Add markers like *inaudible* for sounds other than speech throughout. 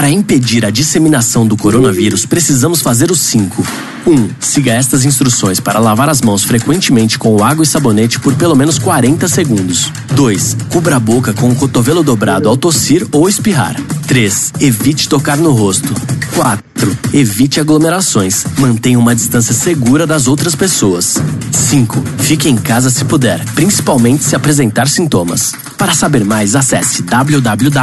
Para impedir a disseminação do coronavírus, precisamos fazer os cinco. 1. Um, siga estas instruções para lavar as mãos frequentemente com água e sabonete por pelo menos 40 segundos. 2. Cubra a boca com o cotovelo dobrado ao tossir ou espirrar. 3. Evite tocar no rosto. 4. Evite aglomerações. Mantenha uma distância segura das outras pessoas. 5. Fique em casa se puder, principalmente se apresentar sintomas. Para saber mais, acesse www.who.int.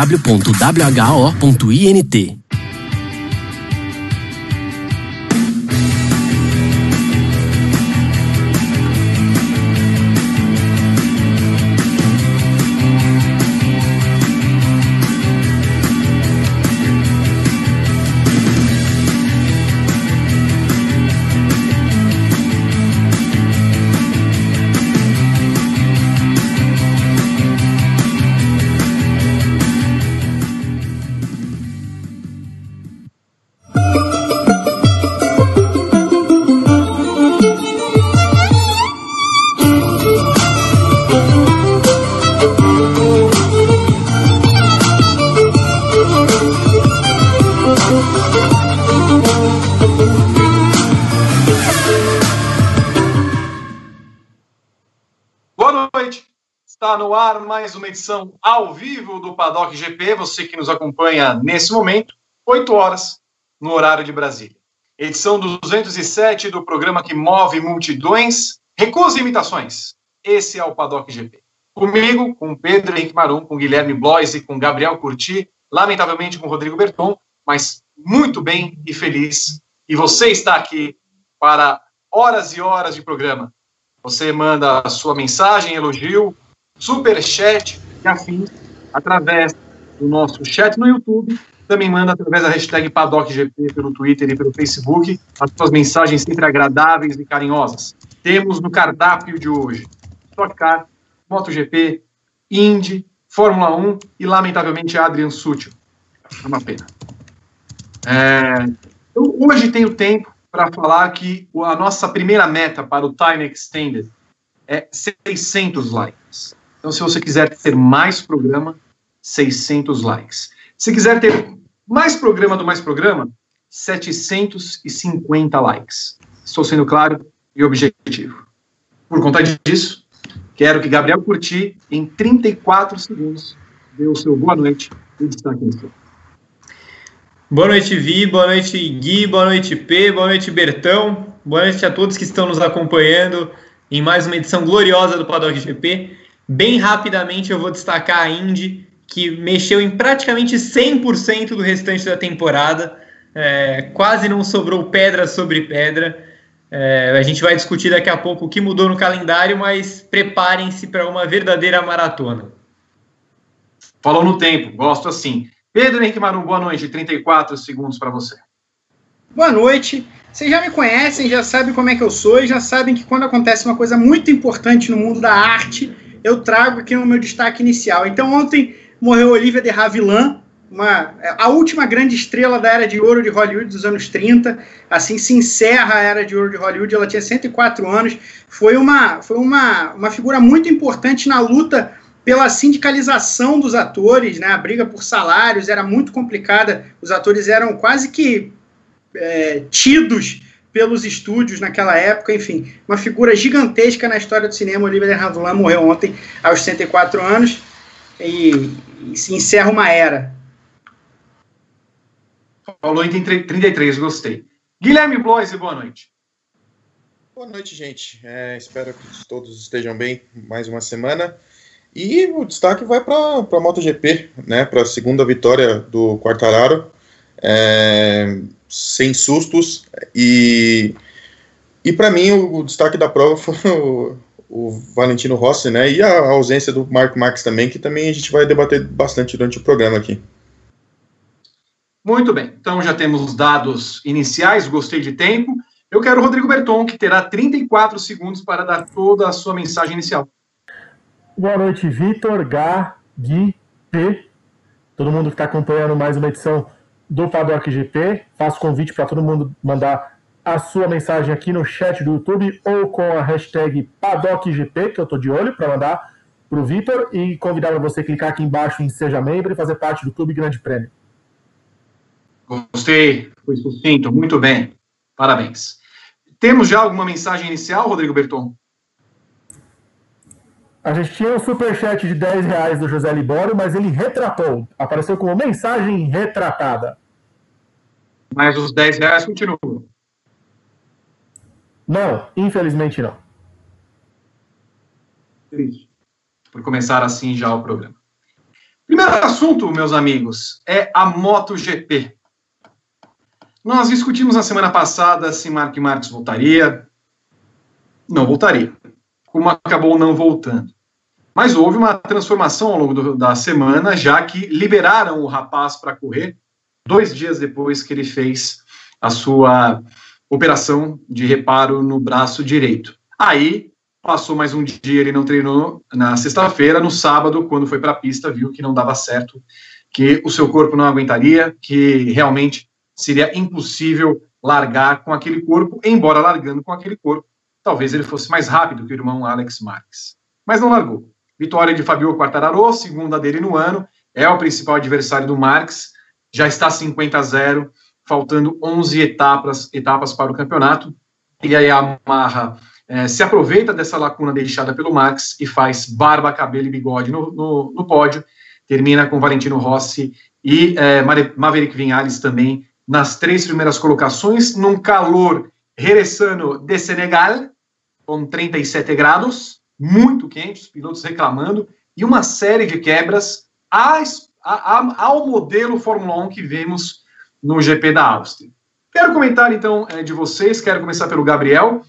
edição ao vivo do Paddock GP. Você que nos acompanha nesse momento, 8 horas no horário de Brasília. Edição 207 do programa que move multidões. Recusa imitações. Esse é o Paddock GP. Comigo, com Pedro Henrique Marum, com Guilherme Bloise, com Gabriel Curti, lamentavelmente com Rodrigo Berton, mas muito bem e feliz. E você está aqui para horas e horas de programa. Você manda a sua mensagem, elogio, superchat e afins através do nosso chat no YouTube. Também manda através da hashtag PaddockGP pelo Twitter e pelo Facebook as suas mensagens sempre agradáveis e carinhosas. Temos no cardápio de hoje Stock Car, MotoGP, Indy, Fórmula 1 e, lamentavelmente, Adrian Sutil. É uma pena. É, então, hoje tenho tempo para falar que a nossa primeira meta para o Time Extended é 600 likes. Então, se você quiser ter mais programa, 600 likes. Se quiser ter mais programa do mais programa, 750 likes. Estou sendo claro e objetivo. Por conta disso, quero que Gabriel Curti, em 34 segundos, dê o seu boa noite e destaque inicial. Boa noite, Vi, boa noite, Gui, boa noite, P, boa noite, Bertão, boa noite a todos que estão nos acompanhando em mais uma edição gloriosa do Paddock GP. Bem rapidamente eu vou destacar a Indy, que mexeu em praticamente 100% do restante da temporada. É, quase não sobrou pedra sobre pedra. É, a gente vai discutir daqui a pouco o que mudou no calendário, mas preparem-se para uma verdadeira maratona. Falou no tempo, gosto assim. Pedro Henrique Marum, boa noite. 34 segundos para você. Boa noite. Vocês já me conhecem, já sabem como é que eu sou e já sabem que quando acontece uma coisa muito importante no mundo da arte, eu trago aqui no meu destaque inicial. Então, ontem morreu Olivia de Havilland, uma, a última grande estrela da era de ouro de Hollywood dos anos 30. Assim se encerra a era de ouro de Hollywood. Ela tinha 104 anos. Foi uma, foi uma, uma figura muito importante na luta pela sindicalização dos atores, né? A briga por salários era muito complicada. Os atores eram quase que é, tidos pelos estúdios naquela época, enfim, uma figura gigantesca na história do cinema. Olivier de Havilland morreu ontem aos 64 anos e, e se encerra uma era. Falou em 33, gostei. Guilherme Bloise, boa noite. Boa noite, gente. É, espero que todos estejam bem mais uma semana. E o destaque vai para a MotoGP, né, para a segunda vitória do Quartararo. É, sem sustos. E, e para mim, o, o, destaque da prova foi *laughs* o, o, Valentino Rossi, né? E a ausência do Mark Marques também, que também a gente vai debater bastante durante o programa aqui. Muito bem, então já temos os dados iniciais, gostei de tempo. Eu quero o Rodrigo Berton, que terá 34 segundos para dar toda a sua mensagem inicial. Boa noite, Vitor, Gá, Gui, P. Todo mundo que está acompanhando mais uma edição do Paddock GP. Faço convite para todo mundo mandar a sua mensagem aqui no chat do YouTube ou com a hashtag PaddockGP, que eu estou de olho para mandar para o Vitor, e convidar para você clicar aqui embaixo em Seja Membro e fazer parte do Clube Grande Prêmio. Gostei, foi sucinto, muito bem. Parabéns. Temos já alguma mensagem inicial, Rodrigo Berton? A gente tinha um superchat de 10 reais do José Libório, mas ele retratou. Apareceu como mensagem retratada. Mas os 10 reais continuam. Não, infelizmente não. Triste. Por começar assim já o programa. Primeiro assunto, meus amigos, é a MotoGP. Nós discutimos na semana passada se Mark Marques voltaria. Não voltaria. Como acabou não voltando. Mas houve uma transformação ao longo do, da semana, já que liberaram o rapaz para correr dois dias depois que ele fez a sua operação de reparo no braço direito. Aí passou mais um dia, ele não treinou na sexta-feira, no sábado, quando foi para a pista, viu que não dava certo, que o seu corpo não aguentaria, que realmente seria impossível largar com aquele corpo, embora largando com aquele corpo, talvez ele fosse mais rápido que o irmão Alex Marques. Mas não largou. Vitória de Fabio Quartararo, segunda dele no ano, é o principal adversário do Marques, já está 50 a 0, faltando 11 etapas, etapas para o campeonato, e aí a Yamaha é, se aproveita dessa lacuna deixada pelo Marques e faz barba, cabelo e bigode no, no, no pódio, termina com Valentino Rossi e é, Maverick Vinales também nas três primeiras colocações, num calor regressando de Senegal, com 37 graus, muito quente, os pilotos reclamando, e uma série de quebras ao modelo Fórmula 1 que vimos no GP da Áustria. Quero comentar então é, de vocês, quero começar pelo Gabriel.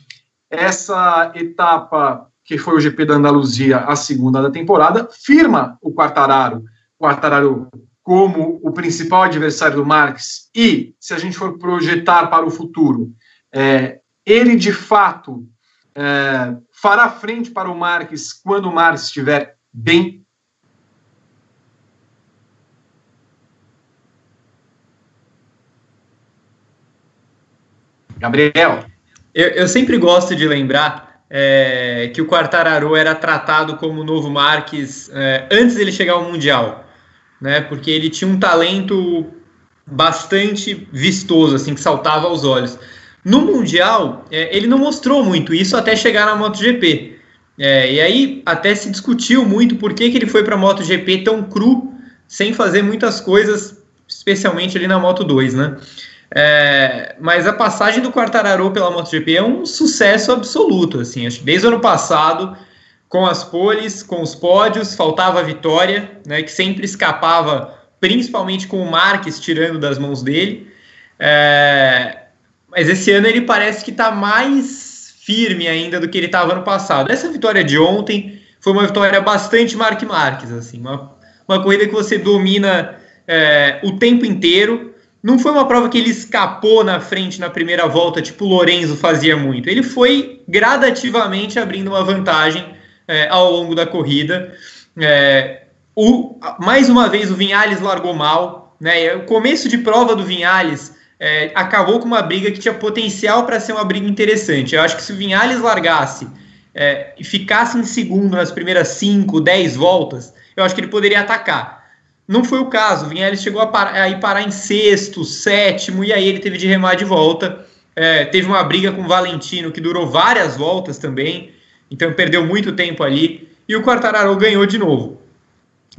Essa etapa que foi o GP da Andaluzia, a segunda da temporada, firma o Quartararo, Quartararo como o principal adversário do Marques e, se a gente for projetar para o futuro, é, ele de fato é, fará frente para o Marques quando o Marques estiver bem? Gabriel. Eu, eu sempre gosto de lembrar é, que o Quartararo era tratado como o novo Marques é, antes dele chegar ao Mundial, né? Porque ele tinha um talento bastante vistoso, assim, que saltava aos olhos. No Mundial, é, ele não mostrou muito isso até chegar na MotoGP. É, e aí até se discutiu muito por que, que ele foi para a MotoGP tão cru, sem fazer muitas coisas, especialmente ali na Moto 2, né? É, mas a passagem do Quartararo pela MotoGP é um sucesso absoluto, assim, acho que desde o ano passado, com as poles, com os pódios, faltava a vitória, né, que sempre escapava, principalmente com o Marques tirando das mãos dele. É, mas esse ano ele parece que está mais firme ainda do que ele estava no passado. Essa vitória de ontem foi uma vitória bastante Mark Marques, assim, uma, uma corrida que você domina é, o tempo inteiro. Não foi uma prova que ele escapou na frente na primeira volta, tipo o Lorenzo fazia muito. Ele foi gradativamente abrindo uma vantagem é, ao longo da corrida. É, o, mais uma vez o Vinhales largou mal. Né? O começo de prova do Vinhales é, acabou com uma briga que tinha potencial para ser uma briga interessante. Eu acho que se o Vinhales largasse é, e ficasse em segundo nas primeiras 5, 10 voltas, eu acho que ele poderia atacar. Não foi o caso. O Vinhales chegou a, par a ir parar em sexto, sétimo, e aí ele teve de remar de volta. É, teve uma briga com o Valentino que durou várias voltas também, então perdeu muito tempo ali. E o Quartararo ganhou de novo.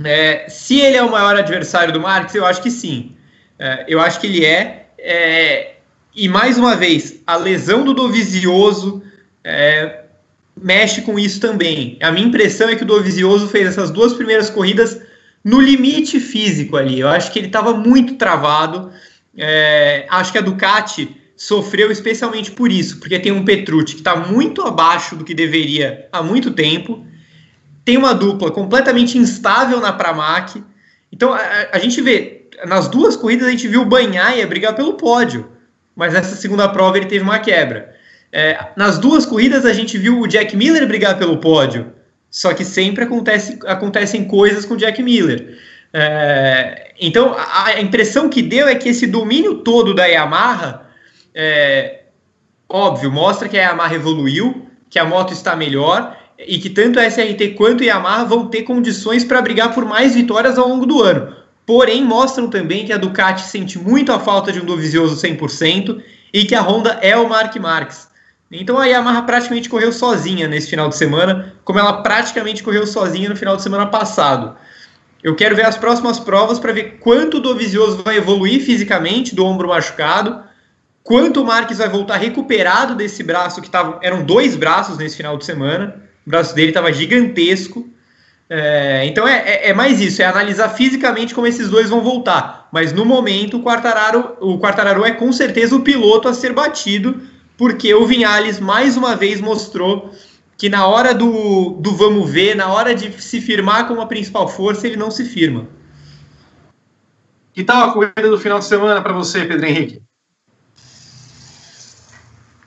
É, se ele é o maior adversário do Marques, eu acho que sim. É, eu acho que ele é. É, e mais uma vez, a lesão do Dovizioso é, mexe com isso também. A minha impressão é que o Dovizioso fez essas duas primeiras corridas no limite físico ali. Eu acho que ele estava muito travado. É, acho que a Ducati sofreu especialmente por isso, porque tem um Petrucci que está muito abaixo do que deveria há muito tempo. Tem uma dupla completamente instável na Pramac. Então a, a gente vê nas duas corridas a gente viu o Banhaia brigar pelo pódio, mas nessa segunda prova ele teve uma quebra. É, nas duas corridas a gente viu o Jack Miller brigar pelo pódio, só que sempre acontece, acontecem coisas com o Jack Miller. É, então a, a, impressão que deu é que esse domínio todo da Yamaha, é, óbvio, mostra que a Yamaha evoluiu, que a moto está melhor e que tanto a SRT quanto a Yamaha vão ter condições para brigar por mais vitórias ao longo do ano porém mostram também que a Ducati sente muito a falta de um Dovizioso 100% e que a Honda é o Mark Marques. Então a Yamaha praticamente correu sozinha nesse final de semana, como ela praticamente correu sozinha no final de semana passado. Eu quero ver as próximas provas para ver quanto o Dovizioso vai evoluir fisicamente do ombro machucado, quanto o Marques vai voltar recuperado desse braço que tava, eram dois braços nesse final de semana. O braço dele estava gigantesco. É, então é, é, é, mais isso, é analisar fisicamente como esses dois vão voltar. Mas no momento o Quartararo, o Quartararo é com certeza o piloto a ser batido, porque o Vinhales mais uma vez mostrou que na hora do, do vamos ver, na hora de se firmar como a principal força, ele não se firma. Que tal a corrida do final de semana para você, Pedro Henrique?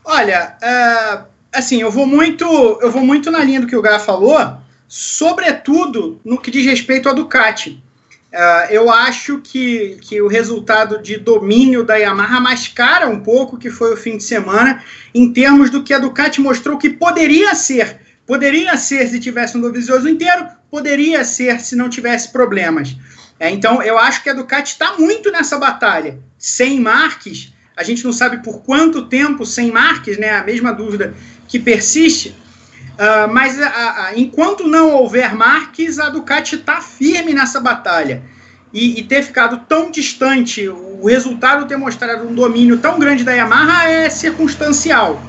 Olha, uh, assim, eu vou muito, eu vou muito na linha do que o Gá falou sobretudo no que diz respeito à Ducati. Uh, eu acho que, que o resultado de domínio da Yamaha mascara um pouco que foi o fim de semana, em termos do que a Ducati mostrou que poderia ser. Poderia ser se tivesse um Dovizioso inteiro, poderia ser se não tivesse problemas. É, então, eu acho que a Ducati está muito nessa batalha. Sem Marques, a gente não sabe por quanto tempo sem Marques, né? A mesma dúvida que persiste. Uh, mas a, a, enquanto não houver Marques, a Ducati está firme nessa batalha. E, e, ter ficado tão distante, o resultado ter mostrado um domínio tão grande da Yamaha é circunstancial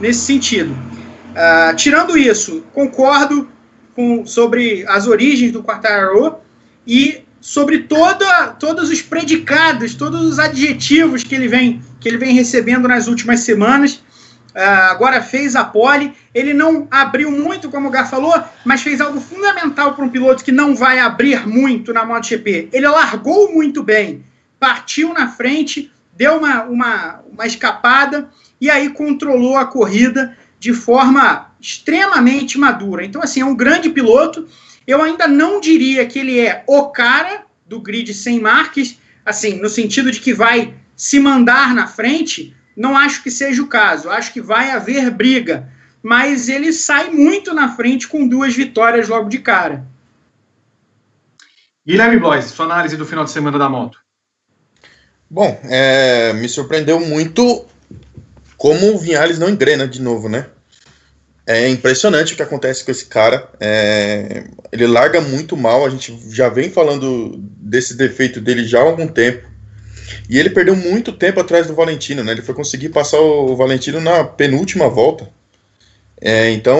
nesse sentido. Uh, tirando isso, concordo com, sobre as origens do Quartararo e sobre toda, todos os predicados, todos os adjetivos que ele vem que ele vem recebendo nas últimas semanas. Uh, agora fez a pole. Ele não abriu muito, como o Gar falou, mas fez algo fundamental para um piloto que não vai abrir muito na MotoGP. Ele largou muito bem, partiu na frente, deu uma, uma, uma escapada e aí controlou a corrida de forma extremamente madura. Então, assim, é um grande piloto. Eu ainda não diria que ele é o cara do grid sem marques, assim, no sentido de que vai se mandar na frente, não acho que seja o caso. Acho que vai haver briga. Mas ele sai muito na frente com duas vitórias logo de cara. Guilherme Blois, sua análise do final de semana da moto. Bom, é, me surpreendeu muito como o Vinhales não engrena de novo, né? É impressionante o que acontece com esse cara. É, ele larga muito mal. A gente já vem falando desse defeito dele já há algum tempo. E ele perdeu muito tempo atrás do Valentino, né? Ele foi conseguir passar o Valentino na penúltima volta. É, então,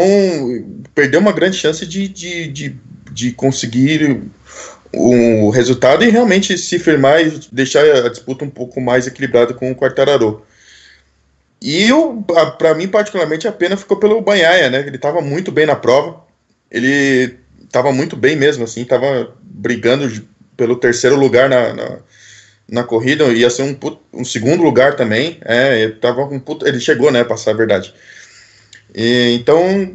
perdeu uma grande chance de, de, de, de conseguir o resultado e realmente se firmar e deixar a disputa um pouco mais equilibrada com o Quartararo. E para mim, particularmente, a pena ficou pelo Banhaia, né? Ele estava muito bem na prova. Ele estava muito bem mesmo, assim, estava brigando pelo terceiro lugar na, na na corrida, ia ser um, um segundo lugar também. É, ele, tava um puto, ele chegou, né, passar a verdade. E, então,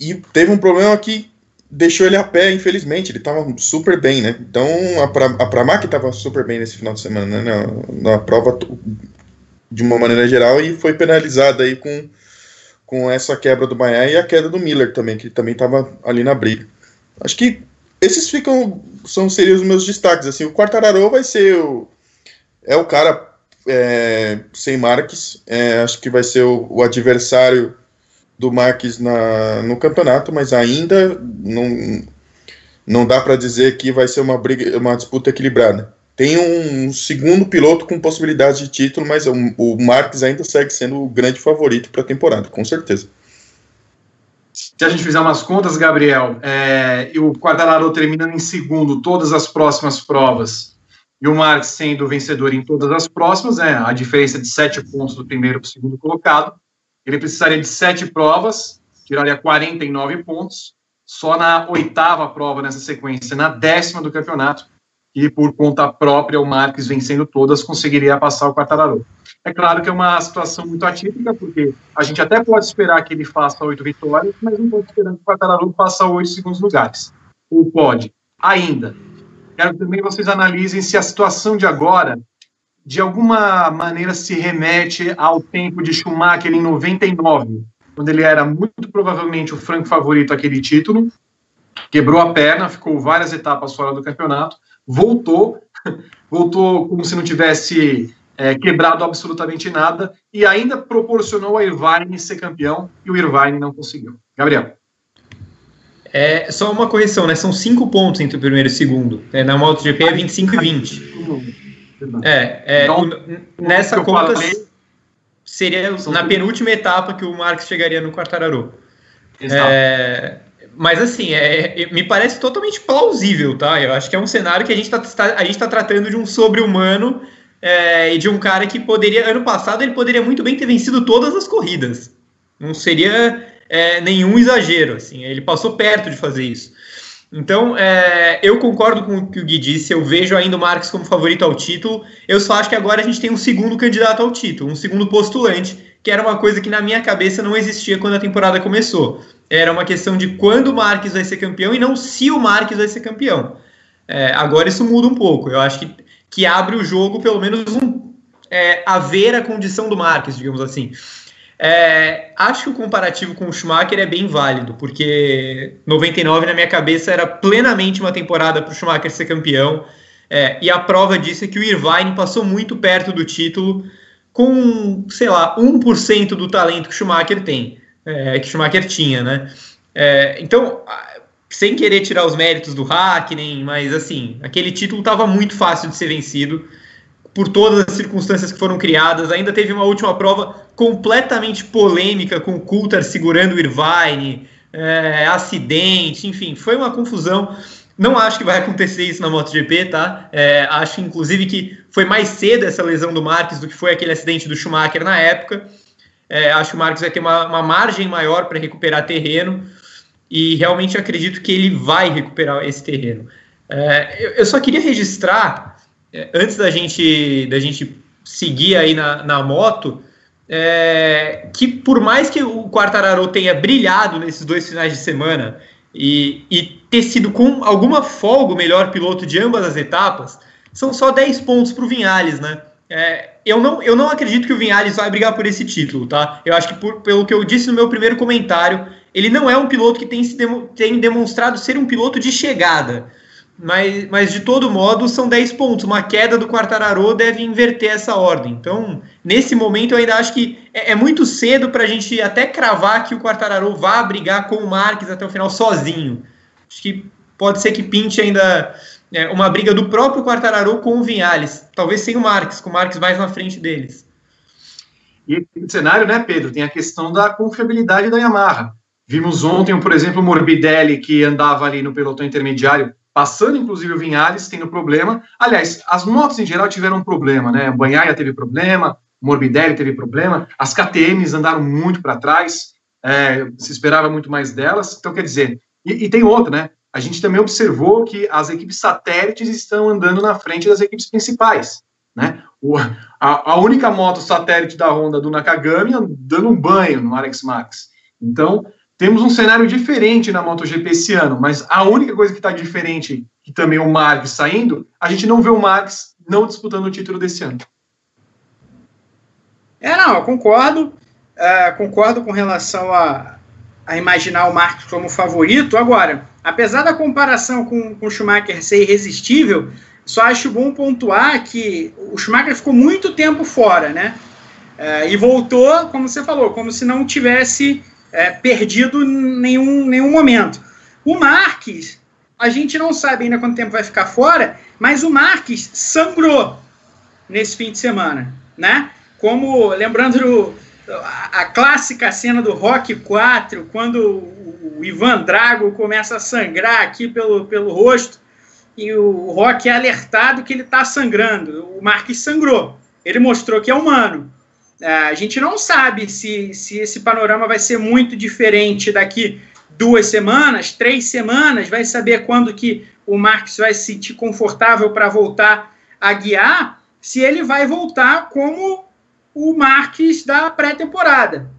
e teve um problema que deixou ele a pé, infelizmente. Ele estava super bem, né? Então, a, pra, a Pramac estava super bem nesse final de semana, né? Na, na, prova, de uma maneira geral, e foi penalizada aí com, com essa quebra do Bahia e a queda do Miller também, que também estava ali na briga. Acho que esses ficam são seriam os meus destaques assim. O Quartararo vai ser o é o cara é, sem Marques. É, acho que vai ser o, o, adversário do Marques na, no campeonato mas ainda não não dá para dizer que vai ser uma briga uma disputa equilibrada. Tem um segundo piloto com possibilidade de título mas o, o Marques ainda segue sendo o grande favorito para a temporada com certeza se a gente fizer umas contas, Gabriel, é, o Quartararo terminando em segundo todas as próximas provas, e o Marques sendo vencedor em todas as próximas, é, a diferença de sete pontos do primeiro para o segundo colocado, ele precisaria de sete provas, tiraria 49 pontos, só na oitava prova nessa sequência, na décima do campeonato, e por conta própria o Marques vencendo todas conseguiria passar o Quartararo. É claro que é uma situação muito atípica, porque a gente até pode esperar que ele faça oito vitórias, mas não pode esperando que o Quartararo faça oito segundos lugares. Ou pode. Ainda. Quero também vocês analisem se a situação de agora, de alguma maneira, se remete ao tempo de Schumacher em 99, quando ele era muito provavelmente o franco favorito àquele título, quebrou a perna, ficou várias etapas fora do campeonato, voltou, *laughs* voltou como se não tivesse é, quebrado absolutamente nada e ainda proporcionou a Irvine ser campeão e o Irvine não conseguiu. Gabriel. É, só uma correção, né? São cinco pontos entre o primeiro e o segundo. É, na MotoGP é 25 e 20. É, é então, nessa conta falei... seria na penúltima etapa que o Marques chegaria no Quartararo. É, mas assim, é, me parece totalmente plausível, tá? Eu acho que é um cenário que a gente está tá, a gente tá tratando de um sobre-humano é, e de um cara que poderia, ano passado, ele poderia muito bem ter vencido todas as corridas. Não seria é, nenhum exagero, assim. Ele passou perto de fazer isso. Então, é, eu concordo com o que o Gui disse, eu vejo ainda o Marques como favorito ao título. Eu só acho que agora a gente tem um segundo candidato ao título, um segundo postulante, que era uma coisa que na minha cabeça não existia quando a temporada começou. Era uma questão de quando o Marques vai ser campeão e não se o Marques vai ser campeão. É, agora isso muda um pouco. Eu acho que, que abre o jogo, pelo menos, um, é, a ver a condição do Marques, digamos assim. É, acho que o comparativo com o Schumacher é bem válido, porque 99 na minha cabeça era plenamente uma temporada para o Schumacher ser campeão, é, e a prova disso é que o Irvine passou muito perto do título com, sei lá, 1% do talento que o Schumacher tem, é, que o Schumacher tinha, né? É, então, sem querer tirar os méritos do Hackney, mas assim, aquele título estava muito fácil de ser vencido, por todas as circunstâncias que foram criadas. Ainda teve uma última prova completamente polêmica, com o Coulter segurando o Irvine, é, acidente, enfim, foi uma confusão. Não acho que vai acontecer isso na MotoGP, tá? É, acho, inclusive, que foi mais cedo essa lesão do Marques do que foi aquele acidente do Schumacher na época. É, acho que o Marques vai ter uma, uma margem maior para recuperar terreno e realmente acredito que ele vai recuperar esse terreno. É, eu, eu, só queria registrar é, antes da gente, da gente seguir aí na, na moto, é, que por mais que o Quartararo tenha brilhado nesses dois finais de semana e, e ter sido com alguma folga o melhor piloto de ambas as etapas, são só 10 pontos para o Vinhales, né? É, eu, não, eu não acredito que o Vinhales vai brigar por esse título, tá? Eu acho que, por, pelo que eu disse no meu primeiro comentário, ele não é um piloto que tem, se tem demonstrado ser um piloto de chegada. Mas, mas de todo modo são 10 pontos. Uma queda do Quartararo deve inverter essa ordem. Então, nesse momento, eu ainda acho que é, é muito cedo para a gente até cravar que o Quartararo vá brigar com o Marques até o final sozinho. Acho que pode ser que pinte ainda é, uma briga do próprio Quartararo com o Vinhales. Talvez sem o Marques, com o Marques mais na frente deles. E no cenário, né, Pedro, tem a questão da confiabilidade da Yamaha. Vimos ontem, por exemplo, o Morbidelli, que andava ali no pelotão intermediário, passando inclusive o Vinhales, tendo problema. Aliás, as motos em geral tiveram um problema, né? O Banhaia teve problema, o Morbidelli teve problema, as KTMs andaram muito para trás, é, se esperava muito mais delas. Então, quer dizer, e, e, tem outra, né? A gente também observou que as equipes satélites estão andando na frente das equipes principais, né? O, a, a, única moto satélite da Honda do Nakagami dando um banho no Alex Max. Então, temos um cenário diferente na MotoGP esse ano, mas a única coisa que está diferente, que também o Marques saindo, a gente não vê o Marques não disputando o título desse ano. É, não, eu concordo. Uh, concordo com relação a, a imaginar o Marques como favorito. Agora, apesar da comparação com, com o Schumacher ser irresistível, só acho bom pontuar que o Schumacher ficou muito tempo fora, né? Uh, e voltou, como você falou, como se não tivesse é, perdido em nenhum, nenhum momento. O Marques, a gente não sabe ainda quanto tempo vai ficar fora, mas o Marques sangrou nesse fim de semana, né? Como, lembrando do, a, a, clássica cena do Rock 4, quando o, o Ivan Drago começa a sangrar aqui pelo, pelo rosto, e o Rock é alertado que ele está sangrando. O Marques sangrou. Ele mostrou que é humano. É, a gente não sabe se, se esse panorama vai ser muito diferente daqui duas semanas, três semanas, vai saber quando que o Marx vai se sentir confortável para voltar a guiar, se ele vai voltar como o Marques da pré-temporada.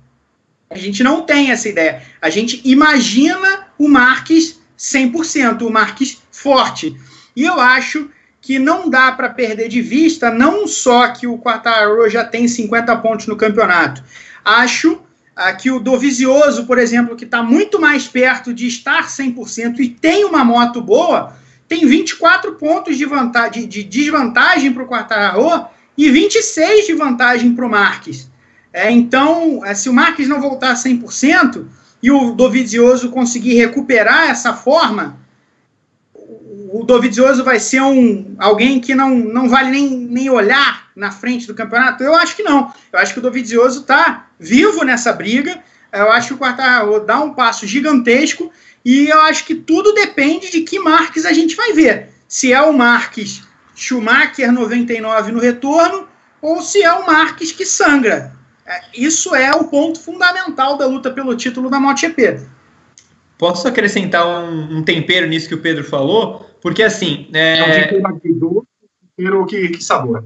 A gente não tem essa ideia. A gente imagina o Marques 100%, o Marques forte. E eu acho que não dá para perder de vista, não só que o Quartararo já tem 50 pontos no campeonato. Acho ah, que o Dovizioso, por exemplo, que está muito mais perto de estar 100% e tem uma moto boa, tem 24 pontos de, vantagem, de desvantagem para o Quartararo e 26 de vantagem para o Marques. É, então, é, se o Marques não voltar 100% e o Dovizioso conseguir recuperar essa forma, o Dovizioso vai ser um alguém que não, não vale nem, nem olhar na frente do campeonato? Eu acho que não. Eu acho que o Dovizioso está vivo nessa briga. Eu acho que o Quartararo dá um passo gigantesco e eu acho que tudo depende de que Marques a gente vai ver. Se é o Marques Schumacher 99 no retorno ou se é o Marques que sangra. É, isso é o ponto fundamental da luta pelo título da MotoGP. Posso acrescentar um, um, tempero nisso que o Pedro falou? Porque assim. É... tempero que, que sabor.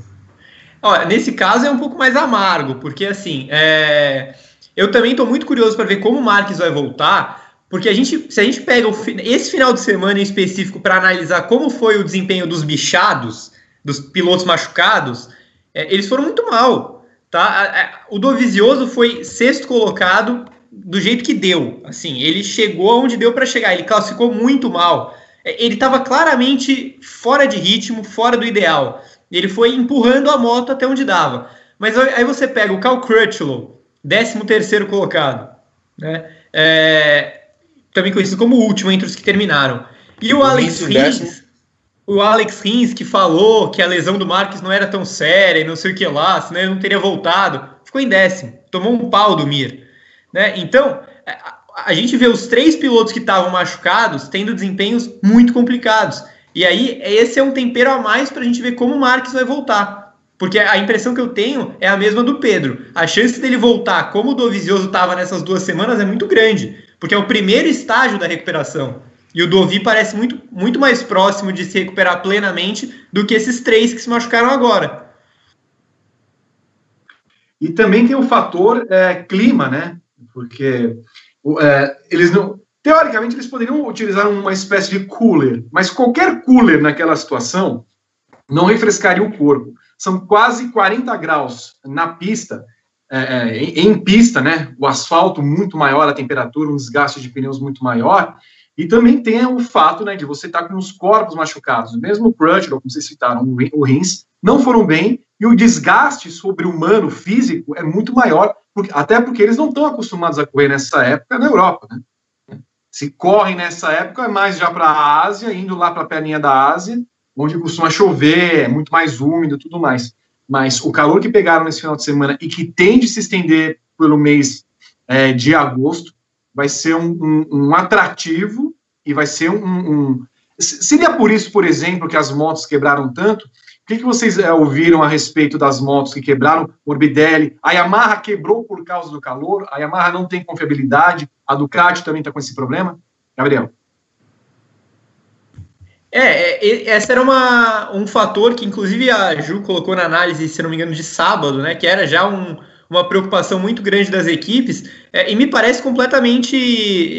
Ó, nesse caso é um pouco mais amargo, porque assim. É... Eu também estou muito curioso para ver como o Marques vai voltar, porque a gente, se a gente pega o, esse final de semana em específico para analisar como foi o desempenho dos bichados, dos pilotos machucados, é, eles foram muito mal. Tá? O Dovizioso foi sexto colocado do jeito que deu. Assim, ele chegou onde deu para chegar, ele classificou muito mal. É, ele estava claramente fora de ritmo, fora do ideal. Ele foi empurrando a moto até onde dava. Mas aí você pega o Cal Crutchlow, 13 terceiro colocado, né? É, também conhecido como o último entre os que terminaram. E o, o Alex Rins, o Alex Rins que falou que a lesão do Marques não era tão séria e não sei o que lá, senão ele não teria voltado, ficou em décimo, tomou um pau do Mir. Né? Então, a, gente vê os três pilotos que estavam machucados tendo desempenhos muito complicados. E aí, esse é um tempero a mais para a gente ver como o Marques vai voltar. Porque a impressão que eu tenho é a mesma do Pedro. A chance dele voltar como o Dovizioso estava nessas duas semanas é muito grande. Porque é o primeiro estágio da recuperação. E o Dovi parece muito, muito mais próximo de se recuperar plenamente do que esses três que se machucaram agora. E também tem o fator é, clima, né? Porque é, eles não. Teoricamente, eles poderiam utilizar uma espécie de cooler, mas qualquer cooler naquela situação não refrescaria o corpo. São quase 40 graus na pista, é, é, em, em, pista, né? O asfalto muito maior, a temperatura, um desgaste de pneus muito maior. E também tem o fato né, de você estar tá com os corpos machucados. Mesmo o Crutchlow, como vocês citaram, o Rins, não foram bem, e o desgaste sobre humano físico é muito maior porque, até porque eles não estão acostumados a correr nessa época na Europa. Né? Se correm nessa época, é mais já para a Ásia, indo lá para a perninha da Ásia, onde costuma chover, é muito mais úmido tudo mais. Mas o calor que pegaram nesse final de semana e que tende a se estender pelo mês é, de agosto vai ser um, um, um atrativo e vai ser um, um. Seria por isso, por exemplo, que as motos quebraram tanto, o que, que vocês é, ouviram a respeito das motos que quebraram? Morbidelli, a Yamaha quebrou por causa do calor, a Yamaha não tem confiabilidade, a Ducati também está com esse problema. Gabriel. É, é, essa era uma, um fator que, inclusive, a Ju colocou na análise, se não me engano, de sábado, né? Que era já um, uma preocupação muito grande das equipes, é, e me parece completamente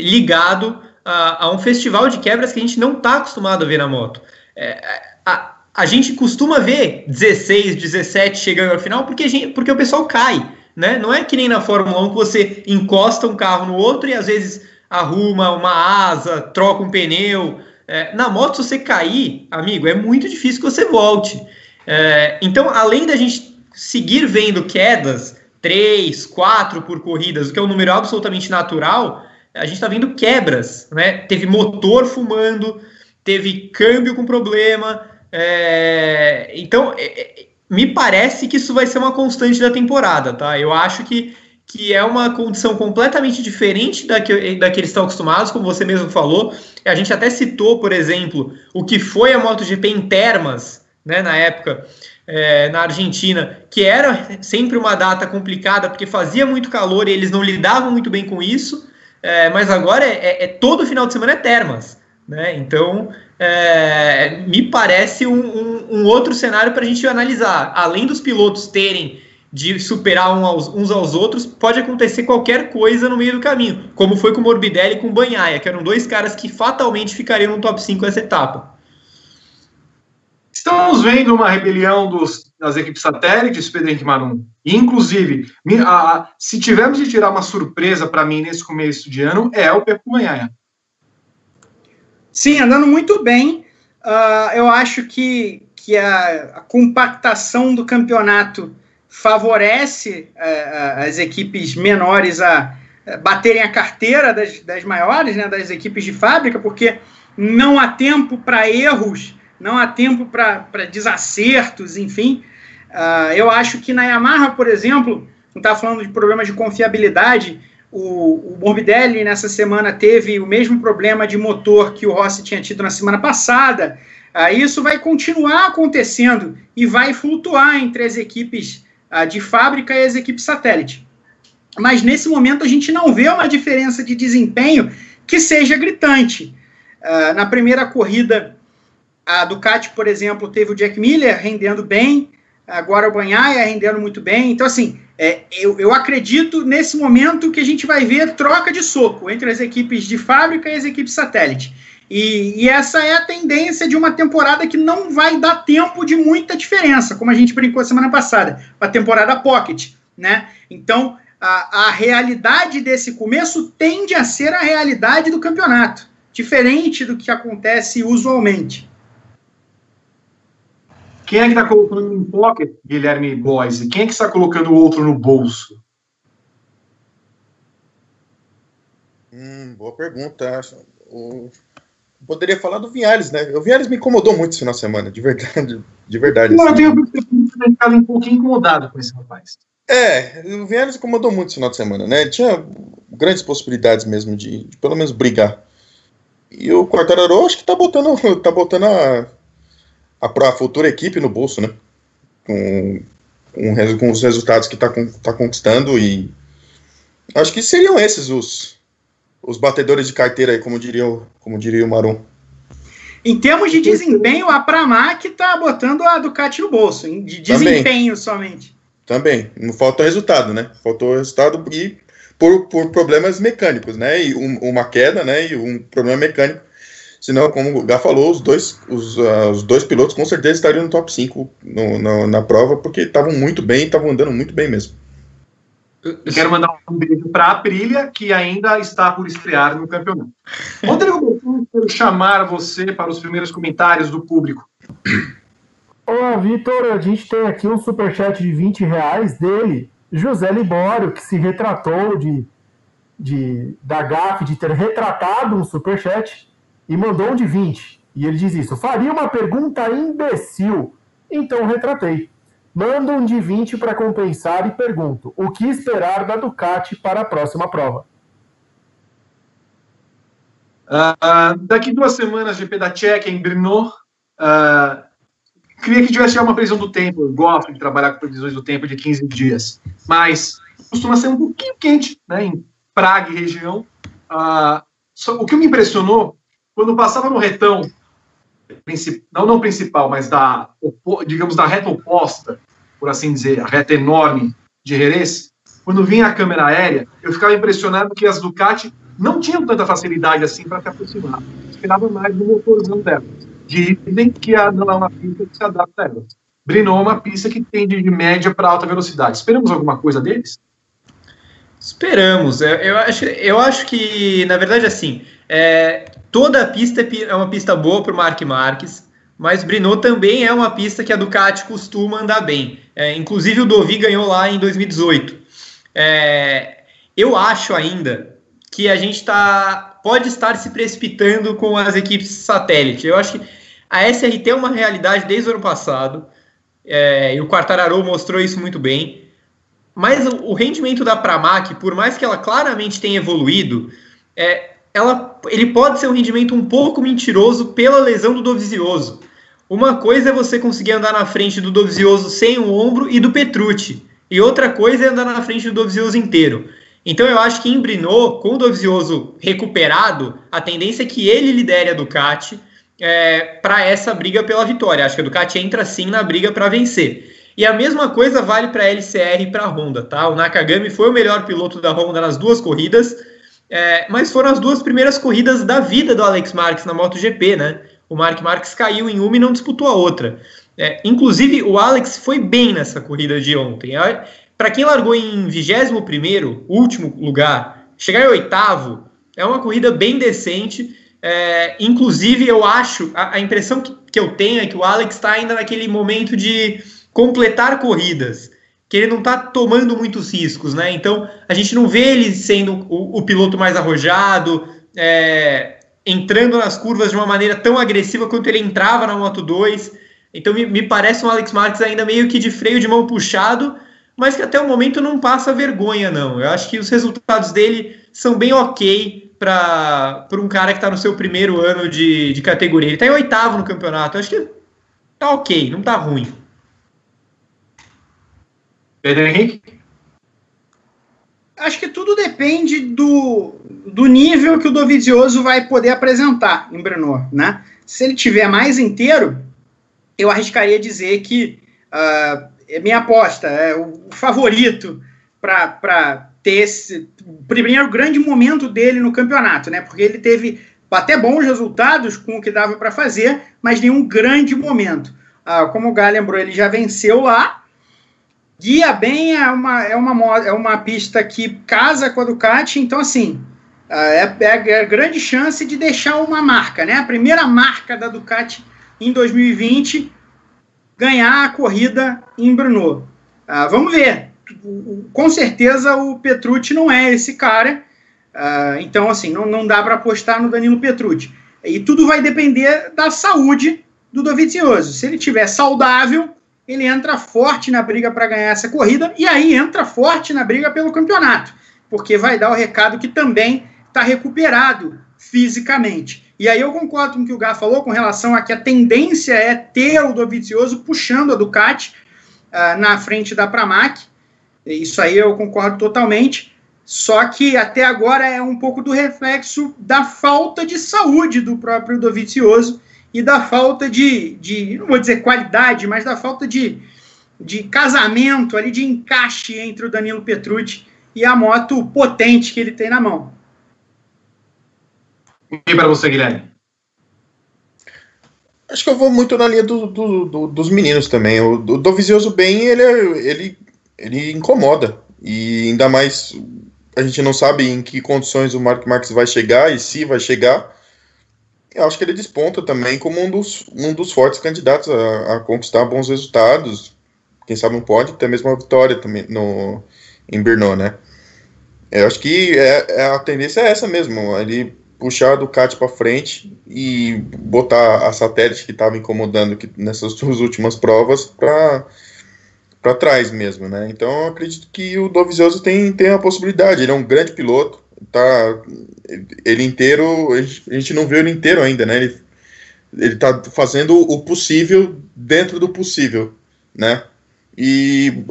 ligado a, a, um festival de quebras que a gente não está acostumado a ver na moto. É, a, a gente costuma ver 16, 17 chegando ao final porque, gente, porque o pessoal cai, né? Não é que nem na Fórmula 1 que você encosta um carro no outro e às vezes arruma uma asa, troca um pneu. É, na moto, se você cair, amigo, é muito difícil que você volte. É, então, além da gente seguir vendo quedas, 3, 4 por corridas, o que é um número absolutamente natural, a gente está vendo quebras, né? Teve motor fumando, teve câmbio com problema, é, então, é, é, me parece que isso vai ser uma constante da temporada, tá? Eu acho que, que é uma condição completamente diferente da que, da que eles estão acostumados, como você mesmo falou. A gente até citou, por exemplo, o que foi a MotoGP em Termas, né, na época, é, na Argentina, que era sempre uma data complicada, porque fazia muito calor e eles não lidavam muito bem com isso, é, mas agora é, é, é todo final de semana é Termas. Né? Então, é, me parece um, um, um outro cenário para a gente analisar. Além dos pilotos terem de superar um aos, uns aos outros, pode acontecer qualquer coisa no meio do caminho, como foi com o Morbidelli e com o Banhaia, que eram dois caras que fatalmente ficariam no top 5 essa etapa. Estamos vendo uma rebelião dos, das equipes satélites, Pedro Henrique Marum. Inclusive, a, a, se tivermos de tirar uma surpresa para mim nesse começo de ano, é o Pepe Banhaia. Sim, andando muito bem. uh, eu acho que, que a, a, compactação do campeonato favorece uh, as equipes menores a uh, baterem a carteira das, das maiores, né, das equipes de fábrica, porque não há tempo para erros, não há tempo para desacertos, enfim. Uh, eu acho que na Yamaha, por exemplo, não está falando de problemas de confiabilidade, o, o Morbidelli nessa semana teve o mesmo problema de motor que o Rossi tinha tido na semana passada. Uh, isso vai continuar acontecendo e vai flutuar entre as equipes uh, de fábrica e as equipes satélite. Mas nesse momento a gente não vê uma diferença de desempenho que seja gritante. Uh, na primeira corrida, a Ducati, por exemplo, teve o Jack Miller rendendo bem, agora o Banhaia rendendo muito bem. Então, assim, é, eu, eu acredito nesse momento que a gente vai ver troca de soco entre as equipes de fábrica e as equipes satélite. E, e, essa é a tendência de uma temporada que não vai dar tempo de muita diferença, como a gente brincou semana passada, a temporada pocket, né? Então, a, a realidade desse começo tende a ser a realidade do campeonato, diferente do que acontece usualmente. Quem é que está colocando em pocket, Guilherme Boise? Quem é que está colocando o outro no bolso? Hum, boa pergunta. O... Poderia falar do Vinhares, né? O Vinhares me incomodou muito esse final de semana, de verdade. De verdade assim. Eu tenho ficado um pouquinho incomodado com esse rapaz. É, o Vinhares incomodou muito esse final de semana, né? Tinha grandes possibilidades mesmo de, de pelo menos brigar. E o Quartararo acho que tá botando, *laughs* tá botando a, a, a futura equipe no bolso, né? Com, com, com os resultados que está tá conquistando e acho que seriam esses os, os batedores de carteira aí, como diria, como diria o Marum. Em termos de desempenho, a Pramac está botando a Ducati no bolso, de desempenho Também. somente. Também, não falta resultado, né? Faltou resultado e por, por problemas mecânicos, né? E um, uma queda, né? E um problema mecânico Senão, como o Gá falou, os dois, os, uh, os dois pilotos com certeza estariam no top 5 no, no, na prova, porque estavam muito bem, estavam andando muito bem mesmo. Eu quero mandar um beijo para a Aprilia, que ainda está por estrear no campeonato. Rodrigo, quero chamar você para os primeiros comentários do público. Olá, Vitor. A gente tem aqui um superchat de 20 reais dele, José Libório, que se retratou de, de, da GAF de ter retratado um superchat e mandou um de 20. E ele diz isso: faria uma pergunta imbecil. Então retratei. Mando um de 20 para compensar e pergunto: o que esperar da Ducati para a próxima prova? Uh, daqui duas semanas, GP da Tcheca em Brno. Uh, queria que tivesse uma previsão do tempo. Eu gosto de trabalhar com previsões do tempo de 15 dias. Mas costuma ser um pouquinho quente, né? Em Praga e região. Uh, o que me impressionou quando passava no retão, não não principal, mas da, digamos, da reta oposta, por assim dizer, a reta enorme de Jerez, quando vinha a câmera aérea, eu ficava impressionado que as Ducati não tinham tanta facilidade assim para se aproximar. Esperavam mais no motorzão delas. Dizem que a, não é uma pista que se adapta a elas. Brno é uma pista que tende de média para alta velocidade. Esperamos alguma coisa deles? Esperamos. Eu, eu, acho, eu acho que, na verdade, assim, é, toda a pista é uma pista boa para o Mark Marques, mas Brno também é uma pista que a Ducati costuma andar bem. É, inclusive o Dovi ganhou lá em 2018. É, eu acho ainda que a gente tá, pode estar se precipitando com as equipes satélite. Eu acho que a SRT é uma realidade desde o ano passado, é, e o Quartararo mostrou isso muito bem. Mas o, o rendimento da Pramac, por mais que ela claramente tenha evoluído, é, ela, ele pode ser um rendimento um pouco mentiroso pela lesão do Dovizioso. Uma coisa é você conseguir andar na frente do Dovizioso sem o ombro e do Petrucci, e outra coisa é andar na frente do Dovizioso inteiro. Então eu acho que em com o Dovizioso recuperado, a tendência é que ele lidere a Ducati é, para essa briga pela vitória. Acho que a Ducati entra sim na briga para vencer. E a mesma coisa vale para a LCR e para a Honda, tá? O Nakagami foi o melhor piloto da Honda nas duas corridas, é, mas foram as duas primeiras corridas da vida do Alex Marques na MotoGP, né? O Mark Marques caiu em uma e não disputou a outra. É, inclusive, o Alex foi bem nessa corrida de ontem. Para quem largou em 21, último lugar, chegar em oitavo é uma corrida bem decente. É, inclusive, eu acho, a, a impressão que, que, eu tenho é que o Alex está ainda naquele momento de completar corridas, que ele não está tomando muitos riscos, né? Então, a gente não vê ele sendo o, o piloto mais arrojado, é, entrando nas curvas de uma maneira tão agressiva quanto ele entrava na Moto 2. Então, me, me parece um Alex Marques ainda meio que de freio de mão puxado, mas que até o momento não passa vergonha, não. Eu acho que os resultados dele são bem ok para um cara que está no seu primeiro ano de, de categoria. Ele está em oitavo no campeonato. Acho que tá ok, não tá ruim. Pedro Henrique? Acho que tudo depende do, do nível que o Dovizioso vai poder apresentar em Brno, né? Se ele tiver mais inteiro, eu arriscaria dizer que uh, é minha aposta, é o favorito para ter esse primeiro grande momento dele no campeonato, né? Porque ele teve até bons resultados com o que dava para fazer, mas nenhum grande momento. Ah, como o Gá lembrou, ele já venceu lá. Guia bem é uma, é uma, é uma pista que casa com a Ducati, então assim, ah, é, é a grande chance de deixar uma marca, né? A primeira marca da Ducati em 2020 ganhar a corrida em Brno. Ah, vamos ver com certeza o Petrucci não é esse cara. Uh, então, assim, não, não dá para apostar no Danilo Petrucci. E tudo vai depender da saúde do Dovizioso. Se ele tiver saudável, ele entra forte na briga para ganhar essa corrida e aí entra forte na briga pelo campeonato, porque vai dar o recado que também está recuperado fisicamente. E aí eu concordo com o que o Gá falou com relação a que a tendência é ter o Dovizioso puxando a Ducati uh, na frente da Pramac. Isso aí eu concordo totalmente. Só que até agora é um pouco do reflexo da falta de saúde do próprio Dovizioso e da falta de, de, não vou dizer qualidade, mas da falta de, de casamento ali, de encaixe entre o Danilo Petrucci e a moto potente que ele tem na mão. E para você, Guilherme? Acho que eu vou muito na linha do, do, do, dos meninos também. O, o Dovizioso bem, ele, ele ele incomoda. E ainda mais a gente não sabe em que condições o Mark Marques vai chegar e se vai chegar. Eu acho que ele desponta também como um dos, um dos fortes candidatos a, a conquistar bons resultados. Quem sabe não pode ter mesmo uma vitória também no, em Brno, né? Eu acho que é, é, a tendência é essa mesmo. Ele puxar a Ducati para frente e botar a satélite que estava incomodando nessas *laughs* duas últimas provas para trás mesmo, né? Então eu acredito que o Dovizioso tem, tem a possibilidade, ele é um grande piloto, tá ele inteiro, a gente não viu ele inteiro ainda, né? Ele, ele tá fazendo o possível dentro do possível, né? E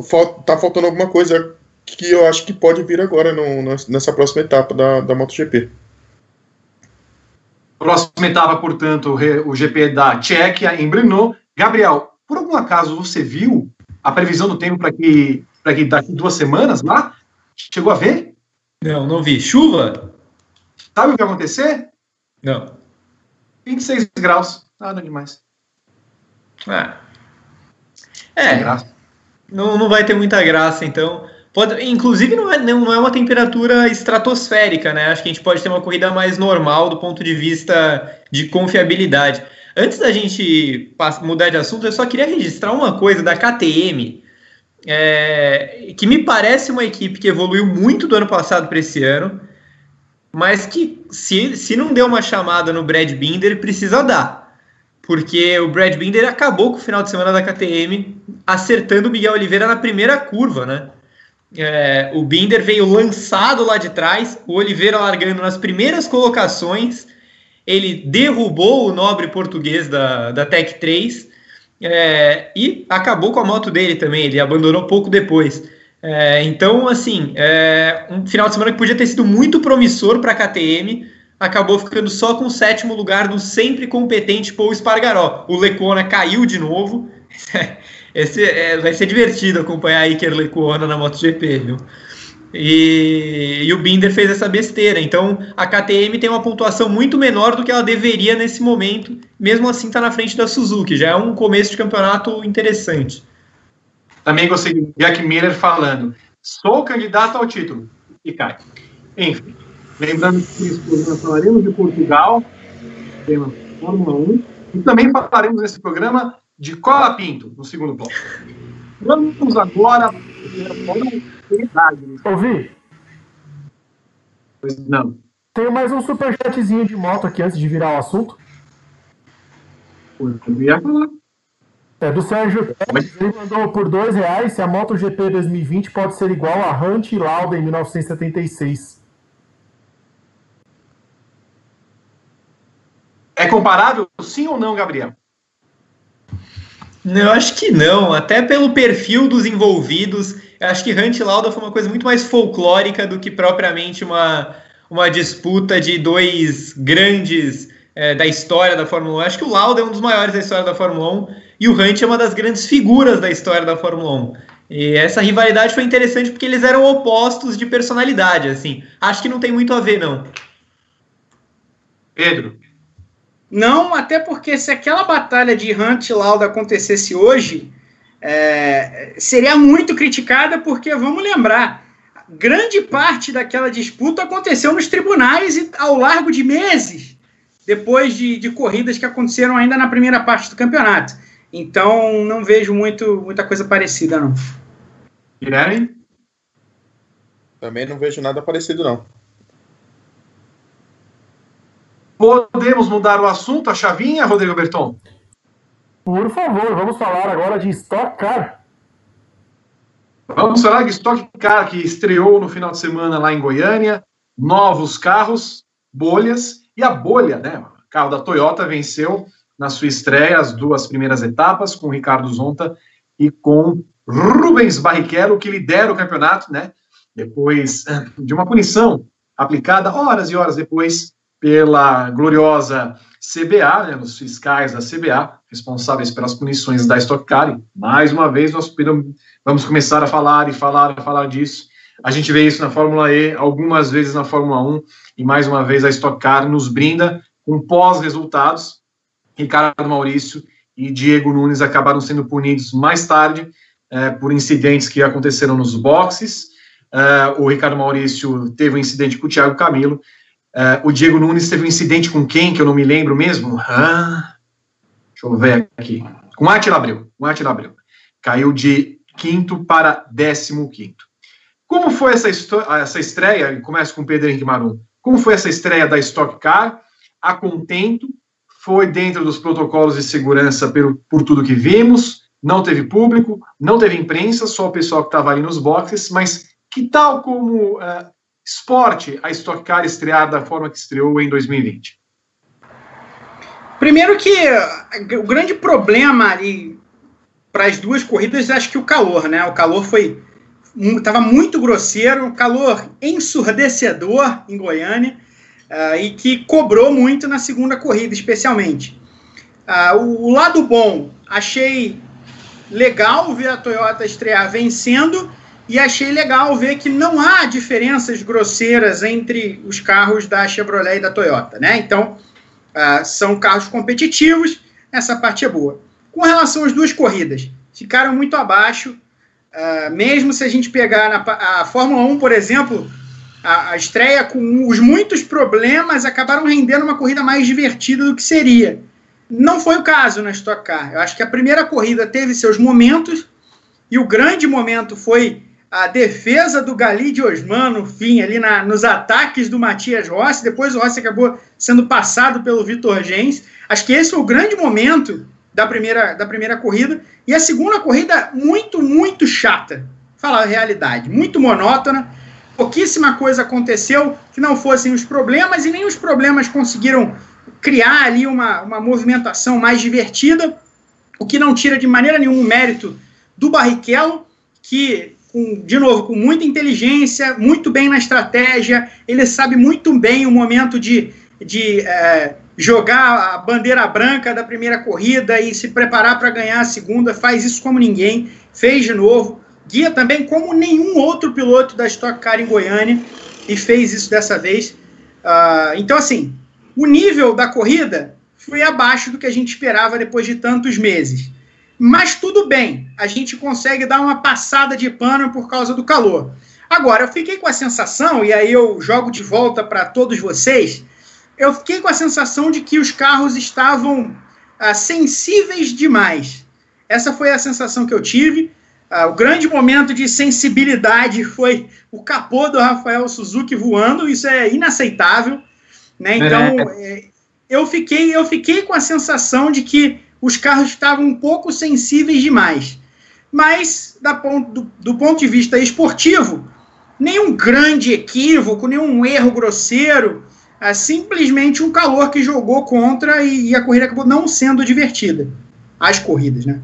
tá faltando alguma coisa que eu acho que pode vir agora no, nessa próxima etapa da, da MotoGP. Próxima etapa, portanto, o GP da Tchequia em Brno. Gabriel, por algum acaso você viu a previsão do tempo para que, que daqui duas semanas lá? Chegou a ver? Não, não vi. Chuva? Sabe o que vai acontecer? Não. 26 graus. Nada demais. Ah. É. Não, não vai ter muita graça, então. Pode, inclusive, não é, não é uma temperatura estratosférica, né? Acho que a gente pode ter uma corrida mais normal do ponto de vista de confiabilidade. Antes da gente mudar de assunto, eu só queria registrar uma coisa da KTM, é, que me parece uma equipe que evoluiu muito do ano passado para esse ano, mas que se, se não deu uma chamada no Brad Binder, precisa dar. Porque o Brad Binder acabou com o final de semana da KTM acertando o Miguel Oliveira na primeira curva, né? É, o Binder veio lançado lá de trás, o Oliveira largando nas primeiras colocações ele derrubou o nobre português da, da Tech 3 é, e acabou com a moto dele também, ele abandonou pouco depois. É, então, assim, é, um final de semana que podia ter sido muito promissor para a KTM, acabou ficando só com o sétimo lugar do sempre competente Paul Espargaró. O Lecona caiu de novo. *laughs* Esse, é, vai ser divertido acompanhar a Iker Lecona na MotoGP, viu? E, e, o Binder fez essa besteira. Então a KTM tem uma pontuação muito menor do que ela deveria nesse momento. Mesmo assim, está na frente da Suzuki. Já é um começo de campeonato interessante. Também gostei de Jack Miller falando: sou candidato ao título. E cai. Enfim, lembrando que nós falaremos de Portugal tema Fórmula 1. E também falaremos nesse programa de Cola Pinto, no segundo bloco. Vamos agora. Ouvi? Pois não. Tenho mais um superchatzinho de moto aqui antes de virar o assunto. Eu ia falar. É do Sérgio Teles, ele mandou por dois reais se a MotoGP 2020 pode ser igual a Hunt e Lauda em 1976. É comparável, sim ou não, Gabriel? Não, acho que não. Até pelo perfil dos envolvidos, acho que Hunt Lauda foi uma coisa muito mais folclórica do que propriamente uma, uma disputa de dois grandes é, da história da Fórmula 1. Acho que o Lauda é um dos maiores da história da Fórmula 1 e o Hunt é uma das grandes figuras da história da Fórmula 1. E essa rivalidade foi interessante porque eles eram opostos de personalidade, assim. Acho que não tem muito a ver, não. Pedro. Não, até porque se aquela batalha de Hunt e Lauda acontecesse hoje, é, seria muito criticada, porque vamos lembrar, grande parte daquela disputa aconteceu nos tribunais e ao largo de meses, depois de, de corridas que aconteceram ainda na primeira parte do campeonato. Então, não vejo muito, muita coisa parecida, não. Guilherme? Também não vejo nada parecido, não. Podemos mudar o assunto, a chavinha, Rodrigo Berton? Por favor, vamos falar agora de Stock Car. Vamos falar de Stock Car, que estreou no final de semana lá em Goiânia. Novos carros, bolhas, e a bolha, né? O carro da Toyota venceu na sua estreia as duas primeiras etapas, com Ricardo Zonta e com Rubens Barrichello, que lidera o campeonato, né? Depois de uma punição aplicada horas e horas depois pela gloriosa CBA, né, os fiscais da CBA, responsáveis pelas punições da Stock Car. Mais uma vez, nós vamos começar a falar e falar e falar disso. A gente vê isso na Fórmula E, algumas vezes na Fórmula 1, e mais uma vez a Stock Car nos brinda com pós-resultados. Ricardo Maurício e Diego Nunes acabaram sendo punidos mais tarde é, por incidentes que aconteceram nos boxes. É, o Ricardo Maurício teve um incidente com o Thiago Camilo, Uh, o Diego Nunes teve um incidente com quem, que eu não me lembro mesmo? Ah, deixa eu ver aqui. Com Atila Abreu. Com Atila Abreu. Caiu de quinto para décimo quinto. Como foi essa, essa estreia? Começa com o Pedro Henrique Marum. Como foi essa estreia da Stock Car? A contento? Foi dentro dos protocolos de segurança por, por tudo que vimos? Não teve público, não teve imprensa, só o pessoal que estava ali nos boxes, mas que tal como uh, esporte a Stock Car estrear da forma que estreou em 2020? Primeiro que o grande problema ali para as duas corridas, acho que o calor, né? O calor foi estava muito grosseiro, calor ensurdecedor em Goiânia uh, e que cobrou muito na segunda corrida, especialmente. Uh, o, o lado bom, achei legal ver a Toyota estrear vencendo e achei legal ver que não há diferenças grosseiras entre os carros da Chevrolet e da Toyota, né? Então, uh, são carros competitivos, essa parte é boa. Com relação às duas corridas, ficaram muito abaixo, uh, mesmo se a gente pegar na, a Fórmula 1, por exemplo, a, a estreia com os muitos problemas acabaram rendendo uma corrida mais divertida do que seria. Não foi o caso na Stock Car. Eu acho que a primeira corrida teve seus momentos, e o grande momento foi a defesa do Gali de Osman no fim, ali na, nos ataques do Matias Rossi. Depois o Rossi acabou sendo passado pelo Vitor Gens. Acho que esse foi o grande momento da primeira, da primeira corrida. E a segunda corrida, muito, muito chata. Falar a realidade, muito monótona. Pouquíssima coisa aconteceu que não fossem os problemas, e nem os problemas conseguiram criar ali uma, uma movimentação mais divertida, o que não tira de maneira nenhuma o mérito do Barrichello, que com, de novo, com muita inteligência, muito bem na estratégia, ele sabe muito bem o momento de, de é, jogar a bandeira branca da primeira corrida e se preparar para ganhar a segunda, faz isso como ninguém, fez de novo, guia também como nenhum outro piloto da Stock Car em Goiânia e fez isso dessa vez. Uh, então, assim, o nível da corrida foi abaixo do que a gente esperava depois de tantos meses. Mas tudo bem, a gente consegue dar uma passada de pano por causa do calor. Agora, eu fiquei com a sensação, e aí eu jogo de volta para todos vocês, eu fiquei com a sensação de que os carros estavam ah, sensíveis demais. Essa foi a sensação que eu tive. Ah, o grande momento de sensibilidade foi o capô do Rafael Suzuki voando, isso é inaceitável. Né? Então, é. eu, fiquei, eu fiquei com a sensação de que os carros estavam um pouco sensíveis demais. Mas, ponto, do, do ponto de vista esportivo, nenhum grande equívoco, nenhum erro grosseiro, é simplesmente um calor que jogou contra e, e, a corrida acabou não sendo divertida. As corridas, né?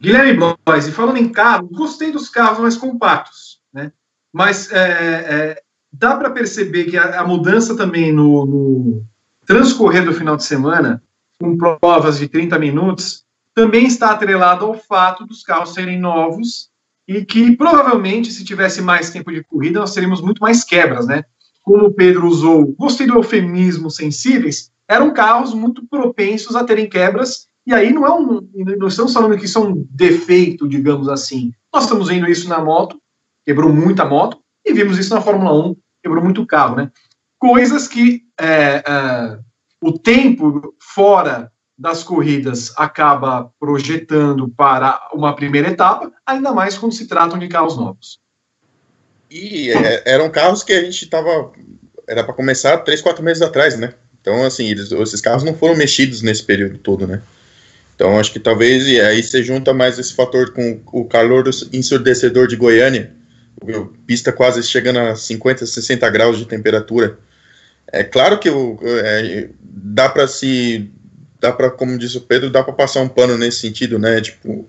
Guilherme Blois, e falando em carros, gostei dos carros mais compactos, né? Mas é, é, dá para perceber que a, a mudança também no, no, transcorrer do final de semana, com provas de 30 minutos, também está atrelada ao fato dos carros serem novos e que provavelmente, se tivesse mais tempo de corrida, nós teríamos muito mais quebras, né? Como o Pedro usou, gostei do eufemismo sensíveis, eram carros muito propensos a terem quebras, e aí não é um. Não estamos falando que isso é um defeito, digamos assim. Nós estamos vendo isso na moto, quebrou muita moto, e vimos isso na Fórmula 1, quebrou muito carro, né? Coisas que é, é, o tempo fora das corridas acaba projetando para uma primeira etapa, ainda mais quando se tratam de carros novos. E é, eram carros que a gente estava. Era para começar três, quatro meses atrás, né? Então, assim, eles, esses carros não foram mexidos nesse período todo, né? Então, acho que talvez. E aí você junta mais esse fator com o calor ensurdecedor de Goiânia, pista quase chegando a 50, 60 graus de temperatura. É claro que é, dá para se dá para, como disse o Pedro, dá para passar um pano nesse sentido, né? Tipo,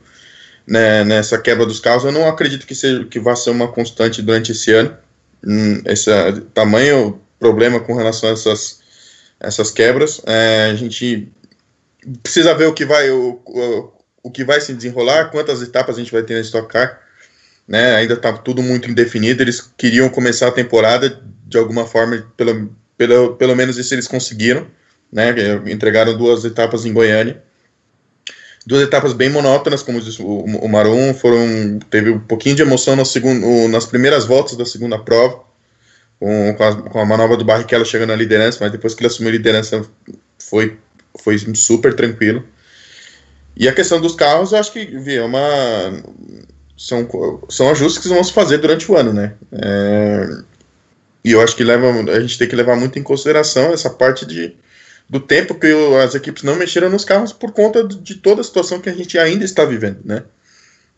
né, nessa quebra dos carros, eu não acredito que seja que vá ser uma constante durante esse ano. Hum, esse tamanho problema com relação a essas essas quebras, é, a gente precisa ver o que vai o, o, o, que vai se desenrolar, quantas etapas a gente vai ter na Stock Car, né? Ainda está tudo muito indefinido. Eles queriam começar a temporada de alguma forma, pelo, pelo, pelo menos isso eles conseguiram né? Entregaram duas etapas em Goiânia. Duas etapas bem monótonas, como disse o, o Marum, foram teve um pouquinho de emoção no segundo, nas primeiras voltas da segunda prova, com, com, a, com a manobra do Barrichello chegando na liderança, mas depois que ele assumiu a liderança foi, foi super tranquilo. E a questão dos carros, eu acho que vi, é uma são, são ajustes que vamos fazer durante o ano, né? É, e eu acho que leva, a gente tem que levar muito em consideração essa parte de do tempo que as equipes não mexeram nos carros por conta de toda a situação que a gente ainda está vivendo, né?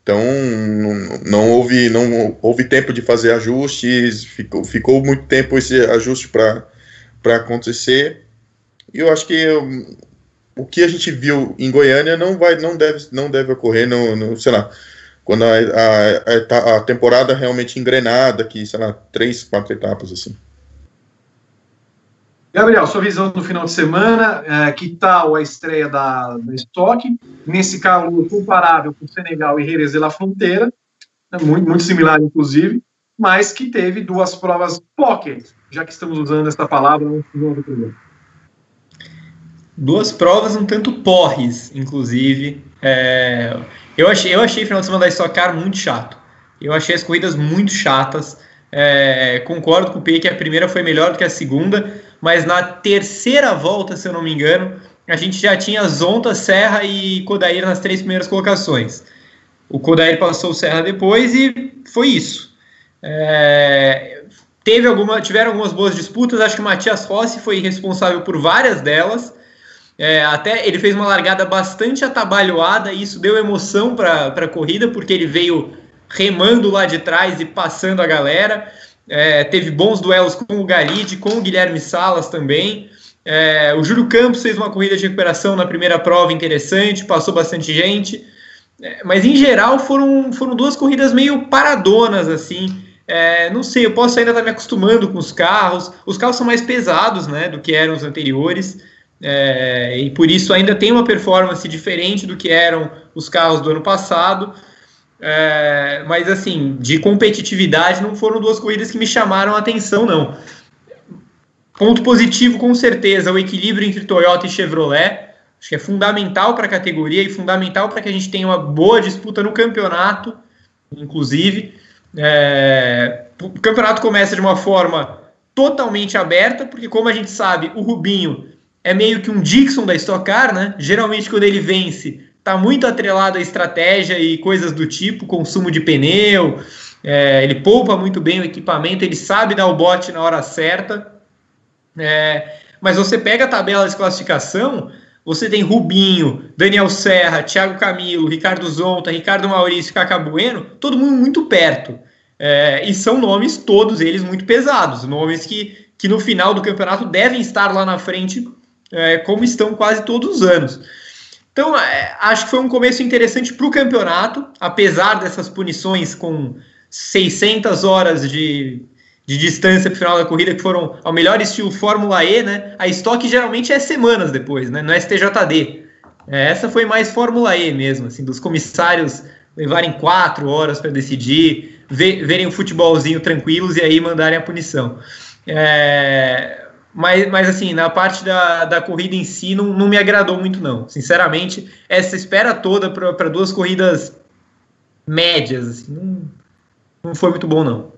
Então não, não houve não houve tempo de fazer ajustes, ficou, ficou muito tempo esse ajuste para para acontecer. E eu acho que eu, o que a gente viu em Goiânia não vai não deve não deve ocorrer no, no sei lá quando a, a, a, a temporada realmente engrenada, que sei lá três quatro etapas assim. Gabriel, sua visão do final de semana, é, que tal a estreia da, da Stock, nesse calor comparável com Senegal e Jerez de la Fronteira, né, muito, muito similar, inclusive, mas que teve duas provas pocket, já que estamos usando essa palavra no final do programa. Duas provas um tanto porres, inclusive. É, eu, achei, eu achei o final de semana da Stock Car muito chato. Eu achei as corridas muito chatas. É, concordo com o P que a primeira foi melhor do que a segunda, mas na terceira volta, se eu não me engano, a gente já tinha Zonta, Serra e Kodair nas três primeiras colocações. O Kodair passou o Serra depois e foi isso. É, teve alguma, tiveram algumas boas disputas, acho que o Matias Rossi foi responsável por várias delas. É, até ele fez uma largada bastante atabalhoada e isso deu emoção para a corrida, porque ele veio remando lá de trás e passando a galera. É, teve bons duelos com o Galide, com o Guilherme Salas também. É, o Júlio Campos fez uma corrida de recuperação na primeira prova interessante, passou bastante gente. É, mas em geral foram, foram duas corridas meio paradonas, assim. É, não sei, eu posso ainda estar me acostumando com os carros. Os carros são mais pesados né, do que eram os anteriores. É, e por isso ainda tem uma performance diferente do que eram os carros do ano passado. É, mas assim, de competitividade não foram duas corridas que me chamaram a atenção, não. Ponto positivo, com certeza, o equilíbrio entre Toyota e Chevrolet. Acho que é fundamental para a categoria e fundamental para que a gente tenha uma boa disputa no campeonato, inclusive. É, o campeonato começa de uma forma totalmente aberta, porque como a gente sabe, o Rubinho é meio que um Dixon da Stock Car, né? Geralmente quando ele vence, tá muito atrelado à estratégia e coisas do tipo, consumo de pneu, é, ele poupa muito bem o equipamento, ele sabe dar o bote na hora certa. É, mas você pega a tabela de classificação, você tem Rubinho, Daniel Serra, Thiago Camilo, Ricardo Zonta, Ricardo Maurício, Cacá Bueno, todo mundo muito perto. É, e são nomes, todos eles, muito pesados. Nomes que, que no final do campeonato devem estar lá na frente, é, como estão quase todos os anos. Então, é, acho que foi um começo interessante para o campeonato, apesar dessas punições com 600 horas de de distância para o final da corrida, que foram ao melhor estilo Fórmula E, né? A estoque geralmente é semanas depois, né? No STJD. É, essa foi mais Fórmula E mesmo, assim, dos comissários levarem quatro horas para decidir, ver, verem o futebolzinho tranquilos e aí mandarem a punição. É, mas, mas, assim, na parte da, da corrida em si, não, não me agradou muito, não. Sinceramente, essa espera toda para duas corridas médias, assim, não, não foi muito bom, não.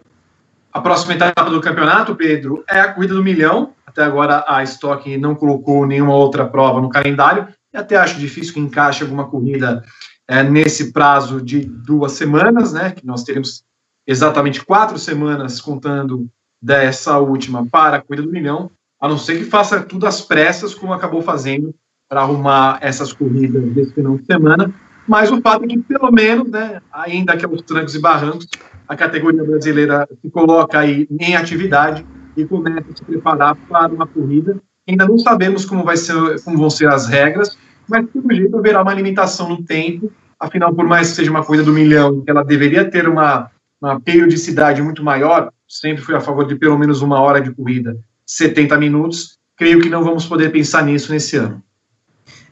A próxima etapa do campeonato, Pedro, é a corrida do milhão. Até agora a Stock não colocou nenhuma outra prova no calendário. E até acho difícil que encaixe alguma corrida é, nesse prazo de duas semanas, né? Que nós teremos exatamente quatro semanas contando dessa última para a corrida do milhão, a não ser que faça tudo às pressas, como acabou fazendo para arrumar essas corridas desse final de semana. Mas o fato é que, pelo menos, né, ainda que aos trancos e barrancos, a categoria brasileira se coloca aí em atividade e começa a se preparar para uma corrida. Ainda não sabemos como, vai ser, como vão ser as regras, mas pelo jeito haverá uma limitação no tempo. Afinal, por mais que seja uma corrida do milhão, ela deveria ter uma, uma periodicidade muito maior, sempre fui a favor de pelo menos uma hora de corrida, 70 minutos. Creio que não vamos poder pensar nisso nesse ano.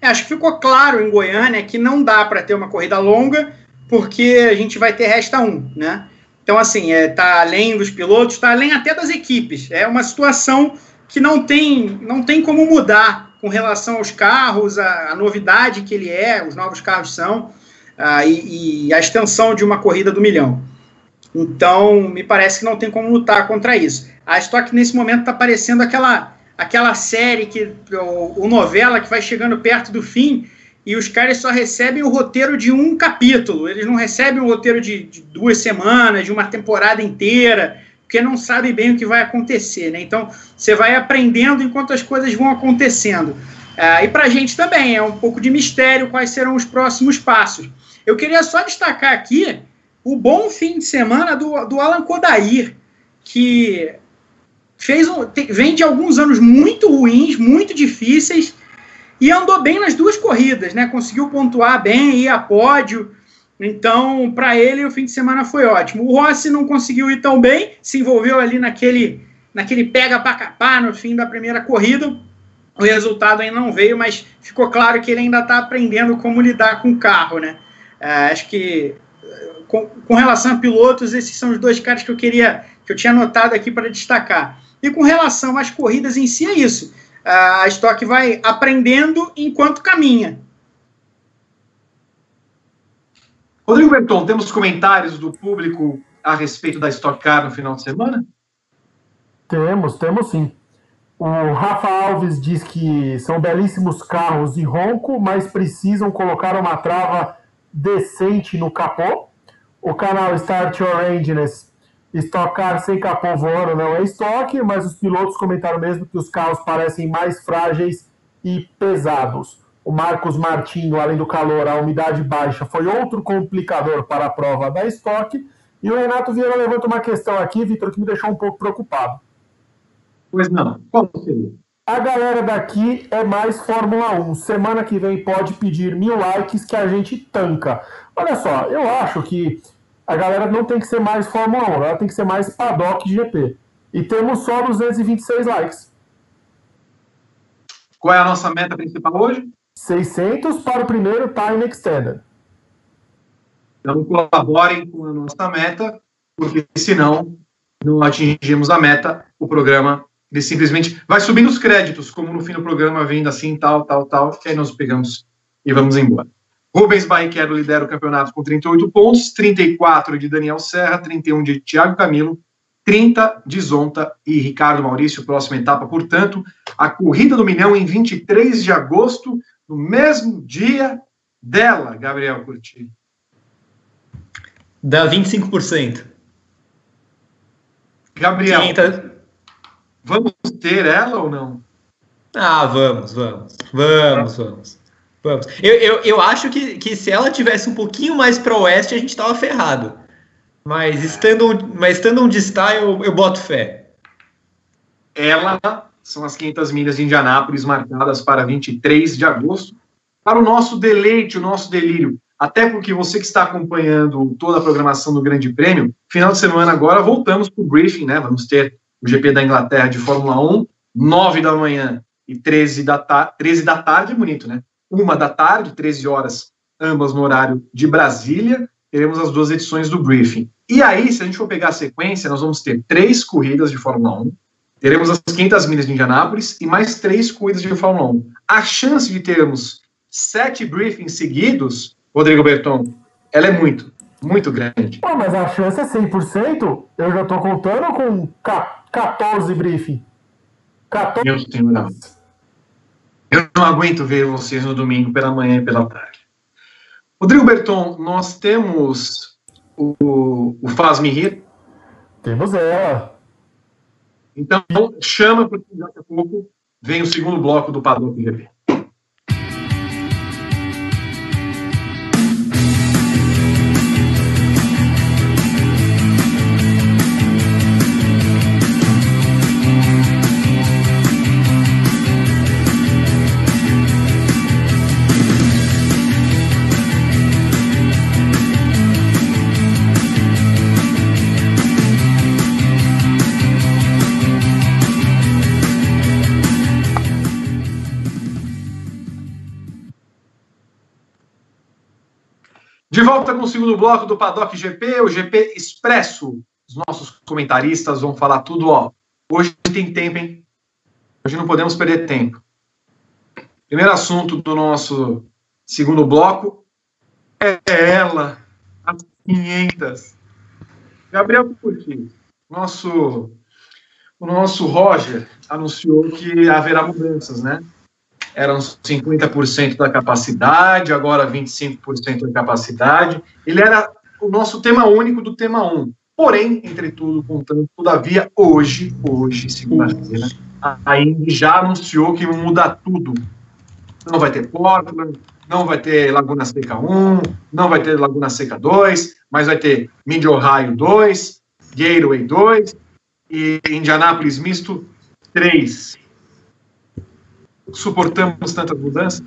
É, acho que ficou claro em Goiânia que não dá para ter uma corrida longa, porque a gente vai ter resta um, né? Então, assim, é, tá além dos pilotos, está além até das equipes. É uma situação que não tem, não tem como mudar com relação aos carros, a, a novidade que ele é, os novos carros são, uh, e, e, a extensão de uma corrida do milhão. Então, me parece que não tem como lutar contra isso. A Stock, nesse momento, está parecendo aquela, aquela série, que, ou novela que vai chegando perto do fim e os caras só recebem o roteiro de um capítulo, eles não recebem o roteiro de, de duas semanas, de uma temporada inteira, porque não sabem bem o que vai acontecer, né? Então, você vai aprendendo enquanto as coisas vão acontecendo. Ah, e para a gente também é um pouco de mistério quais serão os próximos passos. Eu queria só destacar aqui o bom fim de semana do, do Alan Kodair, que fez um, vem de alguns anos muito ruins, muito difíceis, e andou bem nas duas corridas, né? Conseguiu pontuar bem, ir a pódio. Então, para ele, o fim de semana foi ótimo. O Rossi não conseguiu ir tão bem, se envolveu ali naquele, naquele pega para capar no fim da primeira corrida. O resultado ainda não veio, mas ficou claro que ele ainda está aprendendo como lidar com o carro, né? É, acho que com, com, relação a pilotos, esses são os dois caras que eu queria, que eu tinha anotado aqui para destacar. E com relação às corridas em si, é isso a Stock vai aprendendo enquanto caminha. Rodrigo Berton, temos comentários do público a respeito da Stock Car no final de semana? Temos, temos sim. O Rafa Alves diz que são belíssimos carros e ronco, mas precisam colocar uma trava decente no capô. O canal Start Your Enginess Estocar sem capô voando não é estoque, mas os pilotos comentaram mesmo que os carros parecem mais frágeis e pesados. O Marcos Martinho, além do calor, a umidade baixa, foi outro complicador para a prova da estoque. E o Renato Vieira levanta uma questão aqui, Vitor, que me deixou um pouco preocupado. Pois não. Qual seria? A galera daqui é mais Fórmula 1. Semana que vem pode pedir mil likes que a gente tanca. Olha só, eu acho que a galera não tem que ser mais Fórmula 1, ela tem que ser mais paddock GP. E temos só 226 likes. Qual é a nossa meta principal hoje? 600 para o primeiro Time Extended. Então colaborem com a nossa meta, porque senão não atingimos a meta, o programa ele simplesmente vai subindo os créditos, como no fim do programa, vindo assim, tal, tal, tal, que aí nós pegamos e vamos embora. Rubens Barrichello lidera o campeonato com 38 pontos, 34 de Daniel Serra, 31 de Thiago Camilo, 30, Desonta e Ricardo Maurício, próxima etapa. Portanto, a corrida do milhão em 23 de agosto, no mesmo dia dela, Gabriel Curti. Dá 25%. Gabriel, 500... vamos ter ela ou não? Ah, vamos, vamos, vamos, vamos. Vamos. Eu, eu, eu acho que, que se ela tivesse um pouquinho mais para o oeste, a gente estava ferrado. Mas estando, mas estando onde está, eu, eu boto fé. Ela são as 500 milhas de Indianápolis marcadas para 23 de agosto. Para o nosso deleite, o nosso delírio. Até porque você que está acompanhando toda a programação do Grande Prêmio, final de semana agora voltamos para o briefing, né? Vamos ter o GP da Inglaterra de Fórmula 1, 9 da manhã e 13 da, ta 13 da tarde, bonito, né? Uma da tarde, 13 horas, ambas no horário de Brasília, teremos as duas edições do briefing. E aí, se a gente for pegar a sequência, nós vamos ter três corridas de Fórmula 1, teremos as 500 milhas de Indianápolis e mais três corridas de Fórmula 1. A chance de termos sete briefings seguidos, Rodrigo Berton, ela é muito, muito grande. Pô, mas a chance é 100%? Eu já estou contando com 14 briefings. 14 Meu Senhor, eu não aguento ver vocês no domingo pela manhã e pela tarde. Rodrigo Berton, nós temos o, o Faz-me Rir. Temos ela. Então, chama, porque daqui a pouco vem o segundo bloco do Paddock GP. De volta com o segundo bloco do Paddock GP, o GP Expresso. Os nossos comentaristas vão falar tudo, ó. Hoje tem tempo, hein? Hoje não podemos perder tempo. Primeiro assunto do nosso segundo bloco é ela, as 500. Gabriel Curti, nosso, o nosso Roger anunciou que haverá mudanças, né? Eram 50% da capacidade, agora 25% da capacidade. Ele era o nosso tema único do tema 1. Porém, entretudo, contanto, todavia, hoje, hoje, segunda-feira, a Indy já anunciou que muda tudo. Não vai ter Portland, não vai ter Laguna Seca 1, não vai ter Laguna Seca 2, mas vai ter Mid Ohio 2, Gateway 2 e Indianápolis Misto 3 suportamos tantas mudanças?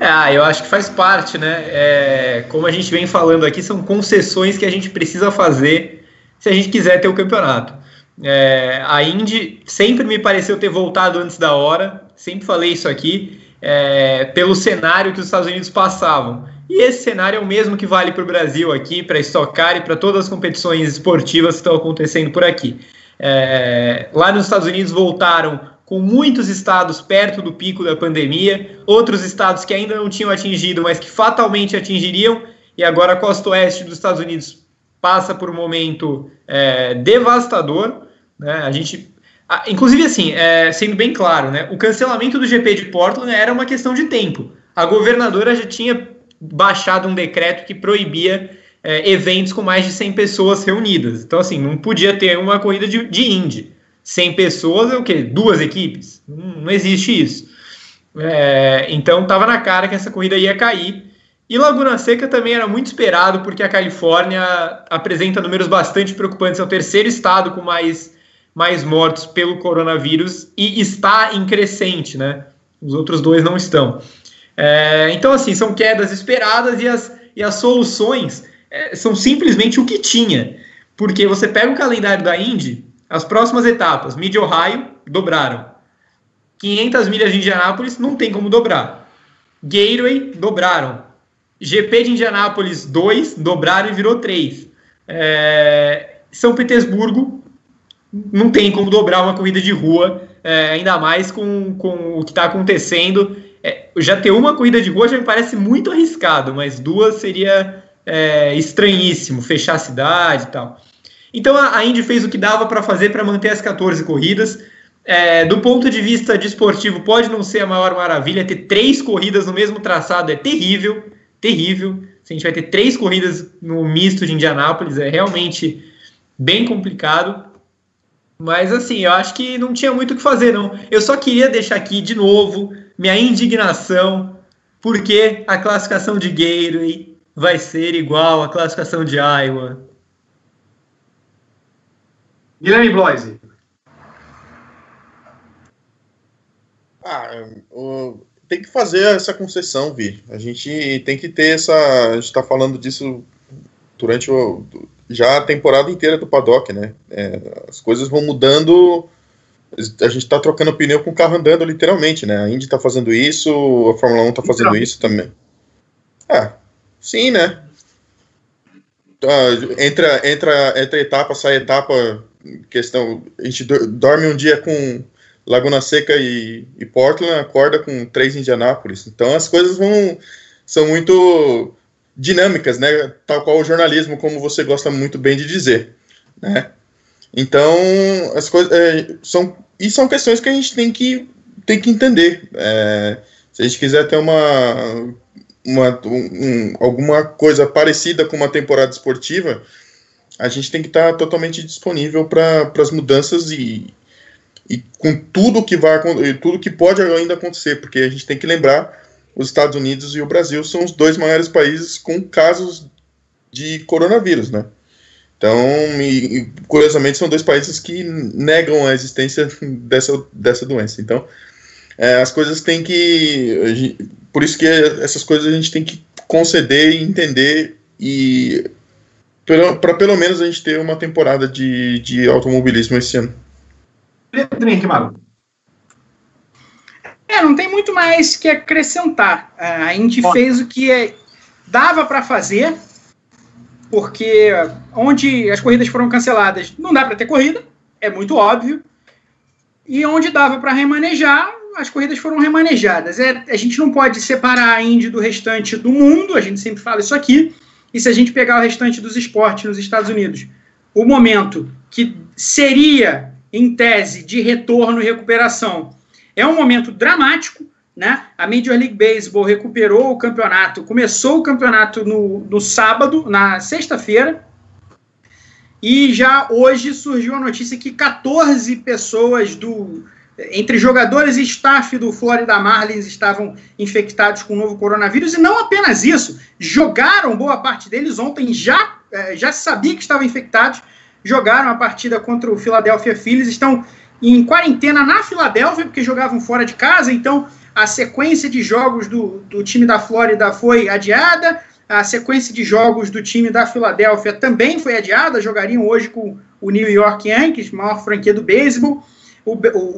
Ah, eu acho que faz parte, né? É, como a gente vem falando aqui, são concessões que a gente precisa fazer se a gente quiser ter o campeonato. É, a Indy sempre me pareceu ter voltado antes da hora, sempre falei isso aqui, é, pelo cenário que os Estados Unidos passavam. E esse cenário é o mesmo que vale para o Brasil aqui, para Car e para todas as competições esportivas que estão acontecendo por aqui. É, lá nos Estados Unidos voltaram com muitos estados perto do pico da pandemia, outros estados que ainda não tinham atingido, mas que fatalmente atingiriam, e agora a costa oeste dos Estados Unidos passa por um momento é, devastador. Né? A gente, inclusive, assim, é, sendo bem claro, né, o cancelamento do GP de Portland era uma questão de tempo. A governadora já tinha baixado um decreto que proibia é, eventos com mais de 100 pessoas reunidas. Então, assim, não podia ter uma corrida de, de Indy. 100 pessoas é o quê? Duas equipes? Não, existe isso. É, então estava na cara que essa corrida ia cair. E Laguna Seca também era muito esperado, porque a Califórnia apresenta números bastante preocupantes. É o terceiro estado com mais, mais mortos pelo coronavírus e está em crescente, né? Os outros dois não estão. É, então, assim, são quedas esperadas e as, e as soluções é, são simplesmente o que tinha. Porque você pega o calendário da Indy, as próximas etapas, Mid Ohio, dobraram. 500 milhas de Indianápolis, não tem como dobrar. Gateway, dobraram. GP de Indianápolis 2, dobraram e virou 3. É... São Petersburgo, não tem como dobrar uma corrida de rua, é, ainda mais com, com o que está acontecendo. É, já ter uma corrida de rua já me parece muito arriscado, mas duas seria é, estranhíssimo, fechar a cidade e tal. Então a, Indy fez o que dava para fazer para manter as 14 corridas. É, do ponto de vista desportivo, de pode não ser a maior maravilha, ter três corridas no mesmo traçado é terrível, terrível. Se a gente vai ter três corridas no misto de Indianápolis, é realmente bem complicado. Mas assim, eu acho que não tinha muito o que fazer, não. Eu só queria deixar aqui de novo minha indignação, porque a classificação de Gateway vai ser igual à classificação de Iowa. Guilherme Bloise. Ah, o, tem que fazer essa concessão, Vi. A gente tem que ter essa. A gente está falando disso durante o, já a temporada inteira do paddock, né? É, as coisas vão mudando. A gente está trocando pneu com o carro andando, literalmente, né? A Indy está fazendo isso, a Fórmula 1 está fazendo isso também. É, sim, né? Uh, entra, entra, entra etapa, sai etapa. Questão. A gente dorme um dia com Laguna Seca e, e Portland, acorda com três Indianápolis. Então as coisas vão. são muito dinâmicas, né? Tal qual o jornalismo, como você gosta muito bem de dizer, né? Então, as coisas é, são e são questões que a gente tem que tem que entender. É, se a gente quiser ter uma, uma um, alguma coisa parecida com uma temporada esportiva, a gente tem que estar totalmente disponível para as mudanças e, e com tudo que vai tudo que pode ainda acontecer, porque a gente tem que lembrar os Estados Unidos e o Brasil são os dois maiores países com casos de coronavírus, né? Então, e, curiosamente, são dois países que negam a existência *laughs* dessa, dessa doença. Então, é, as coisas têm que. Por isso que essas coisas a gente tem que conceder e entender e para pelo menos a gente ter uma temporada de, de automobilismo esse ano. Henrique Mago. É, não tem muito mais que acrescentar. É, a gente fez o que é, dava para fazer, porque onde as corridas foram canceladas, não dá para ter corrida, é muito óbvio. E onde dava para remanejar, as corridas foram remanejadas. É, a gente não pode separar a Indy do restante do mundo, a gente sempre fala isso aqui. E se a gente pegar o restante dos esportes nos Estados Unidos, o momento que seria, em tese, de retorno e recuperação é um momento dramático, né? A Major League Baseball recuperou o campeonato, começou o campeonato no, no sábado, na sexta-feira, e já hoje surgiu a notícia que 14 pessoas do entre jogadores e staff do Florida Marlins estavam infectados com o novo coronavírus, e não apenas isso, jogaram boa parte deles ontem, já, eh, já sabia que estavam infectados, jogaram a partida contra o Philadelphia Phillies, estão em quarentena na Filadélfia, porque jogavam fora de casa, então a sequência de jogos do, do time da Flórida foi adiada, a sequência de jogos do time da Filadélfia também foi adiada, jogariam hoje com o New York Yankees, maior franquia do beisebol. O,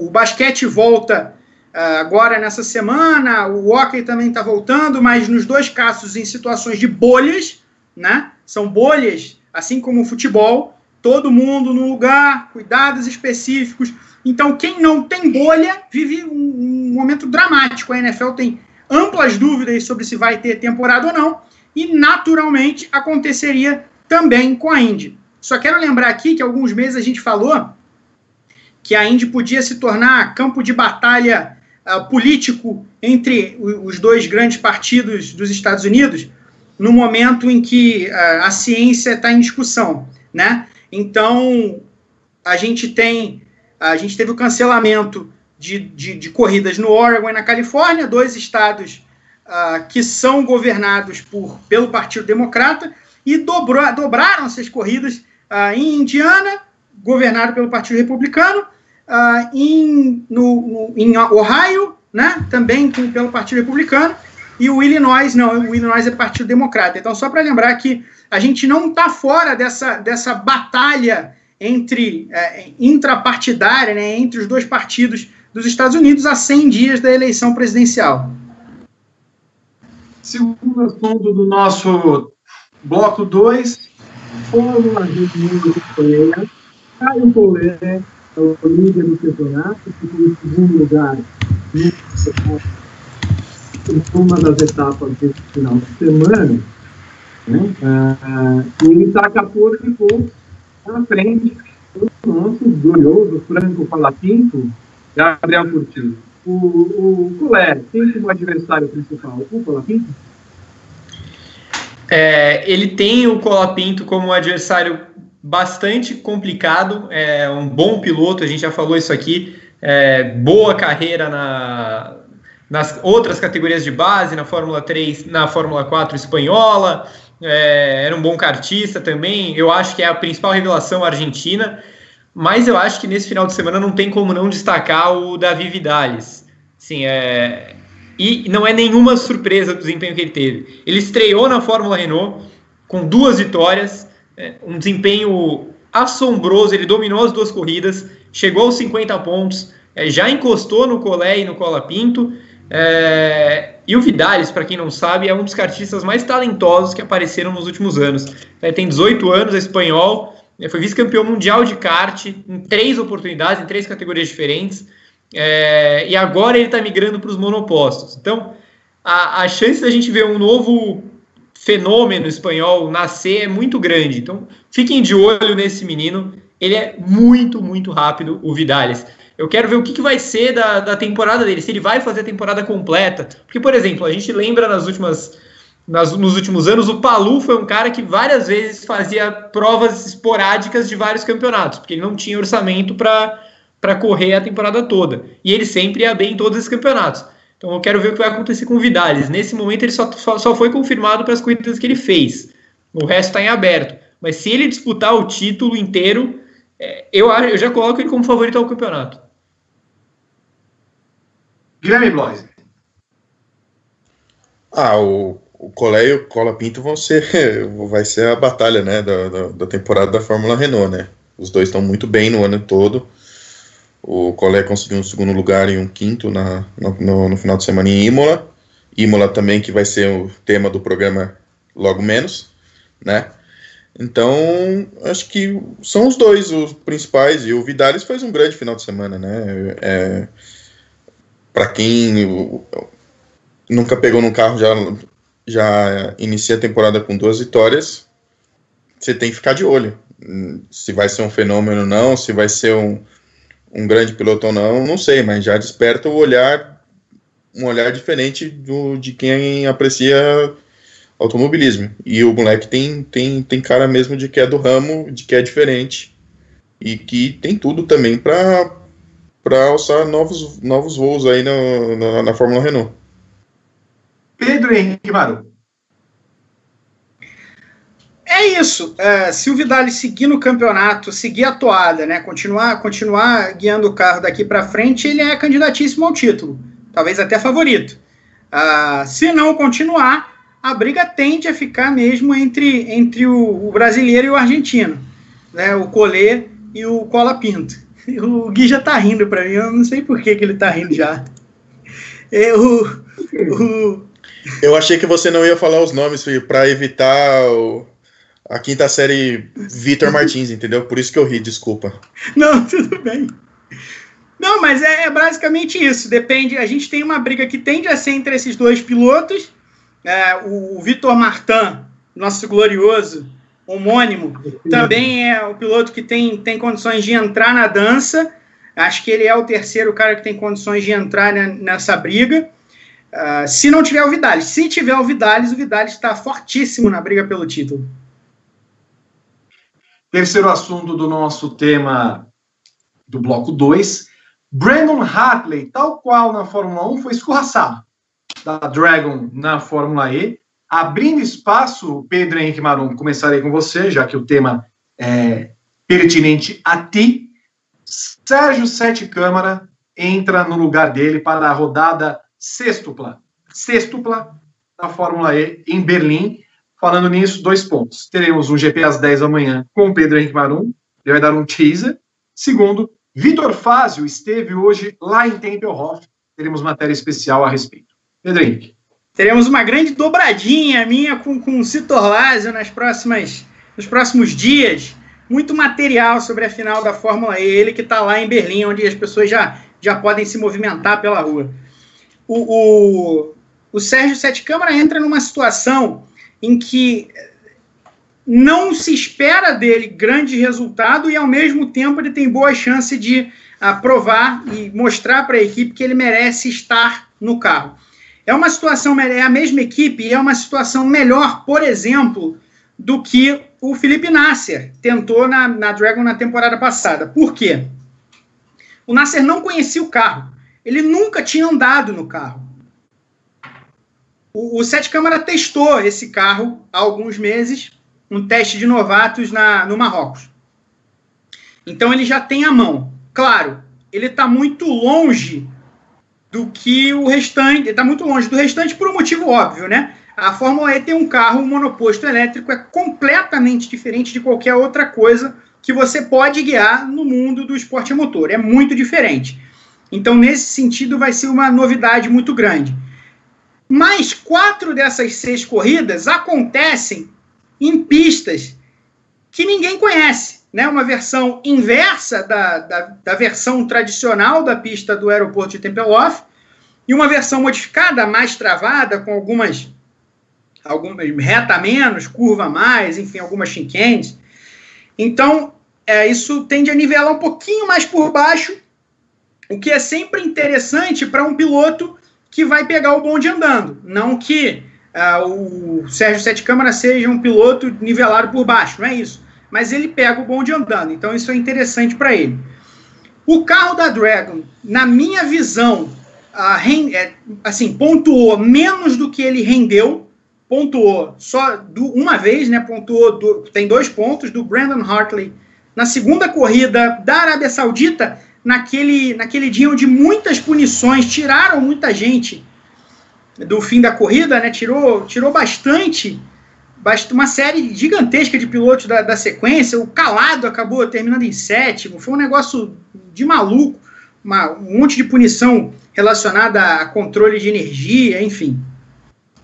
o, basquete volta uh, agora nessa semana, o hockey também está voltando, mas nos dois casos em situações de bolhas, né? São bolhas, assim como o futebol, todo mundo no lugar, cuidados específicos. Então, quem não tem bolha vive um, um momento dramático. A NFL tem amplas dúvidas sobre se vai ter temporada ou não, e naturalmente aconteceria também com a Indy. Só quero lembrar aqui que alguns meses a gente falou que a Indy podia se tornar campo de batalha uh, político entre os dois grandes partidos dos Estados Unidos, no momento em que uh, a ciência está em discussão, né? Então a gente tem a gente teve o cancelamento de, de, de corridas no Oregon e na Califórnia, dois estados uh, que são governados por, pelo Partido Democrata, e dobrou, dobraram essas corridas uh, em Indiana, governado pelo Partido Republicano, uh, em, no, no, em Ohio, né, também com, pelo Partido Republicano, e o Illinois, não, o Illinois é Partido Democrata. Então, só para lembrar que a gente não está fora dessa, dessa batalha entre é, intrapartidária, né, entre os dois partidos dos Estados Unidos a 100 dias da eleição presidencial. Segundo assunto do nosso bloco 2, foram a reunião europeia. Caio Polé é o líder do campeonato, ficou em segundo lugar em uma das etapas desse final de semana. Né? Ah, e ele está a 14 pontos na frente, o nosso glorioso Franco Palapinto, Gabriel Curtido. O, o Colé tem como adversário principal o Palapinto? É, ele tem o Colapinto como adversário bastante complicado, é um bom piloto, a gente já falou isso aqui, é, boa carreira na, nas outras categorias de base, na Fórmula 3, na Fórmula 4 espanhola, é, era um bom kartista também, eu acho que é a principal revelação argentina, mas eu acho que nesse final de semana não tem como não destacar o Davi Vidales. Sim, é, e não é nenhuma surpresa o desempenho que ele teve. Ele estreou na Fórmula Renault com duas vitórias, é, um desempenho assombroso, ele dominou as duas corridas, chegou aos 50 pontos, é, já encostou no Colé e no Cola Pinto. É, e o Vidales, para quem não sabe, é um dos kartistas mais talentosos que apareceram nos últimos anos. Ele tem 18 anos, é espanhol, é, foi vice-campeão mundial de kart em três oportunidades, em três categorias diferentes. É, e agora ele está migrando para os monopostos. Então, a, a chance da gente ver um novo fenômeno espanhol nascer é muito grande. Então, fiquem de olho nesse menino. Ele é muito, muito rápido, o Vidales. Eu quero ver o que, que vai ser da, da temporada dele, se ele vai fazer a temporada completa. Porque, por exemplo, a gente lembra nas últimas, nas, nos últimos anos, o Palu foi um cara que várias vezes fazia provas esporádicas de vários campeonatos, porque ele não tinha orçamento para correr a temporada toda. E ele sempre ia bem em todos esses campeonatos. Então eu quero ver o que vai acontecer com o Vidales. Nesse momento ele só, só, só foi confirmado para as corridas que ele fez. O resto está em aberto. Mas se ele disputar o título inteiro, é, eu, eu já coloco ele como favorito ao campeonato. Guilherme Blois. Ah, o, o Colé e o Cola Pinto vão ser, *laughs* vai ser a batalha, né, da, da, da temporada da Fórmula Renault, né? Os dois estão muito bem no ano todo. O Colé conseguiu um segundo lugar e um quinto na, no, no, final de semana em Imola. Imola também, que vai ser o tema do programa logo menos, né? Então, acho que são os dois os principais. E o Vidalis fez um grande final de semana, né? É, Para quem nunca pegou num carro, já, já inicia a temporada com duas vitórias, você tem que ficar de olho. Se vai ser um fenômeno ou não, se vai ser um, um grande piloto ou não, não sei, mas já desperta o olhar, um olhar diferente do, de quem aprecia automobilismo. E o moleque tem, tem, tem cara mesmo de que é do ramo, de que é diferente e que tem tudo também para para alçar novos, novos voos aí no, na, na Fórmula Renault. Pedro Henrique Maru. É isso. É, se o Vidal seguir no campeonato, seguir a toada, né, continuar, continuar guiando o carro daqui para frente, ele é candidatíssimo ao título, talvez até favorito. Uh, se não continuar, a briga tende a ficar mesmo entre, entre o, o brasileiro e o argentino, né, o Colê e o Cola Pinto. *laughs* O Gui já tá rindo para mim, eu não sei por que, que ele tá rindo já. Eu, o... eu achei que você não ia falar os nomes para evitar o a quinta série Vitor *laughs* Martins, entendeu? Por isso que eu ri, desculpa. Não, *laughs* tudo bem. Não, mas é, é, basicamente isso. Depende. A gente tem uma briga que tende a ser entre esses dois pilotos. É, o, o Vitor Martin, nosso glorioso homônimo, também é o piloto que tem, tem condições de entrar na dança. Acho que ele é o terceiro cara que tem condições de entrar nessa briga. Uh, se não tiver o Vidales. Se tiver o Vidales, o Vidales está fortíssimo na briga pelo título. Terceiro assunto do nosso tema do bloco 2. Brandon Hartley, tal qual na Fórmula 1, foi escorraçado da Dragon na Fórmula E, abrindo espaço, Pedro Henrique Marum, começarei com você, já que o tema é pertinente a ti. Sérgio Sete Câmara entra no lugar dele para a rodada sextupla, sextupla da Fórmula E em Berlim. Falando nisso, dois pontos. Teremos um GP às 10 da manhã com o Pedro Henrique Marum, ele vai dar um teaser. Segundo, Vitor Fázio esteve hoje lá em Tempelhof, teremos matéria especial a respeito. Pedro Henrique. Teremos uma grande dobradinha minha com, com o Citor Lázio nas próximas, nos próximos dias. Muito material sobre a final da Fórmula E, ele que está lá em Berlim, onde as pessoas já, já podem se movimentar pela rua. O, o, o Sérgio Sete Câmara entra numa situação em que não se espera dele grande resultado e, ao mesmo tempo, ele tem boa chance de uh, provar e mostrar para a equipe que ele merece estar no carro. É uma situação, é a mesma equipe é uma situação melhor, por exemplo, do que o Felipe Nasser tentou na, na Dragon na temporada passada. Por quê? O Nasser não conhecia o carro. Ele nunca tinha andado no carro. O, o Sete Câmara testou esse carro há alguns meses um teste de novatos na, no Marrocos. Então ele já tem a mão. Claro, ele está muito longe do que o restante, está muito longe do restante por um motivo óbvio, né? A Fórmula E tem um carro um monoposto elétrico, é completamente diferente de qualquer outra coisa que você pode guiar no mundo do esporte motor. É muito diferente. Então, nesse sentido, vai ser uma novidade muito grande. Mas quatro dessas seis corridas acontecem em pistas que ninguém conhece. Né, uma versão inversa da, da, da, versão tradicional da pista do aeroporto de Tempelhof e uma versão modificada, mais travada, com algumas, algumas reta menos, curva mais, enfim, algumas chinquentes. Então, é, isso tende a nivelar um pouquinho mais por baixo, o que é sempre interessante para um piloto que vai pegar o bonde andando, não que uh, o Sérgio Sete Câmara seja um piloto nivelado por baixo, não é isso. Mas ele pega o bonde andando, então isso é interessante para ele. O carro da Dragon, na minha visão, uh, rend, é, assim, pontuou menos do que ele rendeu, pontuou só do, uma vez, né? Pontuou, do, tem dois pontos do Brandon Hartley na segunda corrida da Arábia Saudita, naquele, naquele dia onde muitas punições tiraram muita gente do fim da corrida, né? Tirou, tirou bastante, uma série gigantesca de pilotos da, da sequência. O Calado acabou terminando em sétimo. Foi um negócio de maluco, uma, um monte de punição relacionada a controle de energia, enfim.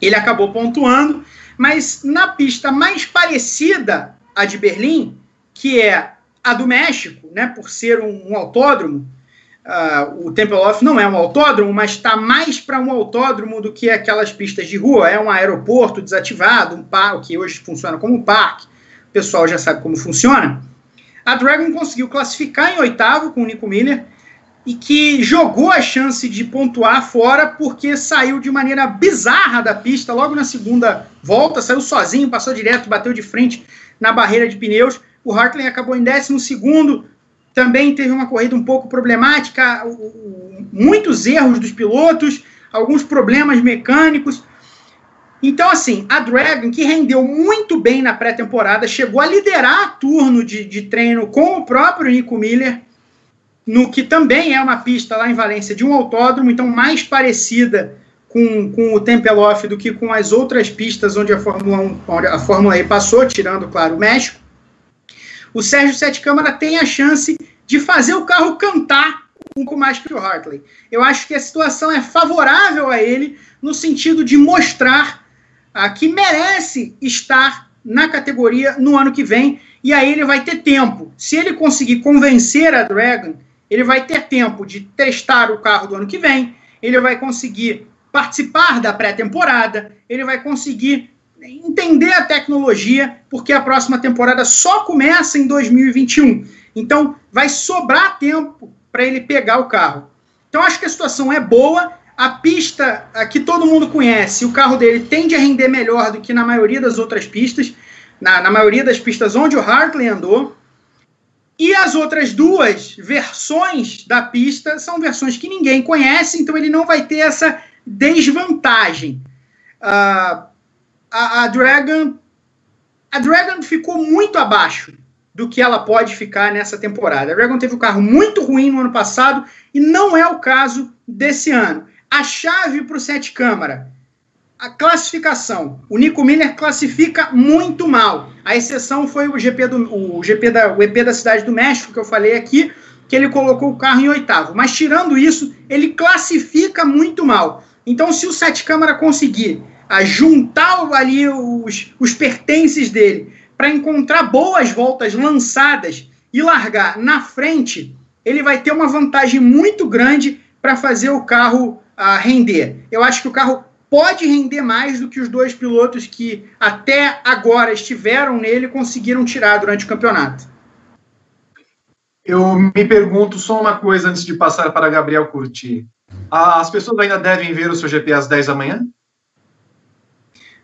Ele acabou pontuando, mas na pista mais parecida à de Berlim, que é a do México, né, por ser um, um autódromo, Uh, o Tempelhof não é um autódromo, mas está mais para um autódromo do que aquelas pistas de rua. É um aeroporto desativado, um parque que hoje funciona como um parque. O pessoal já sabe como funciona. A Dragon conseguiu classificar em oitavo com o Nico Miller e que jogou a chance de pontuar fora porque saiu de maneira bizarra da pista logo na segunda volta, saiu sozinho, passou direto, bateu de frente na barreira de pneus. O Hartley acabou em décimo segundo, também teve uma corrida um pouco problemática, muitos erros dos pilotos, alguns problemas mecânicos. Então, assim, a Dragon, que rendeu muito bem na pré-temporada, chegou a liderar turno de, de treino com o próprio Nico Miller, no que também é uma pista lá em Valência de um autódromo, então mais parecida com, com o Tempelhof do que com as outras pistas onde a Fórmula 1, onde a Fórmula E passou, tirando, claro, o México o Sérgio Sete Câmara tem a chance de fazer o carro cantar um pouco mais que o Hartley. Eu acho que a situação é favorável a ele no sentido de mostrar ah, que merece estar na categoria no ano que vem e aí ele vai ter tempo. Se ele conseguir convencer a Dragon, ele vai ter tempo de testar o carro do ano que vem, ele vai conseguir participar da pré-temporada, ele vai conseguir entender a tecnologia, porque a próxima temporada só começa em 2021. Então, vai sobrar tempo para ele pegar o carro. Então, acho que a situação é boa. A pista a que todo mundo conhece, o carro dele tende a render melhor do que na maioria das outras pistas, na, na maioria das pistas onde o Hartley andou. E as outras duas versões da pista são versões que ninguém conhece, então ele não vai ter essa desvantagem. Uh, a, Dragon a Dragon ficou muito abaixo do que ela pode ficar nessa temporada. A Dragon teve um carro muito ruim no ano passado e não é o caso desse ano. A chave para o sete câmara, a classificação. O Nico Miller classifica muito mal. A exceção foi o GP do o GP da o EP da cidade do México que eu falei aqui, que ele colocou o carro em oitavo. Mas tirando isso, ele classifica muito mal. Então, se o sete câmara conseguir a juntar ali os, os pertences dele para encontrar boas voltas lançadas e largar na frente, ele vai ter uma vantagem muito grande para fazer o carro uh, render. Eu acho que o carro pode render mais do que os dois pilotos que até agora estiveram nele conseguiram tirar durante o campeonato. Eu me pergunto só uma coisa antes de passar para Gabriel Curti. As pessoas ainda devem ver o seu GP às 10 da manhã?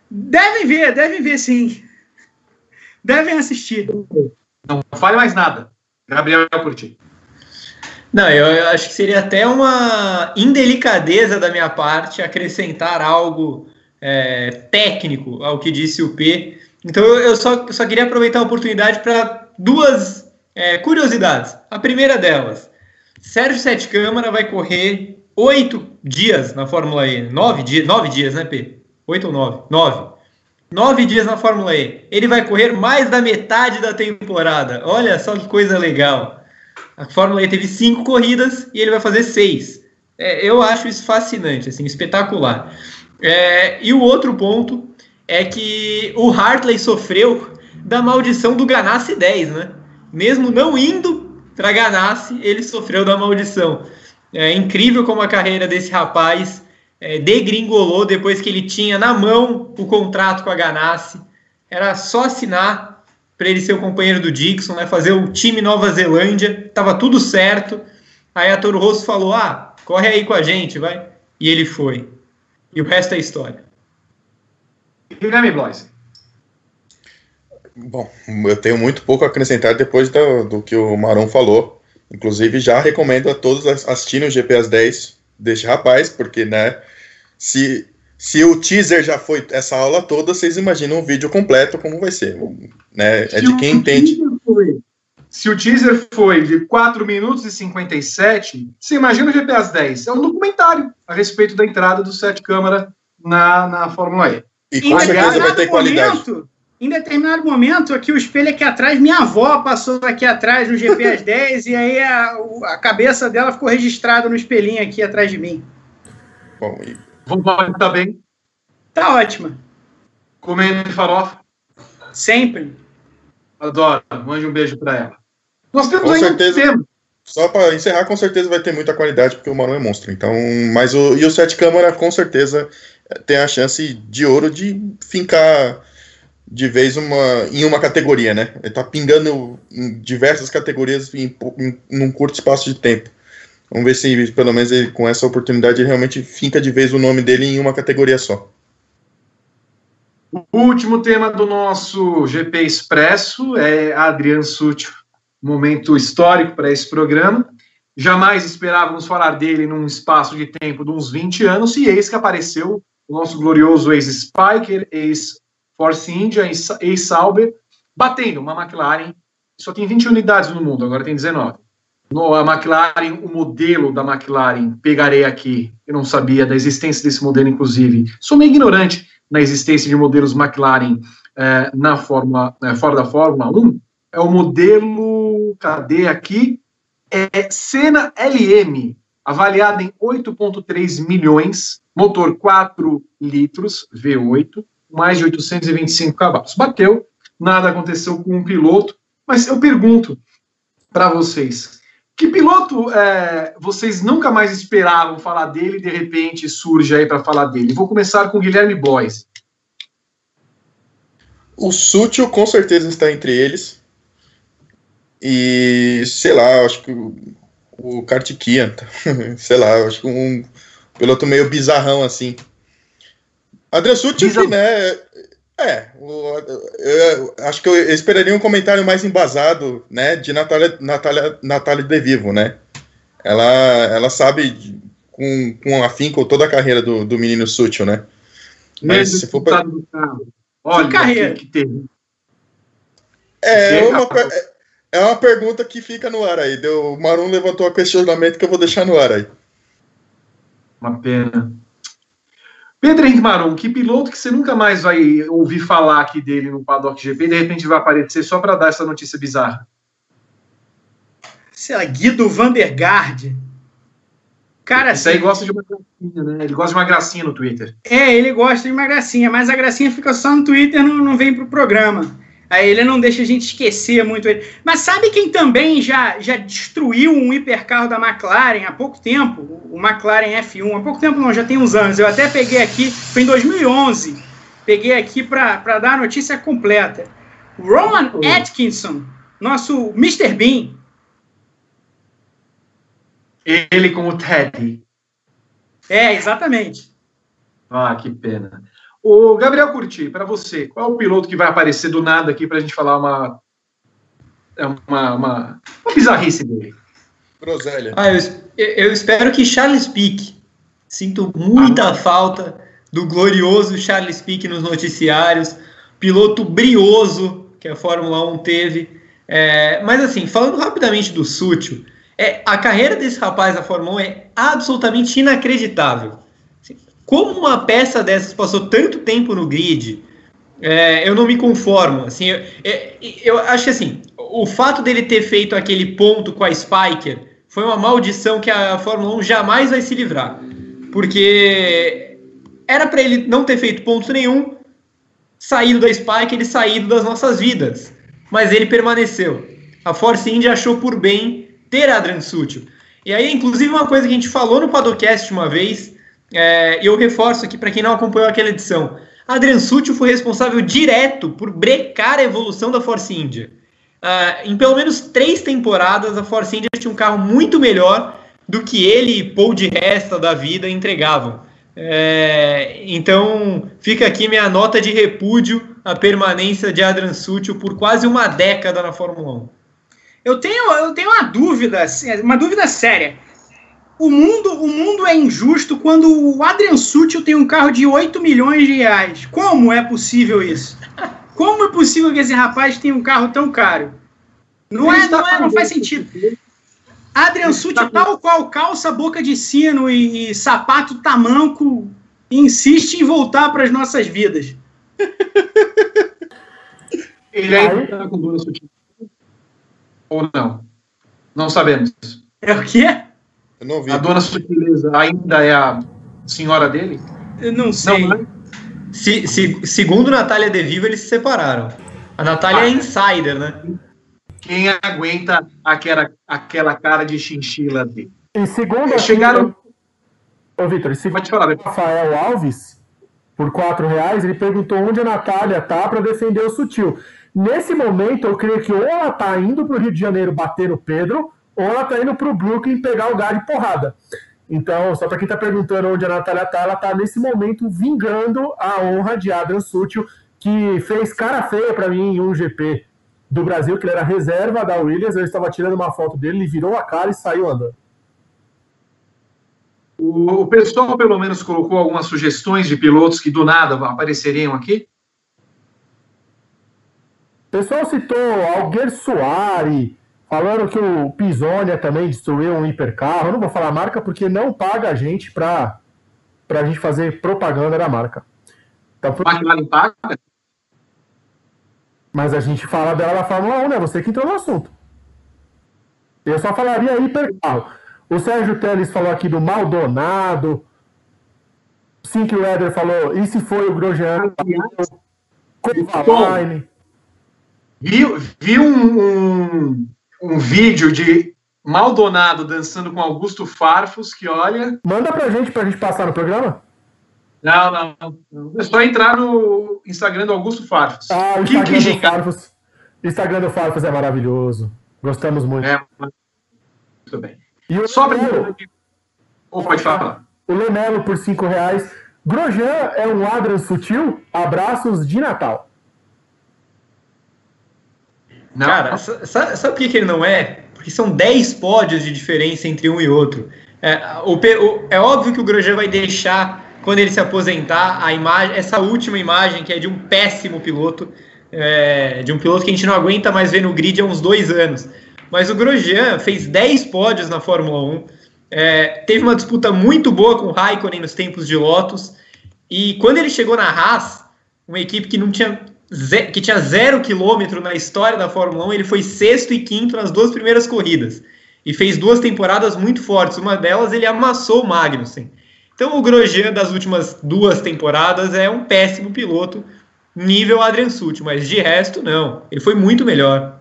Devem ver, devem ver sim. Devem assistir. Não fale mais nada. Gabriel Curti. Não, eu, eu, acho que seria até uma indelicadeza da minha parte acrescentar algo é, técnico ao que disse o P. Então eu, só, só queria aproveitar a oportunidade para duas é, curiosidades. A primeira delas, Sérgio Sete Câmara vai correr oito dias na Fórmula E. Nove dias, nove dias, né, P? Oito ou nove? Nove. Nove dias na Fórmula E. Ele vai correr mais da metade da temporada. Olha só que coisa legal. A Fórmula E teve cinco corridas e ele vai fazer seis. É, eu acho isso fascinante, assim, espetacular. É, e o outro ponto é que o Hartley sofreu da maldição do Ganassi 10, né? Mesmo não indo para Ganassi, ele sofreu da maldição. É incrível como a carreira desse rapaz é, degringolou depois que ele tinha na mão o contrato com a Ganassi. Era só assinar para ele ser o companheiro do Dixon, né, fazer o time Nova Zelândia, tava tudo certo. Aí a Toro Rosso falou: "Ah, corre aí com a gente, vai". E ele foi. E o resto é história. Guilherme Blois. Bom, eu tenho muito pouco a acrescentar depois do, do que o Marão falou. Inclusive, já recomendo a todos assistirem o GP às 10 deste rapaz, porque, né, se se o teaser já foi essa aula toda, vocês imaginam o vídeo completo como vai ser. Né? É de quem entende. Foi, se o teaser foi de 4 minutos e 57, você imagina o GPS 10. É um documentário a respeito da entrada do Sete Câmara na, na Fórmula E. E com certeza vai ter qualidade. Momento, em determinado momento, aqui o espelho aqui atrás, minha avó passou aqui atrás no GPS 10 *laughs* e aí a, a cabeça dela ficou registrada no espelhinho aqui atrás de mim. Bom, e Vovó tá bem? Tá ótima. Comendo farofa? Sempre. Adoro. Mande um beijo para ela. Nós temos com certeza. Só para encerrar, com certeza vai ter muita qualidade, porque o Marão é monstro. Então, mas o, e o Sete Câmara, com certeza, tem a chance de ouro de fincar de vez uma, em uma categoria, né? Ele tá pingando em diversas categorias em, em, em um curto espaço de tempo. Vamos ver se, pelo menos, ele, com essa oportunidade, ele realmente finca de vez o nome dele em uma categoria só. O último tema do nosso GP Expresso é Adriano Sutil. Momento histórico para esse programa. Jamais esperávamos falar dele num espaço de tempo de uns 20 anos, e eis que apareceu o nosso glorioso ex-Spiker, ex-Force India, ex-Sauber, batendo uma McLaren. Só tem 20 unidades no mundo, agora tem 19 no, a McLaren, o modelo da McLaren, pegarei aqui, eu não sabia da existência desse modelo, inclusive. Sou meio ignorante na existência de modelos McLaren é, na Fórmula, é, fora da Fórmula 1. É o modelo, cadê aqui? É Senna LM, avaliado em 8,3 milhões, motor 4 litros, V8, mais de 825 cavalos. Bateu, nada aconteceu com o piloto, mas eu pergunto para vocês, que piloto é, vocês nunca mais esperavam falar dele e de repente surge aí para falar dele? Vou começar com o Guilherme Boys. O Sutil com certeza está entre eles. E sei lá, acho que o, Kartikian, *laughs* sei lá, acho que um piloto meio bizarrão assim. Adrian Sutil, Bizar... né? É, eu, acho que eu esperaria um comentário mais embasado, né, de Natália, Natália, Natália De Vivo, né? Ela, ela sabe com, com afinco toda a carreira do, do menino Sutil, né? Mas Mesmo se for pra... Olha, que carreira que teve. É, é uma, é uma pergunta que fica no ar aí. Deu, o Marum levantou a questionamento que eu vou deixar no ar aí. Uma pena. Pedro Henrique Maron, que piloto que você nunca mais vai ouvir falar aqui dele no Paddock GP, de repente vai aparecer só para dar essa notícia bizarra? Sei lá, Guido Vandergaard. Cara, Esse aí gosta de uma gracinha, né? Ele gosta de uma gracinha no Twitter. É, ele gosta de uma gracinha, mas a gracinha fica só no Twitter, não, não vem pro programa. Aí ele não deixa a gente esquecer muito ele. Mas sabe quem também já, já destruiu um hipercarro da McLaren há pouco tempo? O McLaren F1. Há pouco tempo não, já tem uns anos. Eu até peguei aqui, foi em 2011. Peguei aqui para dar a notícia completa. Roman Atkinson, nosso Mr. Bean. Ele com o Teddy. É, exatamente. Ah, que pena. O Gabriel Curti, para você, qual é o piloto que vai aparecer do nada aqui para a gente falar uma, é uma, uma, uma bizarrice dele? Groselha. Ah, eu, eu, espero que Charles Pique. Sinto muita ah, falta do glorioso Charles Pique nos noticiários. Piloto brioso que a Fórmula 1 teve. É, mas assim, falando rapidamente do Sútil, é, a carreira desse rapaz na Fórmula 1 é absolutamente inacreditável. Como uma peça dessas passou tanto tempo no grid, é, eu não me conformo. Assim, eu, é, eu, acho que assim, o fato dele ter feito aquele ponto com a Spiker foi uma maldição que a Fórmula 1 jamais vai se livrar. Porque era para ele não ter feito ponto nenhum, saído da Spiker, ele saído das nossas vidas. Mas ele permaneceu. A Force India achou por bem ter Adrian Sutil. E aí, inclusive, uma coisa que a gente falou no Padocast uma vez, é, eu reforço aqui para quem não acompanhou aquela edição. Adrian Sutil foi responsável direto por brecar a evolução da Force India. Uh, em pelo menos três temporadas, a Force India tinha um carro muito melhor do que ele e Paul de Resta da vida entregavam. É, então, fica aqui minha nota de repúdio à permanência de Adrian Sutil por quase uma década na Fórmula 1. Eu tenho, eu tenho uma dúvida, uma dúvida séria o mundo, o mundo é injusto quando o Adrian Sutil tem um carro de 8 milhões de reais. Como é possível isso? Como é possível que esse rapaz tenha um carro tão caro? Não, é, não, é, não faz sentido. Adrian Sutil, tal qual calça boca de sino e, e sapato tamanco, insiste em voltar para as nossas vidas. Ele ainda está com Sutil? Ou não? Não sabemos. É o quê? Eu não vi. A dona Sutileza ainda é a senhora dele? Eu não sei. Não, né? se, se, segundo Natália De Vivo, eles se separaram. A Natália é ah, é insider, né? Quem aguenta aquela, aquela cara de chinchila dele? E segundo a chegaram. Ô, Vitor, segundo Pode falar, Rafael Alves, por quatro reais, ele perguntou onde a Natália tá para defender o sutil. Nesse momento, eu creio que ou ela tá indo para o Rio de Janeiro bater o Pedro, ou ela tá indo pro Brooklyn pegar o de porrada. Então, só para quem tá perguntando onde a Natália tá, ela tá nesse momento vingando a honra de Adam Sutil, que fez cara feia para mim em um GP do Brasil, que ele era reserva da Williams, eu estava tirando uma foto dele, ele virou a cara e saiu andando. O, o pessoal, pelo menos, colocou algumas sugestões de pilotos que do nada apareceriam aqui? O pessoal citou Alguer Soares, Falaram que o Pisonia também destruiu um hipercarro. Eu não vou falar a marca porque não paga a gente para a gente fazer propaganda da marca. Então, pro... McLaren paga? Mas a gente fala dela da Fórmula 1, né? Você que entrou no assunto. Eu só falaria hipercarro. O Sérgio Teles falou aqui do Maldonado. Sink Weather falou, e se foi o Grosjean? Kovalainen. Viu, viu um, um vídeo de Maldonado dançando com Augusto Farfus, que olha. Manda pra gente, pra gente passar no programa? Não, não. É só entrar no Instagram do Augusto Farfus. Ah, o Instagram do Farfus. Instagram do Farfus é maravilhoso. Gostamos muito. É, muito bem. E o só Lemelo, Ou pode falar. O Lemelo por 5 reais. Grosjean é um ladrão sutil? Abraços de Natal. Não. Cara, sabe, sabe por que ele não é? Porque são 10 pódios de diferença entre um e outro. É, o, o, é óbvio que o Grosjean vai deixar, quando ele se aposentar, a imagem, essa última imagem, que é de um péssimo piloto, é, de um piloto que a gente não aguenta mais ver no grid há uns dois anos. Mas o Grosjean fez 10 pódios na Fórmula 1, é, teve uma disputa muito boa com o Raikkonen nos tempos de Lotus, e quando ele chegou na Haas, uma equipe que não tinha que tinha zero quilômetro na história da Fórmula 1, ele foi sexto e quinto nas duas primeiras corridas. E fez duas temporadas muito fortes. Uma delas ele amassou o Magnussen. Então o Grosjean das últimas duas temporadas é um péssimo piloto. nível Adrian Sutil, mas de resto, não. Ele foi muito melhor.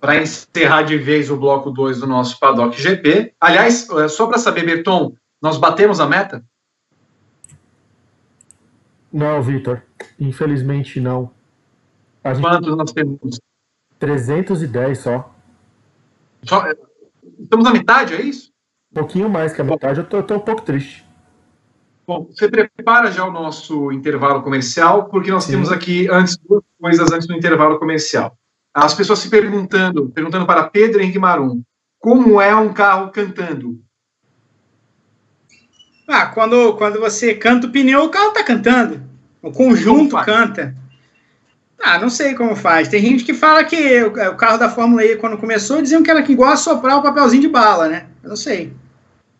Para encerrar de vez o bloco 2 do nosso Paddock GP. Aliás, é, só para saber, Berton, nós batemos a meta? Não, Vitor. Infelizmente não. A gente... Quanto nós temos? 310 só. só. É, estamos na metade, é isso? Um pouquinho mais que a metade, eu tô um pouco triste. Bom, você prepara já o nosso intervalo comercial, porque nós Sim. temos aqui antes duas coisas antes do intervalo comercial. As pessoas se perguntando, perguntando para Pedro Henrique Marum, como é um carro cantando? Ah, quando, quando você canta o pneu, o carro tá cantando. O conjunto canta. Ah, não sei como faz. Tem gente que fala que o, o carro da Fórmula E, quando começou, diziam que era igual a soprar o papelzinho de bala, né? Eu não sei.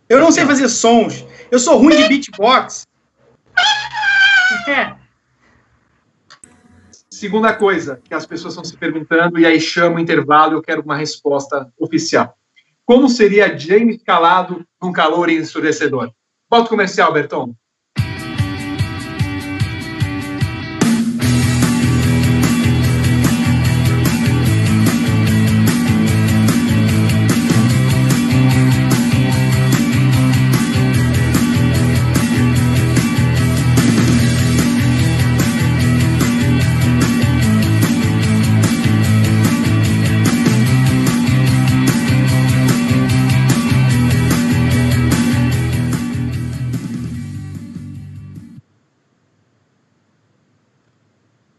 Eu não sei fazer sons. Eu sou ruim de beatbox. É. Segunda coisa que as pessoas estão se perguntando, e aí chama o intervalo, eu quero uma resposta oficial. Como seria James calado num calor ensurdecedor? Bota comercial, Berton.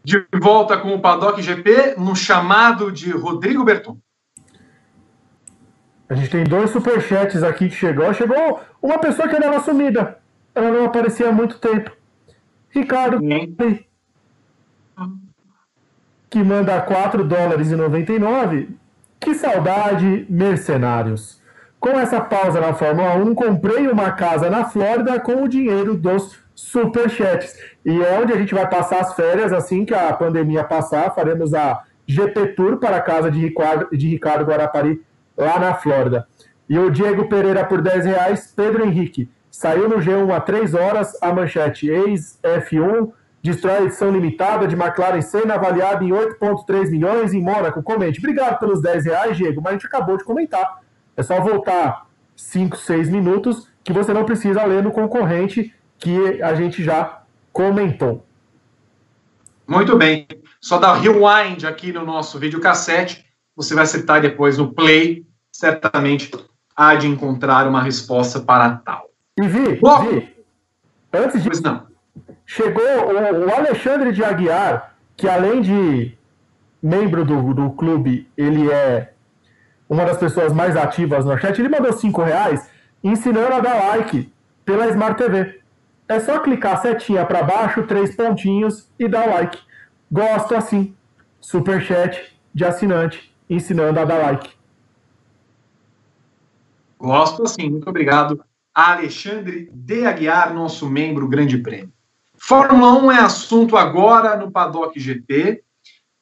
De volta com o Paddock GP no chamado de Rodrigo Berton. A gente tem dois superchats aqui que chegou. Chegou uma pessoa que era sumida. Ela não aparecia há muito tempo. Ricardo. Sim. Que manda 4 dólares e 99. Que saudade, mercenários. Com essa pausa na Fórmula 1, comprei uma casa na Flórida com o dinheiro dos superchats. E onde a gente vai passar as férias, assim que a pandemia passar, faremos a GP Tour para a casa de Ricardo, de Ricardo Guarapari, lá na Flórida. E o Diego Pereira por 10 reais, Pedro Henrique. Saiu no G1 há 3 horas a manchete ex-F1, destrói edição limitada de McLaren Senna, avaliada em 8,3 milhões em Mônaco. Comente. Obrigado pelos 10 reais, Diego, mas a gente acabou de comentar. É só voltar 5, 6 minutos que você não precisa ler no concorrente que a gente já comentou. Muito bem. Só dar rewind aqui no nosso videocassete. Você vai acertar depois no play. Certamente há de encontrar uma resposta para tal. E Vi, Vi antes de. Pois não. Chegou o, o Alexandre de Aguiar, que além de membro do, do clube, ele é uma das pessoas mais ativas no chat. Ele mandou cinco reais ensinando a dar like pela Smart TV. É só clicar setinha para baixo, três pontinhos e dar like. Gosto assim. Superchat de assinante ensinando a dar like. Gosto assim. Muito obrigado. Alexandre de Aguiar, nosso membro Grande Prêmio. Fórmula 1 é assunto agora no Paddock GP.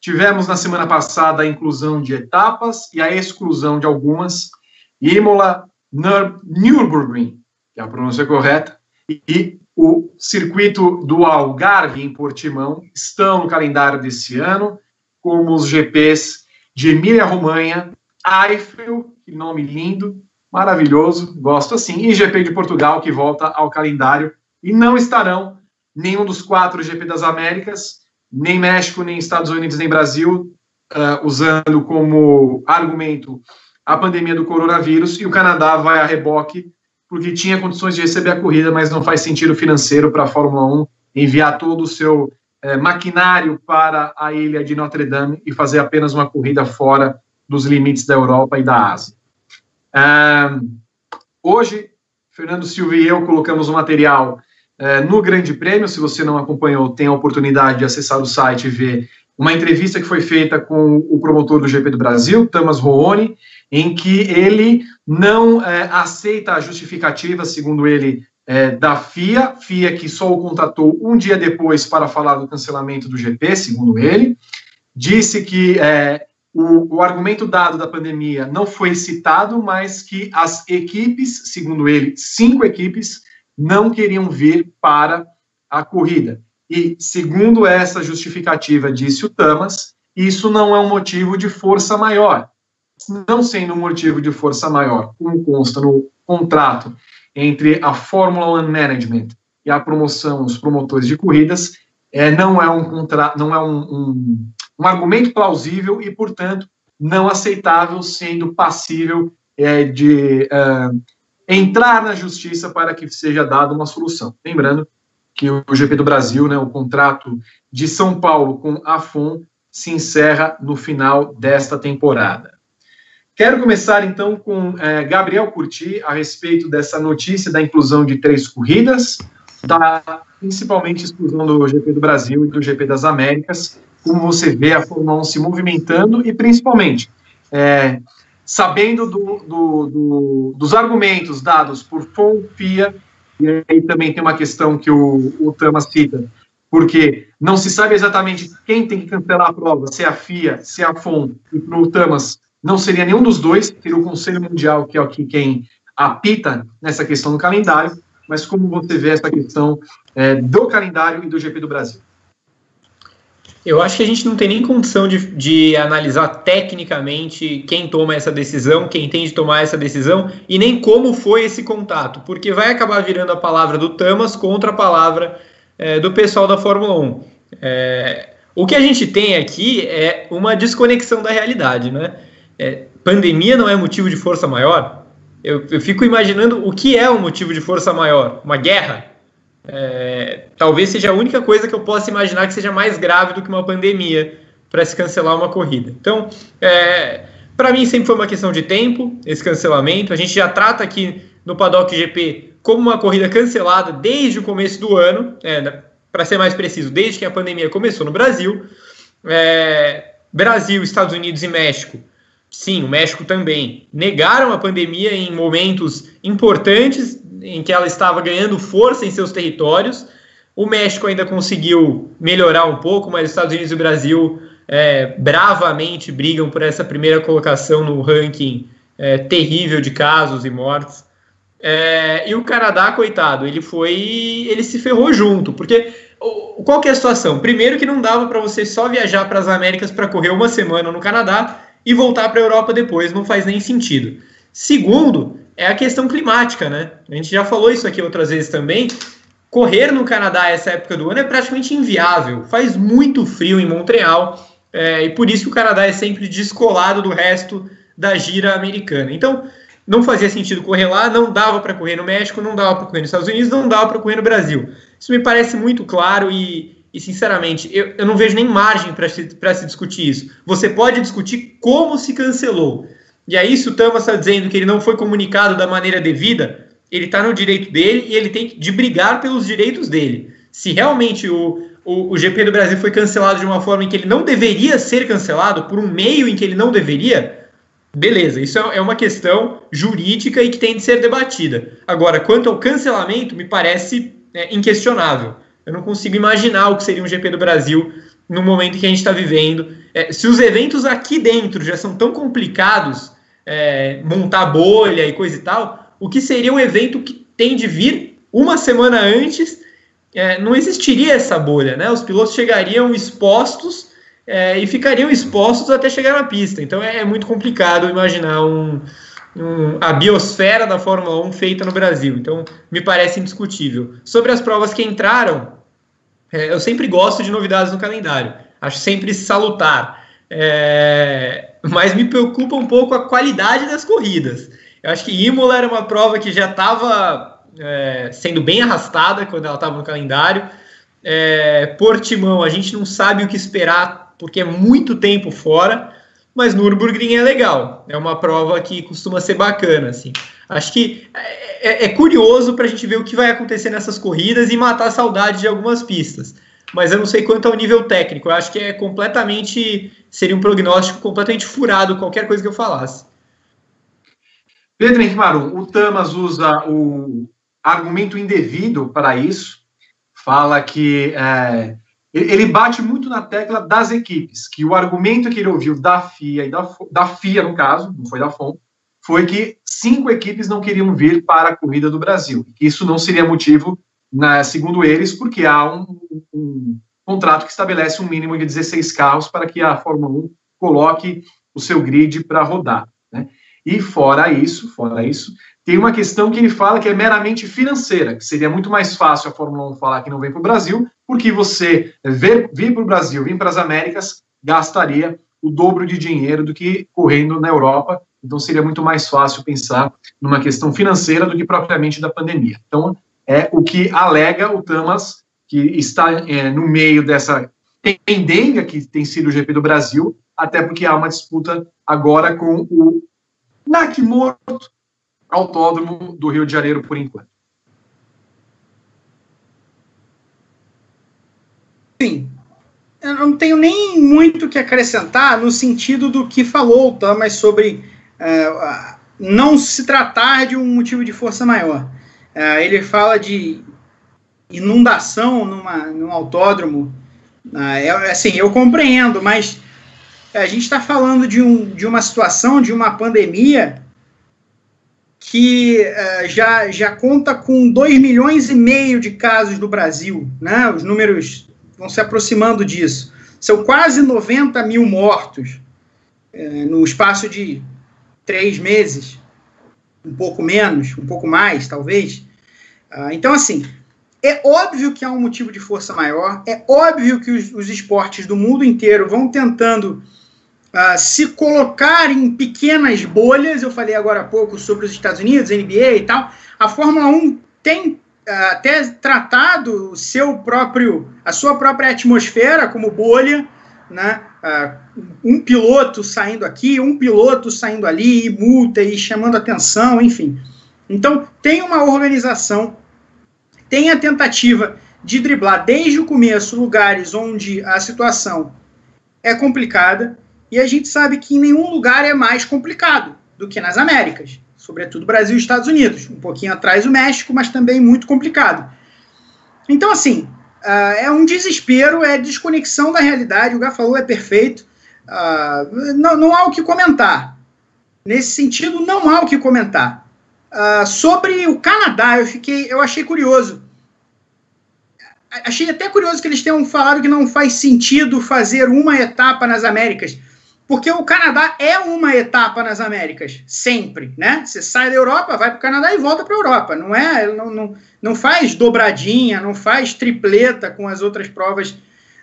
Tivemos na semana passada a inclusão de etapas e a exclusão de algumas. Imola, Nürburgring, que é a pronúncia correta, e o circuito do Algarve em Portimão estão no calendário desse ano, como os GPs de Emília-Romanha, Eiffel, que nome lindo, maravilhoso, gosto assim, e GP de Portugal, que volta ao calendário, e não estarão nenhum dos quatro GP das Américas, nem México, nem Estados Unidos, nem Brasil, uh, usando como argumento a pandemia do coronavírus, e o Canadá vai a reboque porque tinha condições de receber a corrida, mas não faz sentido financeiro para a Fórmula 1 enviar todo o seu é, maquinário para a ilha de Notre Dame e fazer apenas uma corrida fora dos limites da Europa e da Ásia. hoje, Fernando Silva e eu colocamos o material é, no Grande Prêmio. Se você não acompanhou, tem a oportunidade de acessar o site e ver uma entrevista que foi feita com o promotor do GP do Brasil, Thomas Roone, em que ele não é, aceita a justificativa, segundo ele, é, da FIA, FIA que só o contratou um dia depois para falar do cancelamento do GP, segundo ele, disse que é, o, o, argumento dado da pandemia não foi citado, mas que as equipes, segundo ele, cinco equipes, não queriam vir para a corrida. E, segundo essa justificativa, disse o Tamas, isso não é um motivo de força maior. Não sendo um motivo de força maior, como consta no contrato entre a Fórmula One Management e a promoção, os promotores de corridas, é, não é um contra, não é um, um, um argumento plausível e, portanto, não aceitável, sendo passível é, de uh, entrar na justiça para que seja dada uma solução. Lembrando que o GP do Brasil, né, o contrato de São Paulo com a FON, se encerra no final desta temporada. Quero começar então com é, Gabriel Curti a respeito dessa notícia da inclusão de três corridas, da principalmente exclusão do GP do Brasil e do GP das Américas, como você vê a Fórmula 1 se movimentando e principalmente é, sabendo do, do, do, dos argumentos dados por FOM, FIA, e aí também tem uma questão que o, o cita, porque não se sabe exatamente quem tem que cancelar a prova, se é a FIA, se é a FOM, e para o Tamas não seria nenhum dos dois, seria o Conselho Mundial, que é quem apita nessa questão do calendário, mas como você vê essa questão é, do calendário e do GP do Brasil? Eu acho que a gente não tem nem condição de, de, analisar tecnicamente quem toma essa decisão, quem tem de tomar essa decisão e nem como foi esse contato, porque vai acabar virando a palavra do Tamas contra a palavra é, do pessoal da Fórmula 1. É, o que a gente tem aqui é uma desconexão da realidade, né? É, pandemia não é motivo de força maior? Eu, eu, fico imaginando o que é um motivo de força maior? Uma guerra? É, talvez seja a única coisa que eu possa imaginar que seja mais grave do que uma pandemia para se cancelar uma corrida. Então, é, para mim sempre foi uma questão de tempo esse cancelamento. A gente já trata aqui no Paddock GP como uma corrida cancelada desde o começo do ano, é, para ser mais preciso, desde que a pandemia começou no Brasil. É, Brasil, Estados Unidos e México Sim, o México também. Negaram a pandemia em momentos importantes em que ela estava ganhando força em seus territórios. O México ainda conseguiu melhorar um pouco, mas os Estados Unidos e o Brasil é, bravamente brigam por essa primeira colocação no ranking é, terrível de casos e mortes. É, e o Canadá, coitado, ele foi. ele se ferrou junto, porque qual que é a situação? Primeiro que não dava para você só viajar para as Américas para correr uma semana no Canadá e voltar para a Europa depois, não faz nem sentido. Segundo, é a questão climática, né? A gente já falou isso aqui outras vezes também. Correr no Canadá essa época do ano é praticamente inviável. Faz muito frio em Montreal é, e por isso que o Canadá é sempre descolado do resto da gira americana. Então, não fazia sentido correr lá, não dava para correr no México, não dava para correr nos Estados Unidos, não dava para correr no Brasil. Isso me parece muito claro e e, sinceramente, eu, eu não vejo nem margem para se, se discutir isso. Você pode discutir como se cancelou. E aí, se o Tama está dizendo que ele não foi comunicado da maneira devida, ele está no direito dele e ele tem de brigar pelos direitos dele. Se realmente o, o, o, GP do Brasil foi cancelado de uma forma em que ele não deveria ser cancelado, por um meio em que ele não deveria, beleza, isso é, é uma questão jurídica e que tem de ser debatida. Agora, quanto ao cancelamento, me parece é, inquestionável. Eu não consigo imaginar o que seria um GP do Brasil no momento que a gente está vivendo. É, se os eventos aqui dentro já são tão complicados, é, montar bolha e coisa e tal, o que seria um evento que tem de vir uma semana antes? É, não existiria essa bolha, né? Os pilotos chegariam expostos é, e ficariam expostos até chegar na pista. Então é, é muito complicado imaginar um, um, a biosfera da Fórmula 1 feita no Brasil. Então, me parece indiscutível. Sobre as provas que entraram, é, eu sempre gosto de novidades no calendário. Acho sempre salutar. É, mas me preocupa um pouco a qualidade das corridas. Eu acho que Imola era uma prova que já estava é, sendo bem arrastada quando ela estava no calendário. É, Portimão, a gente não sabe o que esperar porque é muito tempo fora, mas Nürburgring é legal. É uma prova que costuma ser bacana, assim. Acho que é, é, é curioso para a gente ver o que vai acontecer nessas corridas e matar a saudade de algumas pistas. Mas eu não sei quanto ao nível técnico. Eu acho que é completamente. Seria um prognóstico completamente furado qualquer coisa que eu falasse. Pedro Henrique o Tamas usa o argumento indevido para isso. Fala que. É, ele bate muito na tecla das equipes, que o argumento que ele ouviu da FIA e da, da FIA, no caso, não foi da FOM, foi que cinco equipes não queriam vir para a corrida do Brasil, isso não seria motivo na, segundo eles, porque há um, um, contrato que estabelece um mínimo de 16 carros para que a Fórmula 1 coloque o seu grid para rodar. Né? E fora isso, fora isso, tem uma questão que ele fala que é meramente financeira, que seria muito mais fácil a Fórmula 1 falar que não vem para o Brasil, porque você vir, vir para o Brasil, vir para as Américas, gastaria o dobro de dinheiro do que correndo na Europa. Então seria muito mais fácil pensar numa questão financeira do que propriamente da pandemia. Então é o que alega o Thomas, que está é, no meio dessa pendenga que tem sido o GP do Brasil, até porque há uma disputa agora com o Nakimoto, autódromo do Rio de Janeiro por enquanto. Sim. Eu não tenho nem muito que acrescentar no sentido do que falou o Thomas sobre uh, não se tratar de um motivo de força maior. Uh, ele fala de inundação numa, num autódromo. Uh, é, assim, eu compreendo, mas a gente está falando de, um, de uma situação, de uma pandemia que uh, já, já conta com 2 milhões e meio de casos no Brasil, né? Os números vão se aproximando disso. São quase 90 mil mortos uh, no espaço de três meses, um pouco menos, um pouco mais, talvez. Uh, então, assim, é óbvio que há um motivo de força maior, é óbvio que os, os esportes do mundo inteiro vão tentando uh, se colocar em pequenas bolhas, eu falei agora há pouco sobre os Estados Unidos, NBA e tal, a Fórmula 1 tem até tratado o seu próprio, a sua própria atmosfera como bolha, né? Uh, um piloto saindo aqui, um piloto saindo ali, e multa e chamando atenção, enfim. Então, tem uma organização, tem a tentativa de driblar desde o começo lugares onde a situação é complicada, e a gente sabe que em nenhum lugar é mais complicado do que nas Américas, sobretudo Brasil e Estados Unidos. Um pouquinho atrás o México, mas também muito complicado. Então, assim, uh, é um desespero, é desconexão da realidade. O Gá falou, é perfeito. Uh, não, não há o que comentar. Nesse sentido, não há o que comentar. Uh, sobre o Canadá, eu fiquei, eu achei curioso achei até curioso que eles tenham falado que não faz sentido fazer uma etapa nas Américas. Porque o Canadá é uma etapa nas Américas, sempre, né? Você sai da Europa, vai para o Canadá e volta para a Europa. Não é, não, não, não faz dobradinha, não faz tripleta com as outras provas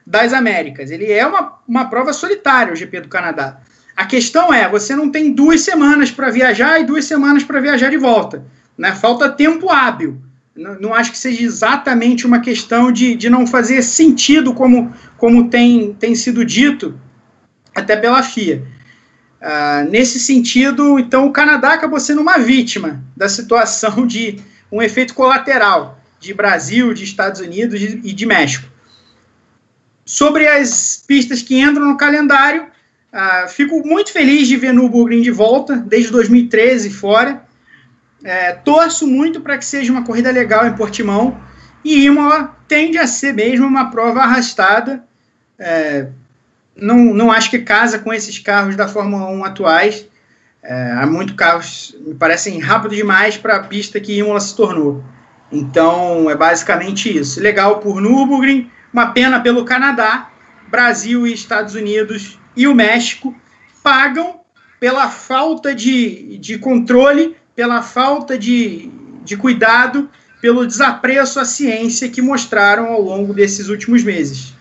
das Américas. Ele é uma, uma prova solitária, o GP do Canadá. A questão é, você não tem duas semanas para viajar e duas semanas para viajar de volta. Né? Falta tempo hábil. Não, não, acho que seja exatamente uma questão de, de não fazer sentido, como, como tem, tem sido dito, até pela FIA. Uh, nesse sentido, então, o Canadá acabou sendo uma vítima da situação de um efeito colateral de Brasil, de Estados Unidos e de México. Sobre as pistas que entram no calendário, uh, fico muito feliz de ver Nürburgring de volta, desde 2013 fora. É, torço muito para que seja uma corrida legal em Portimão, e Imola tende a ser mesmo uma prova arrastada. É, não, não acho que casa com esses carros da Fórmula 1 atuais. É, há muitos carros me parecem rápidos demais para a pista que Imola se tornou. Então é basicamente isso. Legal por Nürburgring, uma pena pelo Canadá, Brasil e Estados Unidos e o México pagam pela falta de, de controle, pela falta de, de cuidado, pelo desapreço à ciência que mostraram ao longo desses últimos meses.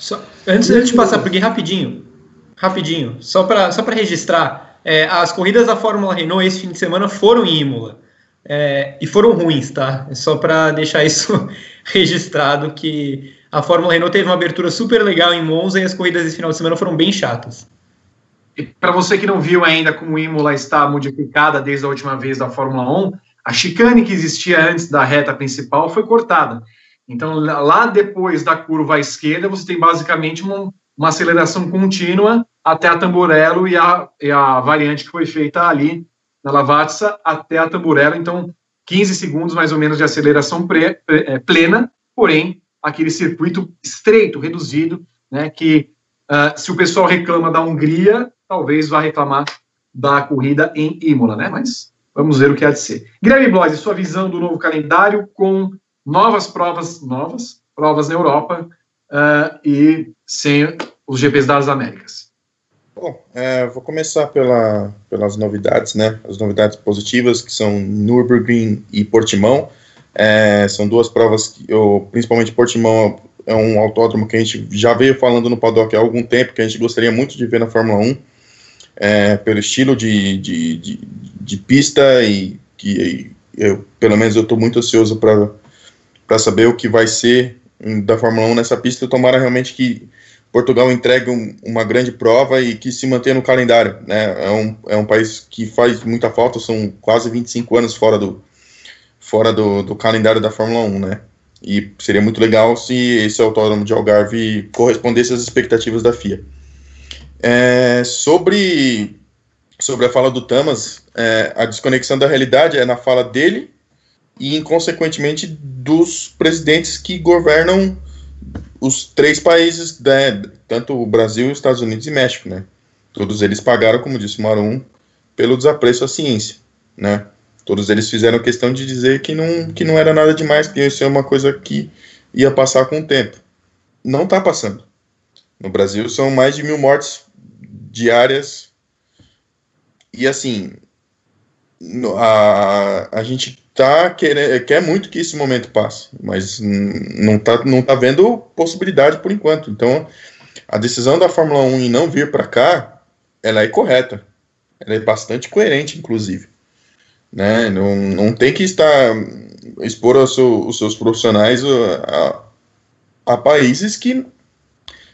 Só, antes, antes de passar por aqui, rapidinho, rapidinho, só para só registrar, é, as corridas da Fórmula Renault esse fim de semana foram em Imola. É, e foram ruins, tá? É só para deixar isso *laughs* registrado que a Fórmula Renault teve uma abertura super legal em Monza e as corridas desse final de semana foram bem chatas. E para você que não viu ainda como Imola está modificada desde a última vez da Fórmula 1, a chicane que existia antes da reta principal foi cortada. Então, lá depois da curva à esquerda, você tem basicamente uma, uma aceleração contínua até a Tamburello e a, e a variante que foi feita ali na Lavazza até a Tamburello. Então, 15 segundos mais ou menos de aceleração pre, pre, é, plena, porém, aquele circuito estreito, reduzido, né, que uh, se o pessoal reclama da Hungria, talvez vá reclamar da corrida em Imola, né? Mas vamos ver o que há de ser. Guilherme Blois, sua visão do novo calendário com novas provas, novas provas na Europa uh, e sem os GPs das Américas. Bom, é, vou começar pela, pelas novidades, né? As novidades positivas, que são Nürburgring e Portimão. É, são duas provas que, eu, principalmente Portimão, é um autódromo que a gente já veio falando no paddock há algum tempo, que a gente gostaria muito de ver na Fórmula 1, é, pelo estilo de, de, de, de, pista e que eu, pelo menos eu estou muito ansioso para saber o que vai ser da Fórmula 1 nessa pista. Tomara realmente que Portugal entregue um, uma grande prova e que se mantenha no calendário. Né? É, um, é um país que faz muita falta, são quase 25 anos fora do, fora do, do calendário da Fórmula 1, né? E seria muito legal se esse autódromo de Algarve correspondesse às expectativas da FIA. É, sobre, sobre a fala do Tamas, é, a desconexão da realidade é na fala dele e, inconsequentemente, dos presidentes que governam os três países, né, tanto o Brasil, Estados Unidos e México, né? Todos eles pagaram, como disse Marum, pelo desapreço à ciência, né? Todos eles fizeram questão de dizer que não, que não era nada demais, que isso é uma coisa que ia passar com o tempo. Não está passando. No Brasil são mais de mil mortes diárias. E assim, a, a gente tá querendo, quer muito que esse momento passe, mas não tá, não tá vendo possibilidade por enquanto. Então, a decisão da Fórmula 1 em não vir para cá, ela é correta. Ela é bastante coerente, inclusive. Né? Não, não tem que estar expor seu, os seus profissionais a, a, países que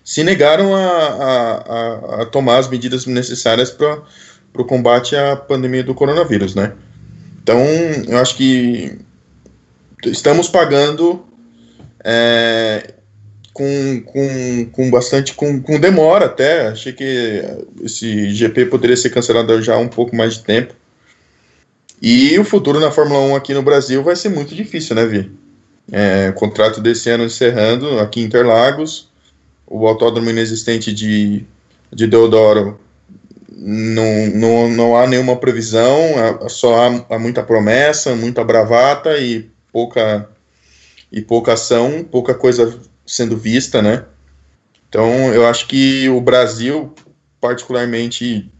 se negaram a, a, a tomar as medidas necessárias para o combate à pandemia do coronavírus, né? Então, eu acho que estamos pagando é, com, com, com bastante, com, com demora até, achei que esse GP poderia ser cancelado já há um pouco mais de tempo, e o futuro na Fórmula 1 aqui no Brasil vai ser muito difícil, né, Vi? É, contrato desse ano encerrando aqui em Interlagos, o autódromo inexistente de, de Deodoro não, não, não há nenhuma previsão, só há, há muita promessa, muita bravata e pouca, e pouca ação, pouca coisa sendo vista, né? Então, eu acho que o Brasil, particularmente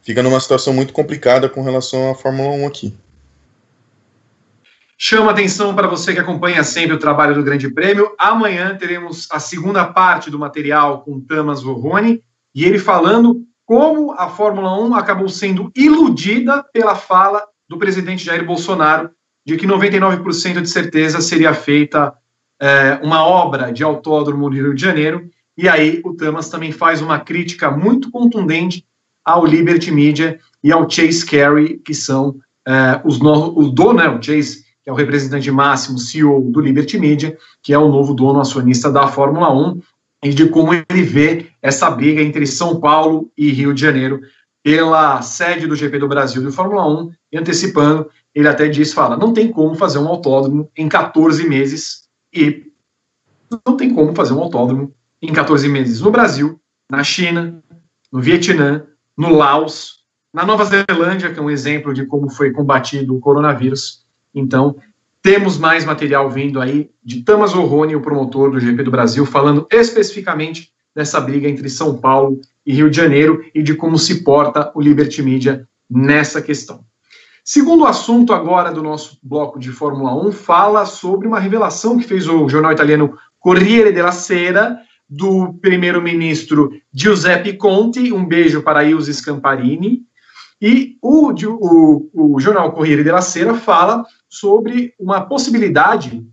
fica numa situação muito complicada com relação à Fórmula 1 aqui. Chama atenção para você que acompanha sempre o trabalho do Grande Prêmio. Amanhã teremos a segunda parte do material com Tamas Vorrone e ele falando como a Fórmula 1 acabou sendo iludida pela fala do presidente Jair Bolsonaro de que 99% de certeza seria feita é, uma obra de autódromo no Rio de Janeiro. E aí o Tamas também faz uma crítica muito contundente ao Liberty Media e ao Chase Carey, que são é, os no, o dono, né, o Chase, que é o representante máximo, CEO do Liberty Media, que é o novo dono acionista da Fórmula 1, e de como ele vê essa briga entre São Paulo e Rio de Janeiro pela sede do GP do Brasil de Fórmula 1, e antecipando, ele até diz, fala, não tem como fazer um autódromo em 14 meses, e não tem como fazer um autódromo em 14 meses no Brasil, na China, no Vietnã, no Laos, na Nova Zelândia, que é um exemplo de como foi combatido o coronavírus. Então, temos mais material vindo aí de Tamas Orrone, o promotor do GP do Brasil, falando especificamente dessa briga entre São Paulo e Rio de Janeiro e de como se porta o Liberty Media nessa questão. Segundo assunto agora do nosso bloco de Fórmula 1, fala sobre uma revelação que fez o jornal italiano Corriere della Sera, do primeiro-ministro Giuseppe Conte, um beijo para Ilse Scamparini, e o, o, o jornal Corriere della Sera fala sobre uma possibilidade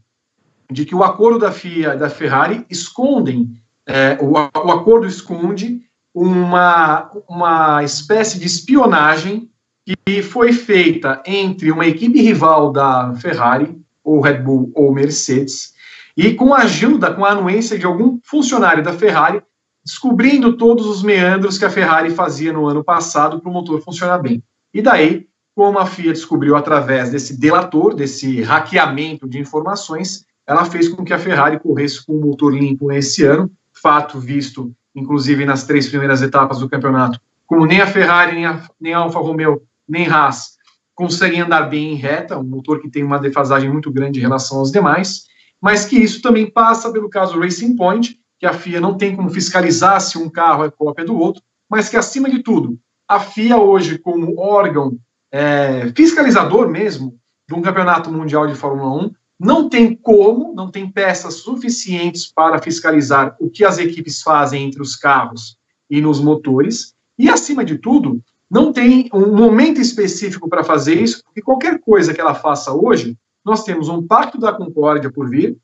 de que o acordo da FIA da Ferrari escondem, é, o, o acordo esconde uma, uma espécie de espionagem que foi feita entre uma equipe rival da Ferrari, ou Red Bull ou Mercedes, e com a ajuda, com a anuência de algum funcionário da Ferrari, descobrindo todos os meandros que a Ferrari fazia no ano passado para o motor funcionar bem. E daí, como a FIA descobriu através desse delator, desse hackeamento de informações, ela fez com que a Ferrari corresse com o motor limpo esse ano, fato visto, inclusive, nas três primeiras etapas do campeonato, como nem a Ferrari, nem a, nem a Alfa Romeo, nem Haas conseguem andar bem em reta, um motor que tem uma defasagem muito grande em relação aos demais, mas que isso também passa pelo caso Racing Point, que a FIA não tem como fiscalizar se um carro é cópia do outro, mas que, acima de tudo, a FIA hoje, como órgão é, fiscalizador mesmo de um campeonato mundial de Fórmula 1, não tem como, não tem peças suficientes para fiscalizar o que as equipes fazem entre os carros e nos motores, e, acima de tudo, não tem um momento específico para fazer isso, porque qualquer coisa que ela faça hoje, nós temos um pacto da concórdia por vir,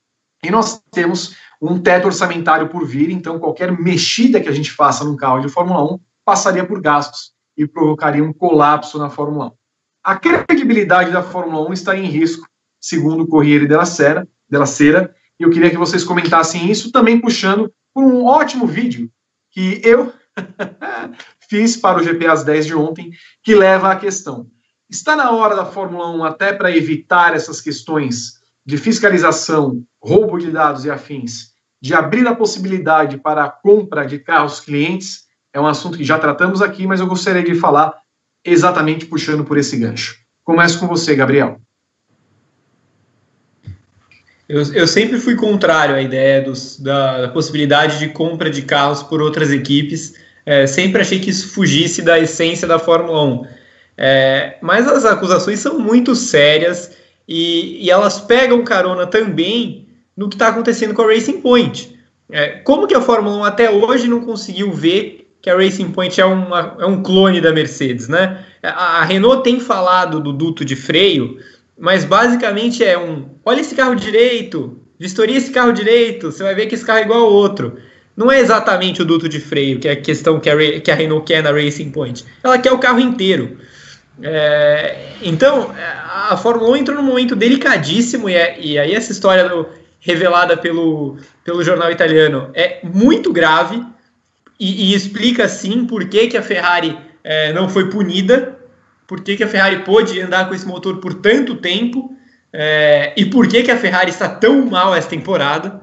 e nós temos um teto orçamentário por vir, então qualquer mexida que a gente faça num carro de Fórmula 1 passaria por gastos e provocaria um colapso na Fórmula 1. A credibilidade da Fórmula 1 está em risco, segundo o Corriere della Sera, della Sera, e eu queria que vocês comentassem isso, também puxando por um ótimo vídeo que eu *laughs* fiz para o GP às 10 de ontem, que leva à questão. Está na hora da Fórmula 1, até para evitar essas questões de fiscalização, roubo de dados e afins, de abrir a possibilidade para a compra de carros clientes, é um assunto que já tratamos aqui, mas eu gostaria de falar exatamente puxando por esse gancho. Começo com você, Gabriel. Eu, eu sempre fui contrário à ideia dos, da, da, possibilidade de compra de carros por outras equipes. É, sempre achei que isso fugisse da essência da Fórmula 1. É, mas as acusações são muito sérias e, e elas pegam carona também no que está acontecendo com a Racing Point. É, como que a Fórmula 1 até hoje não conseguiu ver que a Racing Point é, uma, é um clone da Mercedes, né? A, a, Renault tem falado do duto de freio, mas basicamente é um: olha esse carro direito, vistoria esse carro direito, você vai ver que esse carro é igual ao outro. Não é exatamente o duto de freio, que é a questão que a, que a Renault quer na Racing Point. Ela quer o carro inteiro. É, então, a Fórmula 1 entrou num momento delicadíssimo, e, é, e aí essa história do, revelada pelo, pelo jornal italiano é muito grave e, e explica sim por que, que a Ferrari é, não foi punida, por que, que a Ferrari pôde andar com esse motor por tanto tempo é, e por que, que a Ferrari está tão mal essa temporada.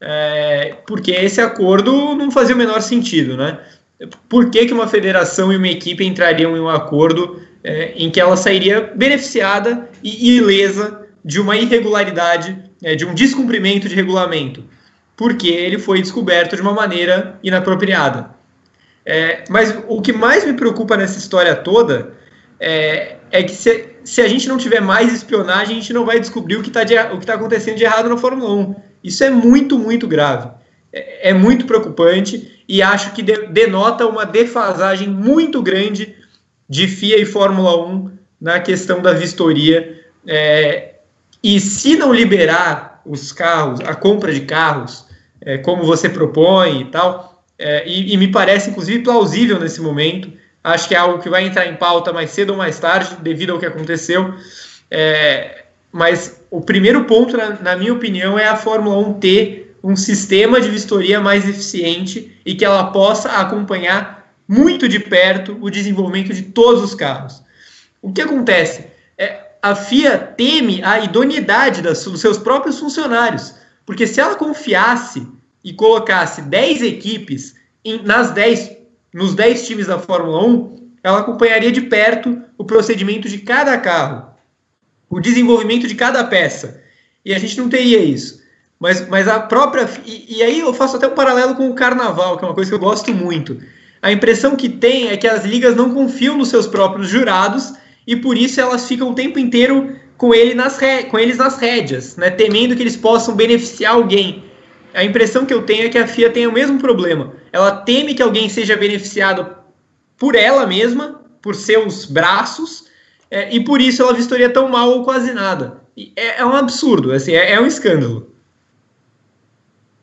É, porque esse acordo não fazia o menor sentido, né? Por que, que uma federação e uma equipe entrariam em um acordo é, em que ela sairia beneficiada e ilesa de uma irregularidade, é, de um descumprimento de regulamento? Porque ele foi descoberto de uma maneira inapropriada. É, mas o que mais me preocupa nessa história toda é, é que se, se, a gente não tiver mais espionagem, a gente não vai descobrir o que está tá acontecendo de errado na Fórmula 1. Isso é muito, muito grave. É, é muito preocupante e acho que de, denota uma defasagem muito grande de FIA e Fórmula 1 na questão da vistoria. É, e se não liberar os carros, a compra de carros, é, como você propõe e tal, é, e, e, me parece inclusive plausível nesse momento. Acho que é algo que vai entrar em pauta mais cedo ou mais tarde, devido ao que aconteceu. É, mas o primeiro ponto, na, na, minha opinião, é a Fórmula 1 ter um sistema de vistoria mais eficiente e que ela possa acompanhar muito de perto o desenvolvimento de todos os carros. O que acontece? É, a FIA teme a idoneidade das, dos seus próprios funcionários. Porque se ela confiasse e colocasse 10 equipes em, nas 10, nos 10 times da Fórmula 1, ela acompanharia de perto o procedimento de cada carro, o desenvolvimento de cada peça. E a gente não teria isso. Mas, mas a própria. E, e aí eu faço até um paralelo com o carnaval, que é uma coisa que eu gosto muito. A impressão que tem é que as ligas não confiam nos seus próprios jurados e por isso elas ficam o tempo inteiro com, ele nas com eles nas rédeas, né, temendo que eles possam beneficiar alguém. A impressão que eu tenho é que a FIA tem o mesmo problema. Ela teme que alguém seja beneficiado por ela mesma, por seus braços, é, e por isso ela vistoria tão mal ou quase nada. É, é, um absurdo, assim, é, é um escândalo.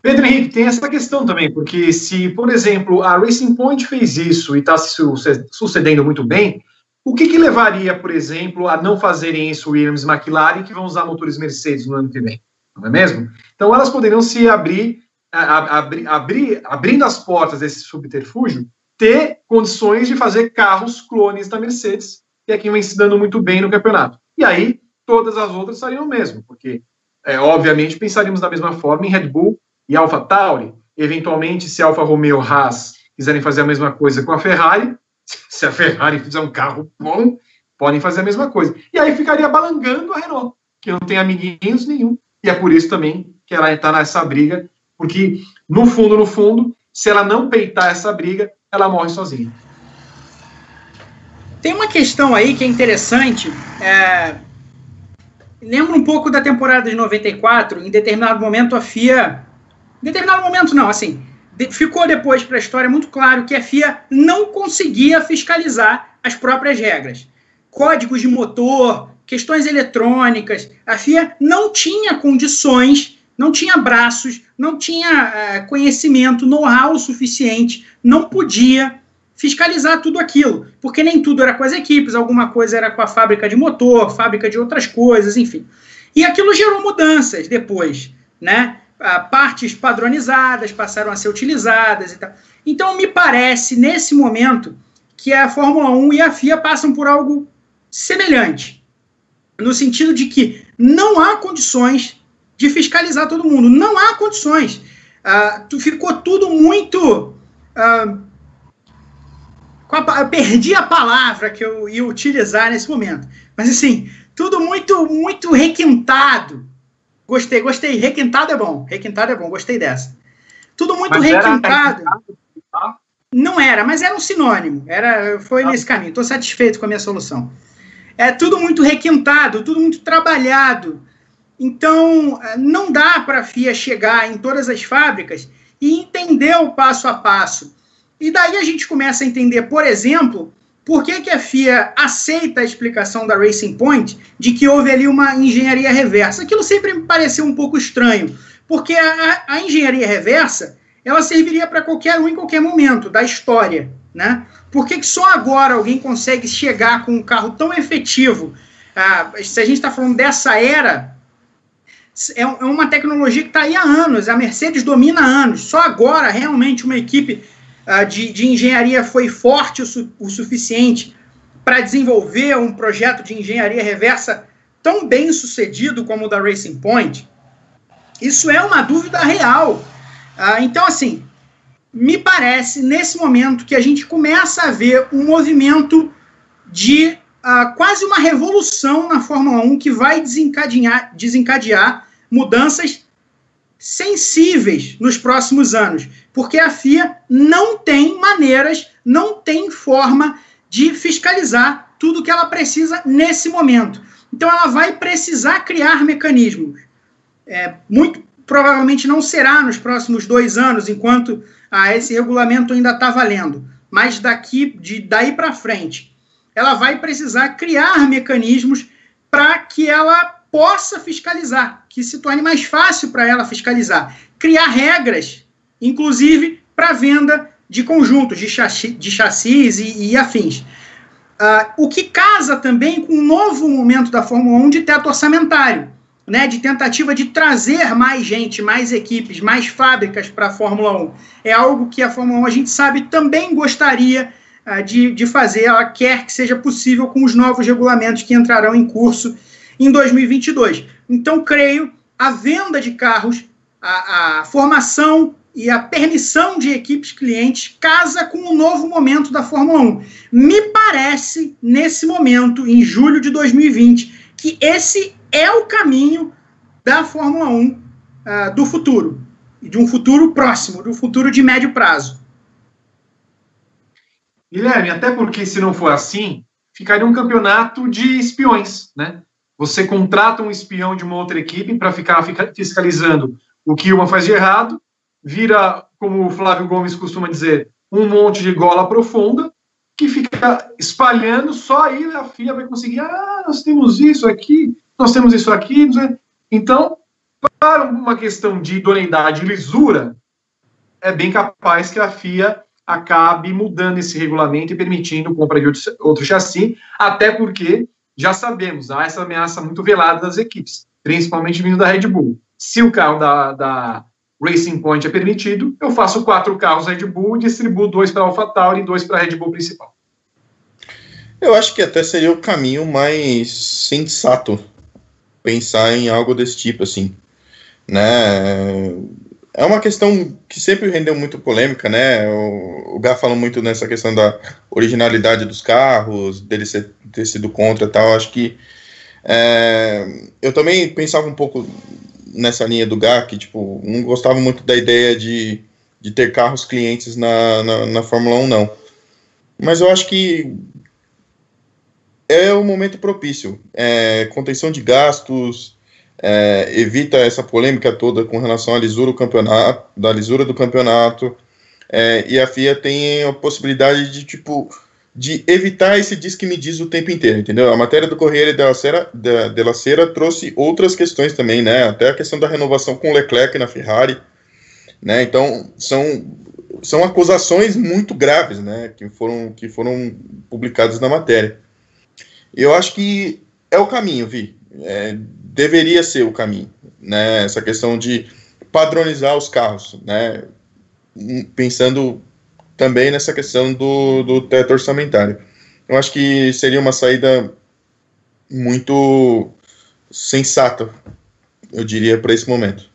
Pedro Henrique, tem essa questão também, porque se, por exemplo, a Racing Point fez isso e está sucedendo muito bem, o que, que, levaria, por exemplo, a não fazerem isso Williams e McLaren, que vão usar motores Mercedes no ano que vem? Não é mesmo? Então elas poderiam se abrir, abrir, abrir abrindo as portas desse subterfúgio, ter condições de fazer carros clones da Mercedes, que é quem vem se dando muito bem no campeonato. E aí todas as outras estariam o mesmo, porque, é, obviamente, pensaríamos da mesma forma em Red Bull e Alpha Tauri. Eventualmente, se Alfa Romeo Haas quiserem fazer a mesma coisa com a Ferrari, se a Ferrari fizer um carro bom, podem fazer a mesma coisa. E aí ficaria balangando a Renault, que não tem amiguinhos nenhum. E é por isso também que ela está nessa briga, porque no fundo, no fundo, se ela não peitar essa briga, ela morre sozinha. Tem uma questão aí que é interessante. É... Lembra um pouco da temporada de 94. Em determinado momento, a FIA. Em determinado momento, não, assim. Ficou depois para a história muito claro que a FIA não conseguia fiscalizar as próprias regras. Códigos de motor, questões eletrônicas. A FIA não tinha condições, não tinha braços, não tinha é, conhecimento, know-how suficiente, não podia fiscalizar tudo aquilo, porque nem tudo era com as equipes, alguma coisa era com a fábrica de motor, fábrica de outras coisas, enfim. E aquilo gerou mudanças depois, né? Partes padronizadas passaram a ser utilizadas e tal. Então, me parece, nesse momento, que a Fórmula 1 e a FIA passam por algo semelhante, no sentido de que não há condições de fiscalizar todo mundo, não há condições. Uh, ficou tudo muito. Uh, a, eu perdi a palavra que eu ia utilizar nesse momento. Mas assim, tudo muito, muito requintado. Gostei, gostei. Requintado é bom. Requintado é bom, gostei dessa. Tudo muito mas requintado. Era... Não era, mas era um sinônimo. Era, foi ah. nesse caminho. Estou satisfeito com a minha solução. É tudo muito requintado, tudo muito trabalhado. Então, não dá para a FIA chegar em todas as fábricas e entender o passo a passo e daí a gente começa a entender, por exemplo, por que, que a FIA aceita a explicação da Racing Point de que houve ali uma engenharia reversa. Aquilo sempre me pareceu um pouco estranho, porque a, a engenharia reversa ela serviria para qualquer um em qualquer momento da história. Né? Por que, que só agora alguém consegue chegar com um carro tão efetivo? Ah, se a gente está falando dessa era, é, é uma tecnologia que está aí há anos, a Mercedes domina há anos. Só agora, realmente, uma equipe de, de, engenharia foi forte o, su o suficiente para desenvolver um projeto de engenharia reversa tão bem sucedido como o da Racing Point? Isso é uma dúvida real. Uh, então, assim, me parece nesse momento que a gente começa a ver um movimento de uh, quase uma revolução na Fórmula 1 que vai desencadear, desencadear mudanças sensíveis nos próximos anos porque a FIA não tem maneiras, não tem forma de fiscalizar tudo que ela precisa nesse momento. Então, ela vai precisar criar mecanismos. É, muito provavelmente não será nos próximos dois anos, enquanto ah, esse regulamento ainda está valendo. Mas daqui, de daí para frente, ela vai precisar criar mecanismos para que ela possa fiscalizar, que se torne mais fácil para ela fiscalizar. Criar regras inclusive para venda de conjuntos, de, chassi, de chassis e, e afins. Uh, o que casa também com um novo momento da Fórmula 1 de teto orçamentário, né, de tentativa de trazer mais gente, mais equipes, mais fábricas para a Fórmula 1. É algo que a Fórmula 1, a gente sabe, também gostaria uh, de, de fazer, ela quer que seja possível com os novos regulamentos que entrarão em curso em 2022. Então, creio, a venda de carros, a, a formação e a permissão de equipes clientes casa com o novo momento da Fórmula 1. Me parece, nesse momento, em julho de 2020, que esse é o caminho da Fórmula 1 uh, ah, do futuro, de um futuro próximo, do futuro de médio prazo. Guilherme, até porque se não for assim, ficaria um campeonato de espiões, né? Você contrata um espião de uma outra equipe para ficar fiscalizando o que uma faz de errado vira, como o Flávio Gomes costuma dizer, um monte de gola profunda que fica espalhando, só aí a FIA vai conseguir, ah, nós temos isso aqui, nós temos isso aqui. Então, para uma questão de idoneidade e lisura, é bem capaz que a FIA acabe mudando esse regulamento e permitindo compra de outro chassi, até porque já sabemos, há essa ameaça muito velada das equipes, principalmente vindo da Red Bull. Se o carro da, da Racing Point é permitido, eu faço quatro carros Red Bull e distribuo dois para AlphaTauri e dois para a Red Bull principal. Eu acho que até seria o caminho mais sensato pensar em algo desse tipo, assim, né? É uma questão que sempre rendeu muito polêmica, né? O, o Gá falou muito nessa questão da originalidade dos carros, deles ser, ter sido contra tal. Acho que é, eu também pensava um pouco nessa linha do GA, que tipo, não gostava muito da ideia de, de ter carros clientes na, na, na Fórmula 1, não. Mas eu acho que é o momento propício. É, contenção de gastos, é, evita essa polêmica toda com relação à lisura do campeonato, da lisura do campeonato, é, e a FIA tem a possibilidade de tipo de evitar esse diz que me diz o tempo inteiro, entendeu? A matéria do Correio della Sera, de, de la trouxe outras questões também, né? Até a questão da renovação com Leclerc na Ferrari, né? Então são são acusações muito graves, né? Que foram que foram publicadas na matéria. Eu acho que é o caminho, Vi. É, deveria ser o caminho, né? Essa questão de padronizar os carros, né? Pensando também nessa questão do, do teto orçamentário. Eu acho que seria uma saída muito sensata, eu diria, para esse momento.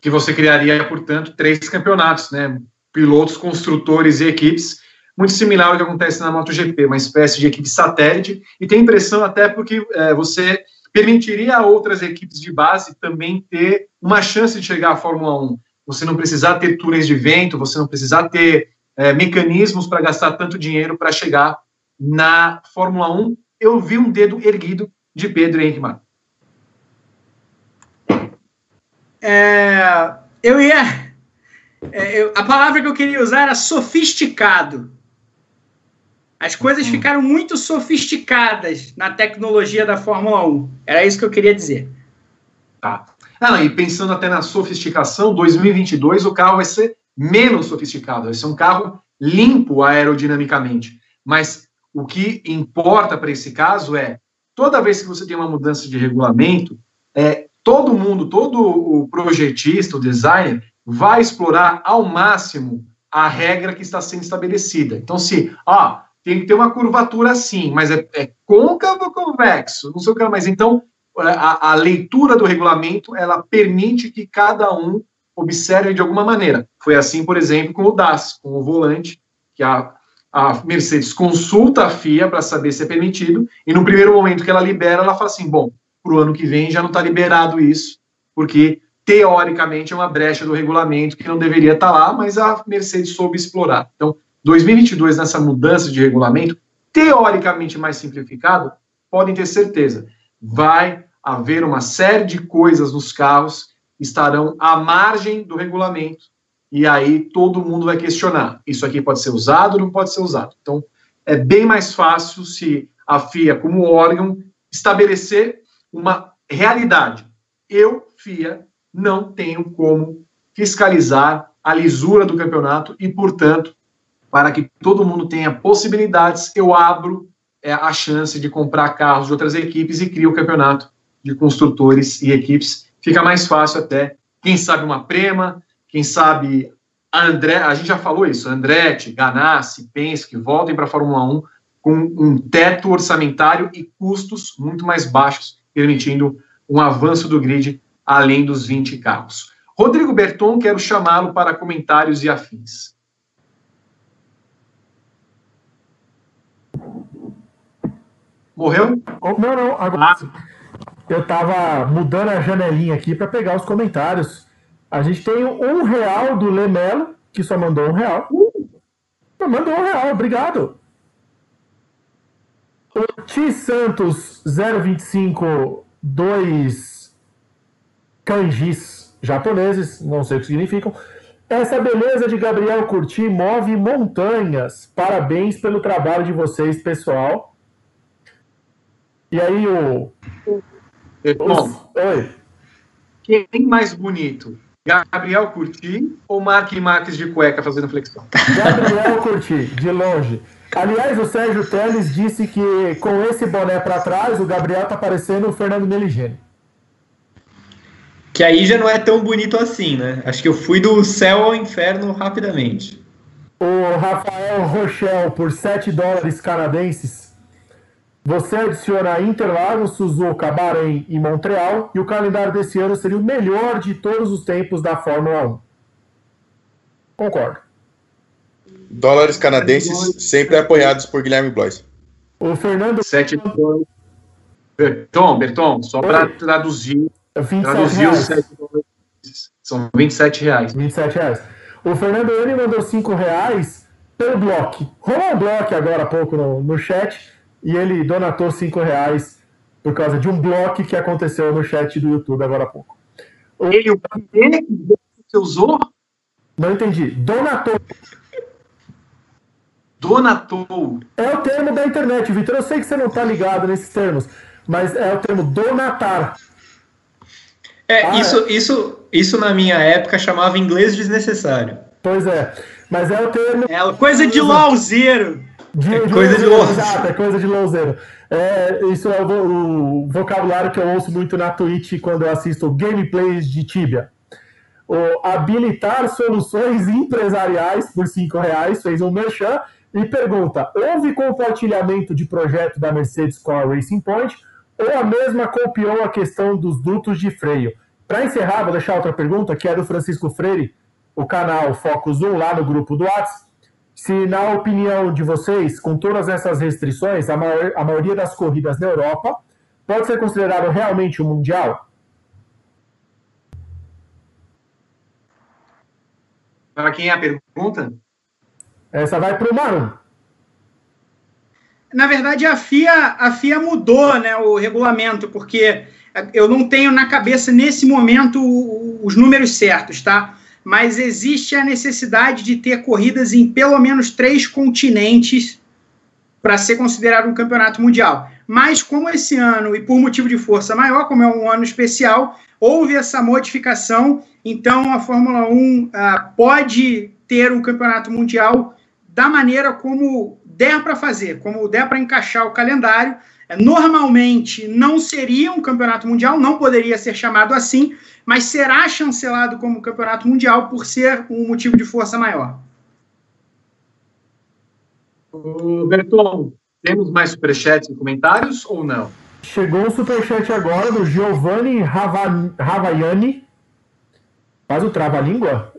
Que você criaria, portanto, três campeonatos, né? Pilotos, construtores e equipes muito similar ao que acontece na MotoGP, uma espécie de equipe satélite, e tem impressão até porque é, você permitiria a outras equipes de base também ter uma chance de chegar à Fórmula 1. Você não precisar ter túneis de vento, você não precisar ter é, mecanismos para gastar tanto dinheiro para chegar na Fórmula 1. Eu vi um dedo erguido de Pedro Henrique Marco. É, eu ia. É, eu, a palavra que eu queria usar era sofisticado. As coisas ficaram muito sofisticadas na tecnologia da Fórmula 1. Era isso que eu queria dizer. Tá. Ah, e pensando até na sofisticação, 2022 o carro vai ser menos sofisticado, vai ser um carro limpo aerodinamicamente. Mas o que importa para esse caso é, toda vez que você tem uma mudança de regulamento, é, todo mundo, todo o projetista, o designer, vai explorar ao máximo a regra que está sendo estabelecida. Então, se, ah, tem que ter uma curvatura assim, mas é, é côncavo ou convexo, não sei o que, mas então é, a, a, leitura do regulamento ela permite que cada um observe de alguma maneira. Foi assim, por exemplo, com o DAS, com o volante, que a, a Mercedes consulta a FIA para saber se é permitido, e no primeiro momento que ela libera, ela fala assim: bom, para o ano que vem já não está liberado isso, porque teoricamente é uma brecha do regulamento que não deveria estar tá lá, mas a Mercedes soube explorar. Então, 2022, nessa mudança de regulamento, teoricamente mais simplificado, podem ter certeza, vai haver uma série de coisas nos carros que estarão à margem do regulamento, e aí todo mundo vai questionar: isso aqui pode ser usado ou não pode ser usado? Então, é bem mais fácil se a FIA, como órgão, estabelecer uma realidade. Eu, FIA, não tenho como fiscalizar a lisura do campeonato e, portanto, para que todo mundo tenha possibilidades, eu abro é, a chance de comprar carros de outras equipes e crio o campeonato de construtores e equipes. Fica mais fácil até, quem sabe uma Prema, quem sabe a André, a gente já falou isso, Andretti, Ganassi, Penske, voltem para a Fórmula 1 com um teto orçamentário e custos muito mais baixos, permitindo um avanço do grid além dos 20 carros. Rodrigo Berton, quero chamá-lo para comentários e afins. Morreu? Oh, não, não. Agora ah. eu estava mudando a janelinha aqui para pegar os comentários. A gente tem um real do Lemelo, que só mandou um real. Uh. Mandou um real, obrigado. O Ti Santos 025 2 kanjis japoneses, não sei o que significam. Essa beleza de Gabriel Curti move montanhas. Parabéns pelo trabalho de vocês, pessoal. E aí o. Bom, Oi. Quem mais bonito? Gabriel Curti ou Mark Marques de cueca fazendo flexão? Gabriel Curti, de longe. Aliás, o Sérgio Teles disse que com esse boné para trás, o Gabriel tá parecendo o Fernando Meligeni. Que aí já não é tão bonito assim, né? Acho que eu fui do céu ao inferno rapidamente. O Rafael Rochel, por 7 dólares canadenses, você adiciona Interlagos, Suzuka, Bahrein e Montreal, e o calendário desse ano seria o melhor de todos os tempos da Fórmula 1. Concordo. Dólares canadenses sempre apoiados por Guilherme Blois. O Fernando. 7 dólares. Berton, Berton, só para traduzir. 27 Traduzir os reais. 7 dólares. São 27 reais. 27 reais. O Fernando N mandou 5 reais pelo bloco. Rolou um bloco agora há pouco no, no chat e ele donatou 5 reais por causa de um bloco que aconteceu no chat do YouTube agora há pouco. Ele, o que você usou? Não entendi. Donatou. Donatou. É o termo da internet, Vitor. Eu sei que você não está ligado nesses termos, mas é o termo donatar. É, Ah, isso, isso, isso na minha época chamava inglês desnecessário. Pois é. Mas é o termo É, Coisa de lauzeiro. De, É coisa de louzeiro. Exato, é coisa de louzeiro. É, isso é o, o vocabulário que eu ouço muito na Twitch quando eu assisto gameplays de Tibia. O habilitar soluções empresariais por 5 reais, fez um merchan e pergunta: houve compartilhamento de projeto da Mercedes com a Racing Point ou a mesma copiou a questão dos dutos de freio? Para encerrar, vou deixar outra pergunta, que é do Francisco Freire, o canal Focus 1, lá no grupo do WhatsApp. Se, na opinião de vocês, com todas essas restrições, a, maior- a maioria das corridas na Europa pode ser considerado realmente um mundial? Para quem é a pergunta? Essa vai para o Marum. Na verdade, a FIA, a FIA mudou né, o regulamento, porque eu não tenho na cabeça nesse momento os números certos, tá? Mas existe a necessidade de ter corridas em pelo menos três continentes para ser considerado um campeonato mundial. Mas como esse ano, e por motivo de força maior, como é um ano especial, houve essa modificação, então a Fórmula 1 ah, pode ter um campeonato mundial da maneira como der para fazer, como der para encaixar o calendário. É, Normalmente não seria um campeonato mundial, não poderia ser chamado assim, mas será chancelado como campeonato mundial por ser um motivo de força maior. Berton, temos mais superchats e comentários ou não? Chegou um superchat agora do Giovanni Rava- Ravaiani. Faz o trava-língua?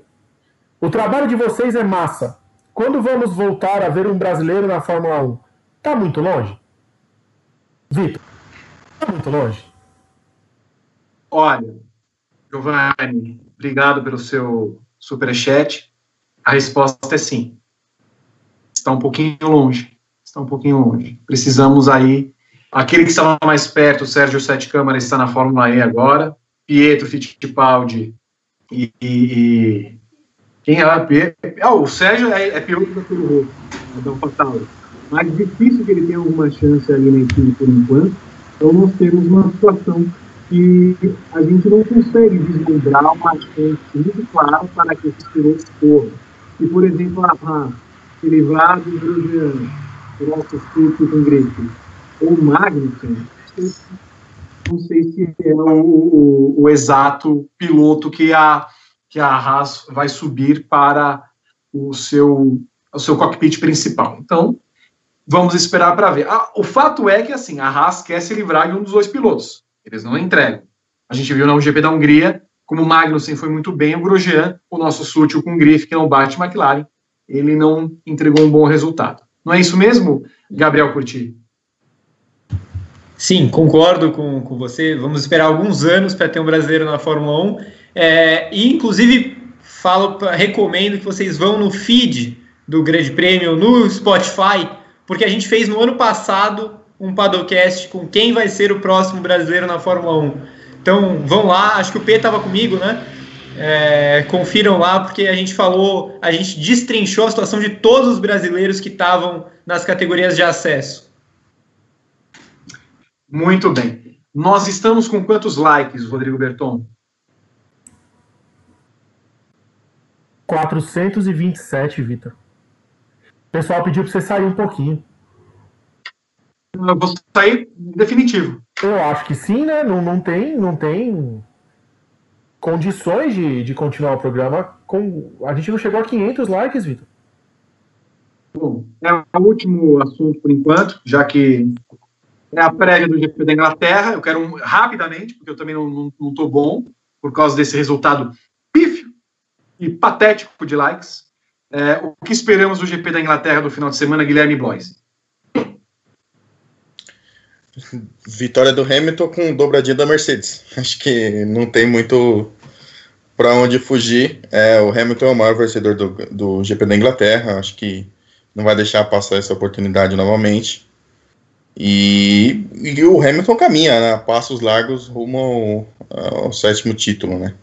O trabalho de vocês é massa. Quando vamos voltar a ver um brasileiro na Fórmula 1? Tá muito longe? Vitor, tá muito longe? Olha, Giovanni, obrigado pelo seu superchat. A resposta é sim. Está um pouquinho longe. Está um pouquinho longe. Precisamos aí. Aquele que estava mais perto, o Sérgio Sete Câmara, está na Fórmula E agora. Pietro Fittipaldi e. e, e- quem é? Pie- Ah, o Sérgio é, é piloto da Toro Rosso, da AlphaTauri. Mas difícil que ele tenha alguma chance ali na equipe por enquanto. Então nós temos uma situação que a gente não consegue vislumbrar uma chance muito clara para que esses pilotos corram. Se, por exemplo, a Haas se livrar do Grosjean, o nosso Stutt com Griffith, ou o Magnussen, não sei se é o, o- o exato piloto que a, que a Haas vai subir para o seu, o seu cockpit principal. Então, vamos esperar para ver. Ah, o fato é que assim, a Haas quer se livrar de um dos dois pilotos. Eles não entregam. A gente viu na GP da Hungria, como o Magnussen foi muito bem, o Grosjean, o nosso sútil com grife, que não bate McLaren, ele não entregou um bom resultado. Não é isso mesmo, Gabriel Curti? Sim, concordo com, com você. Vamos esperar alguns anos para ter um brasileiro na Fórmula 1. É, e, inclusive, falo, recomendo que vocês vão no feed do Grande Prêmio, no Spotify, porque a gente fez no ano passado um Padocast com quem vai ser o próximo brasileiro na Fórmula 1. Então, vão lá. Acho que o P estava comigo, né? É, confiram lá, porque a gente falou, a gente destrinchou a situação de todos os brasileiros que estavam nas categorias de acesso. Muito bem. Nós estamos com quantos likes, Rodrigo Berton? 427, Vitor. O pessoal pediu para você sair um pouquinho. Eu vou sair definitivo. Eu acho que sim, né? Não, não tem, não tem condições de, de continuar o programa. Com... A gente não chegou a 500 likes, Vitor. Bom, é o último assunto por enquanto, já que é a prévia do GP da Inglaterra. Eu quero um, rapidamente, porque eu também não estou bom, por causa desse resultado pífio e patético de likes. É, o que esperamos do GP da Inglaterra do final de semana, Guilherme Blois? Vitória do Hamilton com dobradinha da Mercedes. Acho que não tem muito para onde fugir. É, o Hamilton é o maior vencedor do, do GP da Inglaterra. Acho que não vai deixar passar essa oportunidade novamente. E, e o Hamilton caminha né, passos largos rumo ao, ao, sétimo título, né?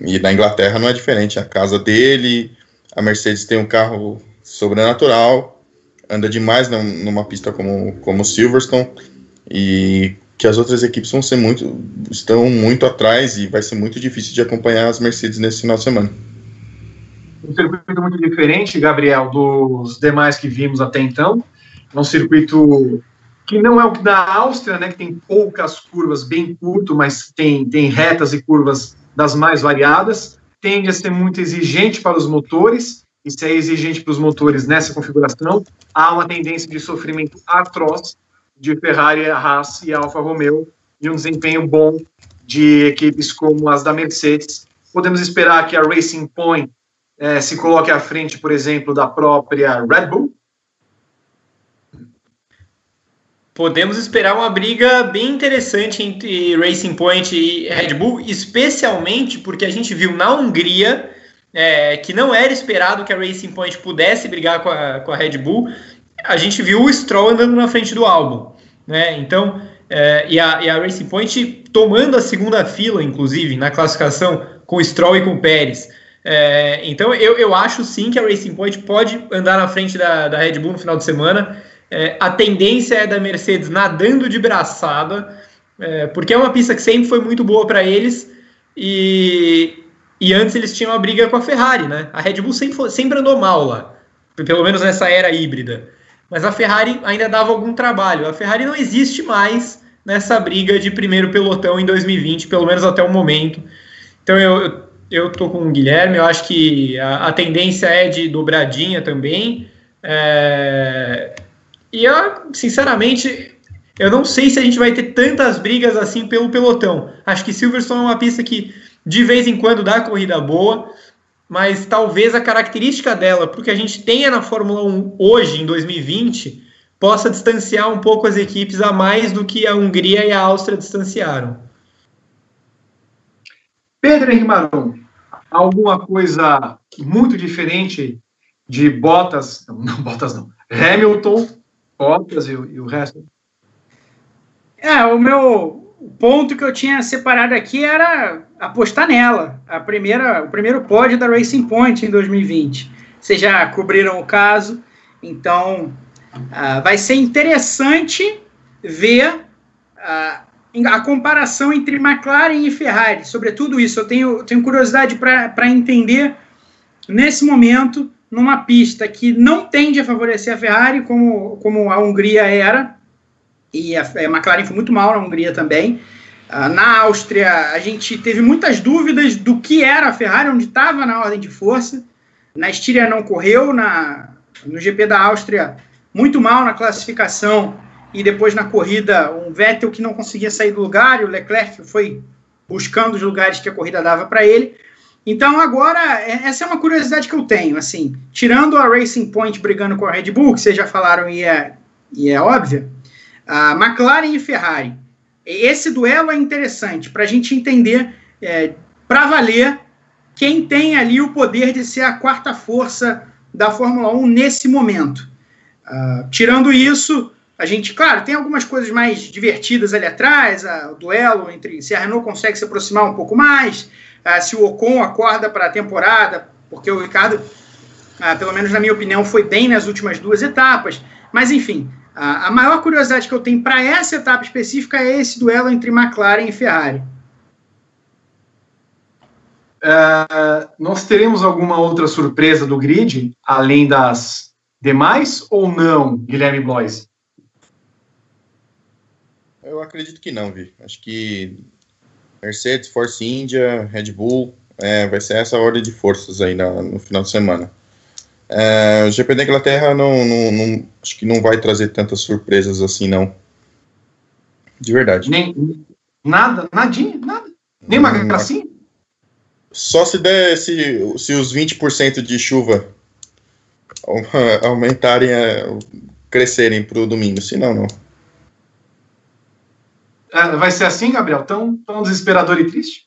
E na Inglaterra não é diferente. A casa dele, a Mercedes tem um carro sobrenatural, anda demais numa pista como, como Silverstone e que as outras equipes vão ser muito estão muito atrás e vai ser muito difícil de acompanhar as Mercedes nesse final de semana. Um circuito muito diferente, Gabriel, dos demais que vimos até então. É um circuito que não é o da Áustria, né, que tem poucas curvas bem curto, mas tem, tem retas e curvas das mais variadas. Tende a ser muito exigente para os motores, e se é exigente para os motores nessa configuração, há uma tendência de sofrimento atroz de Ferrari, Haas e Alfa Romeo e um desempenho bom de equipes como as da Mercedes. Podemos esperar que a Racing Point eh, se coloque à frente, por exemplo, da própria Red Bull? Podemos esperar uma briga bem interessante entre Racing Point e Red Bull, especialmente porque a gente viu na Hungria é, que não era esperado que a Racing Point pudesse brigar com a, com a Red Bull, a gente viu o Stroll andando na frente do álbum, né? Então, é, e, a, e, a, Racing Point tomando a segunda fila, inclusive, na classificação, com o Stroll e com o Pérez. É, então, eu, eu acho sim que a Racing Point pode andar na frente da, da Red Bull no final de semana. É, a tendência é da Mercedes nadando de braçada, é, porque é uma pista que sempre foi muito boa para eles. E, e antes eles tinham a briga com a Ferrari, né? A Red Bull sempre, sempre andou mal lá, pelo menos nessa era híbrida mas a Ferrari ainda dava algum trabalho. A Ferrari não existe mais nessa briga de primeiro pelotão em 2020, pelo menos até o momento. Então eu, eu tô com o Guilherme, eu acho que a, a tendência é de dobradinha também. É, e eu, sinceramente, eu não sei se a gente vai ter tantas brigas assim pelo pelotão. Acho que Silverstone é uma pista que de vez em quando dá corrida boa mas talvez a característica dela, porque a gente tenha na Fórmula 1 hoje, em 2020, possa distanciar um pouco as equipes a mais do que a Hungria e a Áustria distanciaram. Pedro Henrique Maron, alguma coisa muito diferente de Bottas, não, Bottas não, Hamilton, Bottas e, e o resto? É, o meu, ponto que eu tinha separado aqui era apostar nela. A primeira, o primeiro pódio da Racing Point em 2020. Vocês já cobriram o caso, então uh, vai ser interessante ver uh, a comparação entre McLaren e Ferrari. Sobretudo isso, eu tenho, tenho curiosidade para entender nesse momento, numa pista que não tende a favorecer a Ferrari, como, como a Hungria era, e a, a McLaren foi muito mal na Hungria também. Uh, na Áustria, a gente teve muitas dúvidas do que era a Ferrari, onde estava na ordem de força. Na Estíria não correu, na, no GP da Áustria, muito mal na classificação e depois na corrida, um Vettel que não conseguia sair do lugar e o Leclerc foi buscando os lugares que a corrida dava para ele. Então agora, é, essa é uma curiosidade que eu tenho, assim, tirando a Racing Point brigando com a Red Bull, que vocês já falaram e é, e é óbvia, a McLaren e Ferrari. Esse duelo é interessante para a gente entender, é, para valer, quem tem ali o poder de ser a quarta força da Fórmula 1 nesse momento. Uh, tirando isso, a gente, claro, tem algumas coisas mais divertidas ali atrás, uh, o duelo entre se a Renault consegue se aproximar um pouco mais, uh, se o Ocon acorda para a temporada, porque o Ricardo, pelo menos na minha opinião, foi bem nas últimas duas etapas. Mas enfim, a, a maior curiosidade que eu tenho para essa etapa específica é esse duelo entre McLaren e Ferrari. Uh, nós teremos alguma outra surpresa do grid, além das demais, ou não, Guilherme Blois? Eu acredito que não, Vi. Acho que Mercedes, Force India, Red Bull, é, vai ser essa ordem de forças aí na, no final de semana. É, o GP da Inglaterra não, não, não, acho que não vai trazer tantas surpresas assim, não. De verdade. Nem nada, nadinha, nada. Nem uma gracinha. Só se der se, se os 20% de chuva *laughs* aumentarem, é, crescerem para o domingo, senão não. É, vai ser assim, Gabriel? Tão, tão desesperador e triste?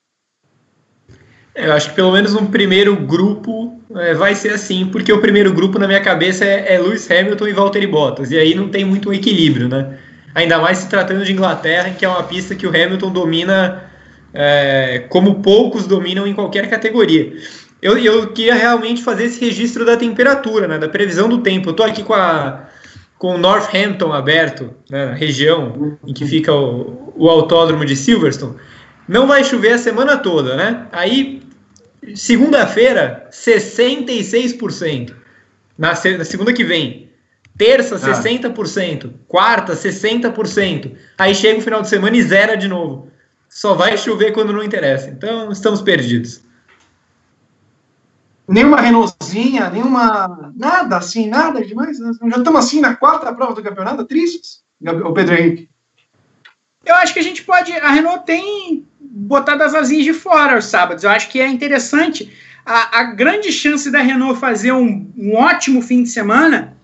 Eu acho que pelo menos um primeiro grupo é, vai ser assim, porque o primeiro grupo na minha cabeça é, é Lewis Hamilton e Valtteri Bottas, e aí não tem muito um equilíbrio, né? Ainda mais se tratando de Inglaterra, que é uma pista que o Hamilton domina é, como poucos dominam em qualquer categoria. Eu, eu queria realmente fazer esse registro da temperatura, né, da previsão do tempo. Eu estou aqui com, a, com o Northampton aberto, né, região em que fica o, o autódromo de Silverstone. Não vai chover a semana toda, né? Aí Segunda-feira, 66%. Na, na segunda que vem. Terça, ah. 60%. Quarta, 60%. Aí chega o final de semana e zera de novo. Só vai chover quando não interessa. Então, estamos perdidos. Nenhuma Renaultzinha, nenhuma. Nada assim, nada demais. Já estamos assim na quarta prova do campeonato, tristes, o Pedro Henrique. Eu acho que a gente pode. A Renault tem botado as asinhas de fora os sábados. Eu acho que é interessante. A, a grande chance da Renault fazer um, um, ótimo fim de semana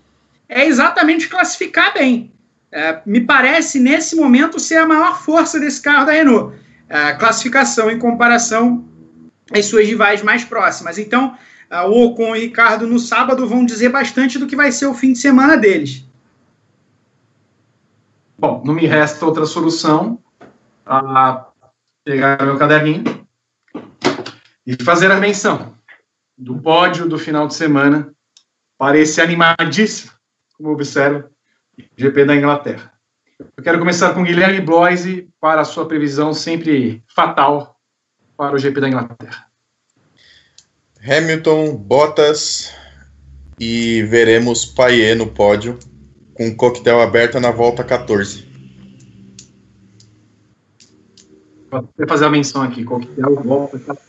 é exatamente classificar bem. É, me parece, nesse momento, ser a maior força desse carro da Renault. A classificação em comparação às suas rivais mais próximas. Então, o Ocon e Ricardo no sábado vão dizer bastante do que vai ser o fim de semana deles. Bom, não me resta outra solução a pegar meu caderninho e fazer a menção do pódio do final de semana para esse animadíssimo, como observa, GP da Inglaterra. Eu quero começar com Guilherme Bloise para a sua previsão sempre fatal para o GP da Inglaterra. Hamilton, Bottas e veremos Paier no pódio com coquetel aberto na volta 14. Vou fazer a menção aqui, coquetel, volta 14.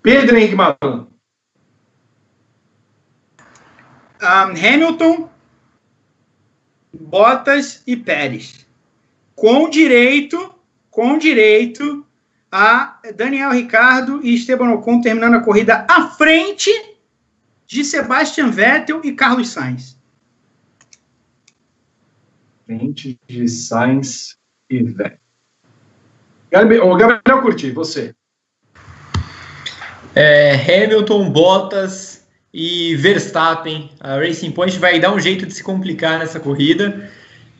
Pedro Henrique. Um, Hamilton, Bottas e Pérez. Com direito, com direito a Daniel Ricardo e Esteban Ocon terminando a corrida à frente de Sebastian Vettel e Carlos Sainz frente de Sainz e Vettel. Gabriel, Gabriel Curti, você. É, Hamilton, Bottas e Verstappen. A Racing Point vai dar um jeito de se complicar nessa corrida.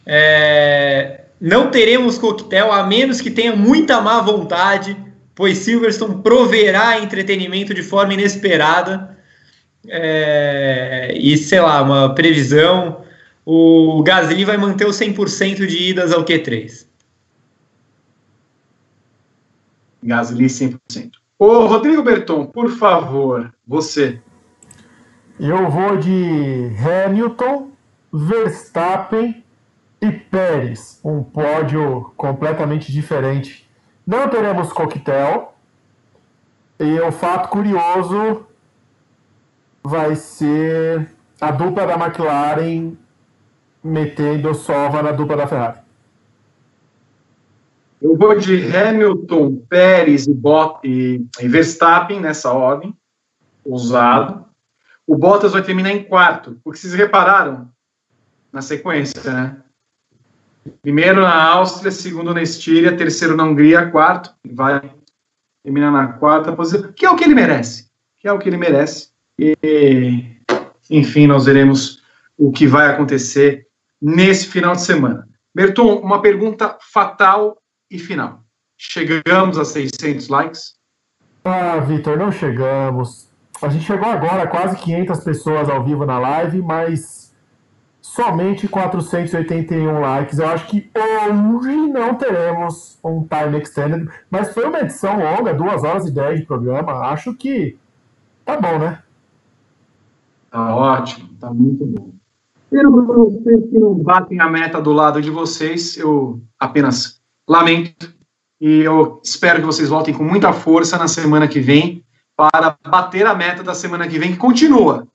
É, não teremos coquetel, a menos que tenha muita má vontade, pois Silverstone proverá entretenimento de forma inesperada. É, e sei lá, uma previsão o Gasly vai manter o 100% de idas ao Q3. Gasly 100%. Ô, Rodrigo Berton, por favor, você. Eu vou de Hamilton, Verstappen e Pérez. Um pódio completamente diferente. Não teremos coquetel. E o fato curioso vai ser a dupla da McLaren metendo sova na dupla da Ferrari. Eu vou de Hamilton, Pérez e, Bot e, e Verstappen nessa ordem, usado. O Bottas vai terminar em quarto, porque vocês repararam na sequência, né? Primeiro na Áustria, segundo na Estíria, terceiro na Hungria, quarto, vai terminar na quarta posição, que é o que ele merece, que é o que ele merece. E, enfim, nós veremos o que vai acontecer nesse final de semana. Berton, uma pergunta fatal e final. Chegamos a 600 likes? Ah, Vitor, não chegamos. A gente chegou agora, quase 500 pessoas ao vivo na live, mas somente 481 likes. Eu acho que hoje não teremos um time extended, mas foi uma edição longa, 2 horas e 10 de programa. Acho que tá bom, né? Tá ótimo, tá muito bom. Para vocês que não batem a meta do lado de vocês, eu apenas lamento e eu espero que vocês voltem com muita força na semana que vem para bater a meta da semana que vem, que continua.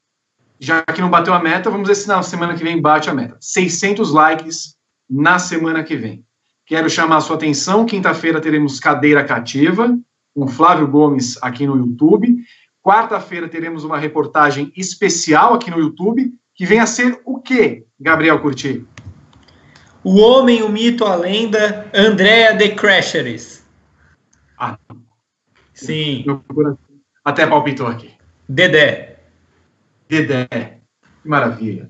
Já que não bateu a meta, vamos ver se na semana que vem bate a meta. 600 likes na semana que vem. Quero chamar a sua atenção, quinta-feira teremos Cadeira Cativa, com Flávio Gomes aqui no YouTube. Quarta-feira teremos uma reportagem especial aqui no YouTube que vem a ser o que, Gabriel Curti? o homem, o mito, a lenda, Andrea de Crasheres. Ah, Sim, até palpitou aqui. Dedé. Dedé. Que maravilha.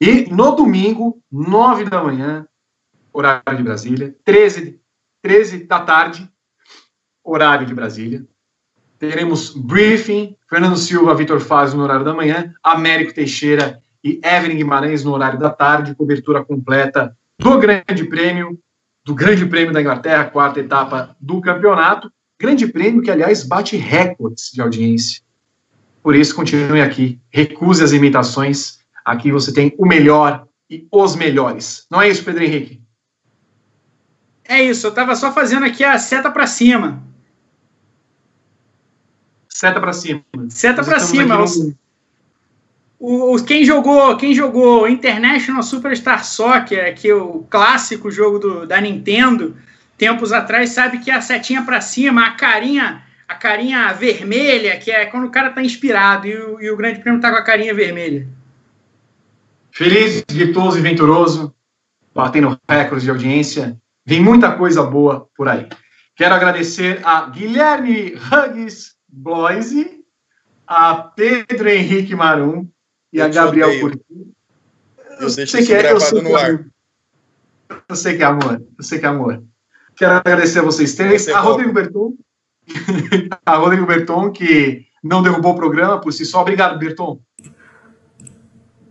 E no domingo, 9 da manhã, horário de Brasília, 13, 13 da tarde, horário de Brasília, teremos briefing, Fernando Silva, Vitor Fazio no horário da manhã, Américo Teixeira e Evelyn Guimarães no horário da tarde, cobertura completa do Grande Prêmio, do Grande Prêmio da Inglaterra, quarta etapa do campeonato. Grande Prêmio que, aliás, bate recordes de audiência. Por isso, continue aqui. Recuse as imitações. Aqui você tem o melhor e os melhores. Não é isso, Pedro Henrique? É isso, eu tava só fazendo aqui a seta para cima. Seta para cima. Seta para cima. num- O, o- quem jogou quem jogou International Superstar Soccer, que é o clássico jogo do, da Nintendo, tempos atrás, sabe que a setinha para cima, a carinha a carinha vermelha, que é quando o cara tá inspirado e o, e o Grande Prêmio tá com a carinha vermelha. Feliz, ditoso e venturoso, batendo recordes de audiência. Vem muita coisa boa por aí. Quero agradecer a Guilherme Huggs Bloise, a Pedro Henrique Marum e a Eu Gabriel. Curti. Eu deixo isso gravado no ar. Eu sei que é amor. Eu sei que é amor. Quero agradecer a vocês três. Você a volta. Rodrigo Berton. *laughs* a Rodrigo Berton, que não derrubou o programa por si só. Obrigado, Berton.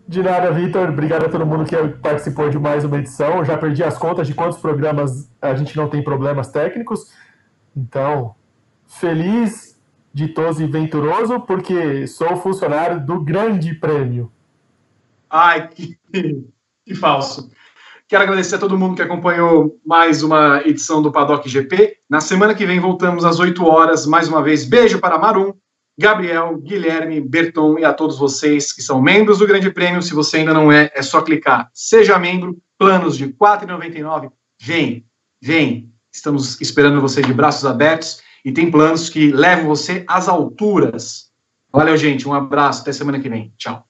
De nada, Vitor. Obrigado a todo mundo que participou de mais uma edição. Eu já perdi as contas de quantos programas a gente não tem problemas técnicos. Então, feliz, ditoso e venturoso, porque sou funcionário do Grande Prêmio. Ai, *laughs* que, que falso. Quero agradecer a todo mundo que acompanhou mais uma edição do Paddock GP. Na semana que vem voltamos às 8 horas. Mais uma vez, beijo para Marum, Gabriel, Guilherme, Berton e a todos vocês que são membros do Grande Prêmio. Se você ainda não é, é só clicar. Seja membro, planos de R$ 4,99. Vem, vem. Estamos esperando você de braços abertos e tem planos que levam você às alturas. Valeu, gente. Um abraço. Até semana que vem. Tchau.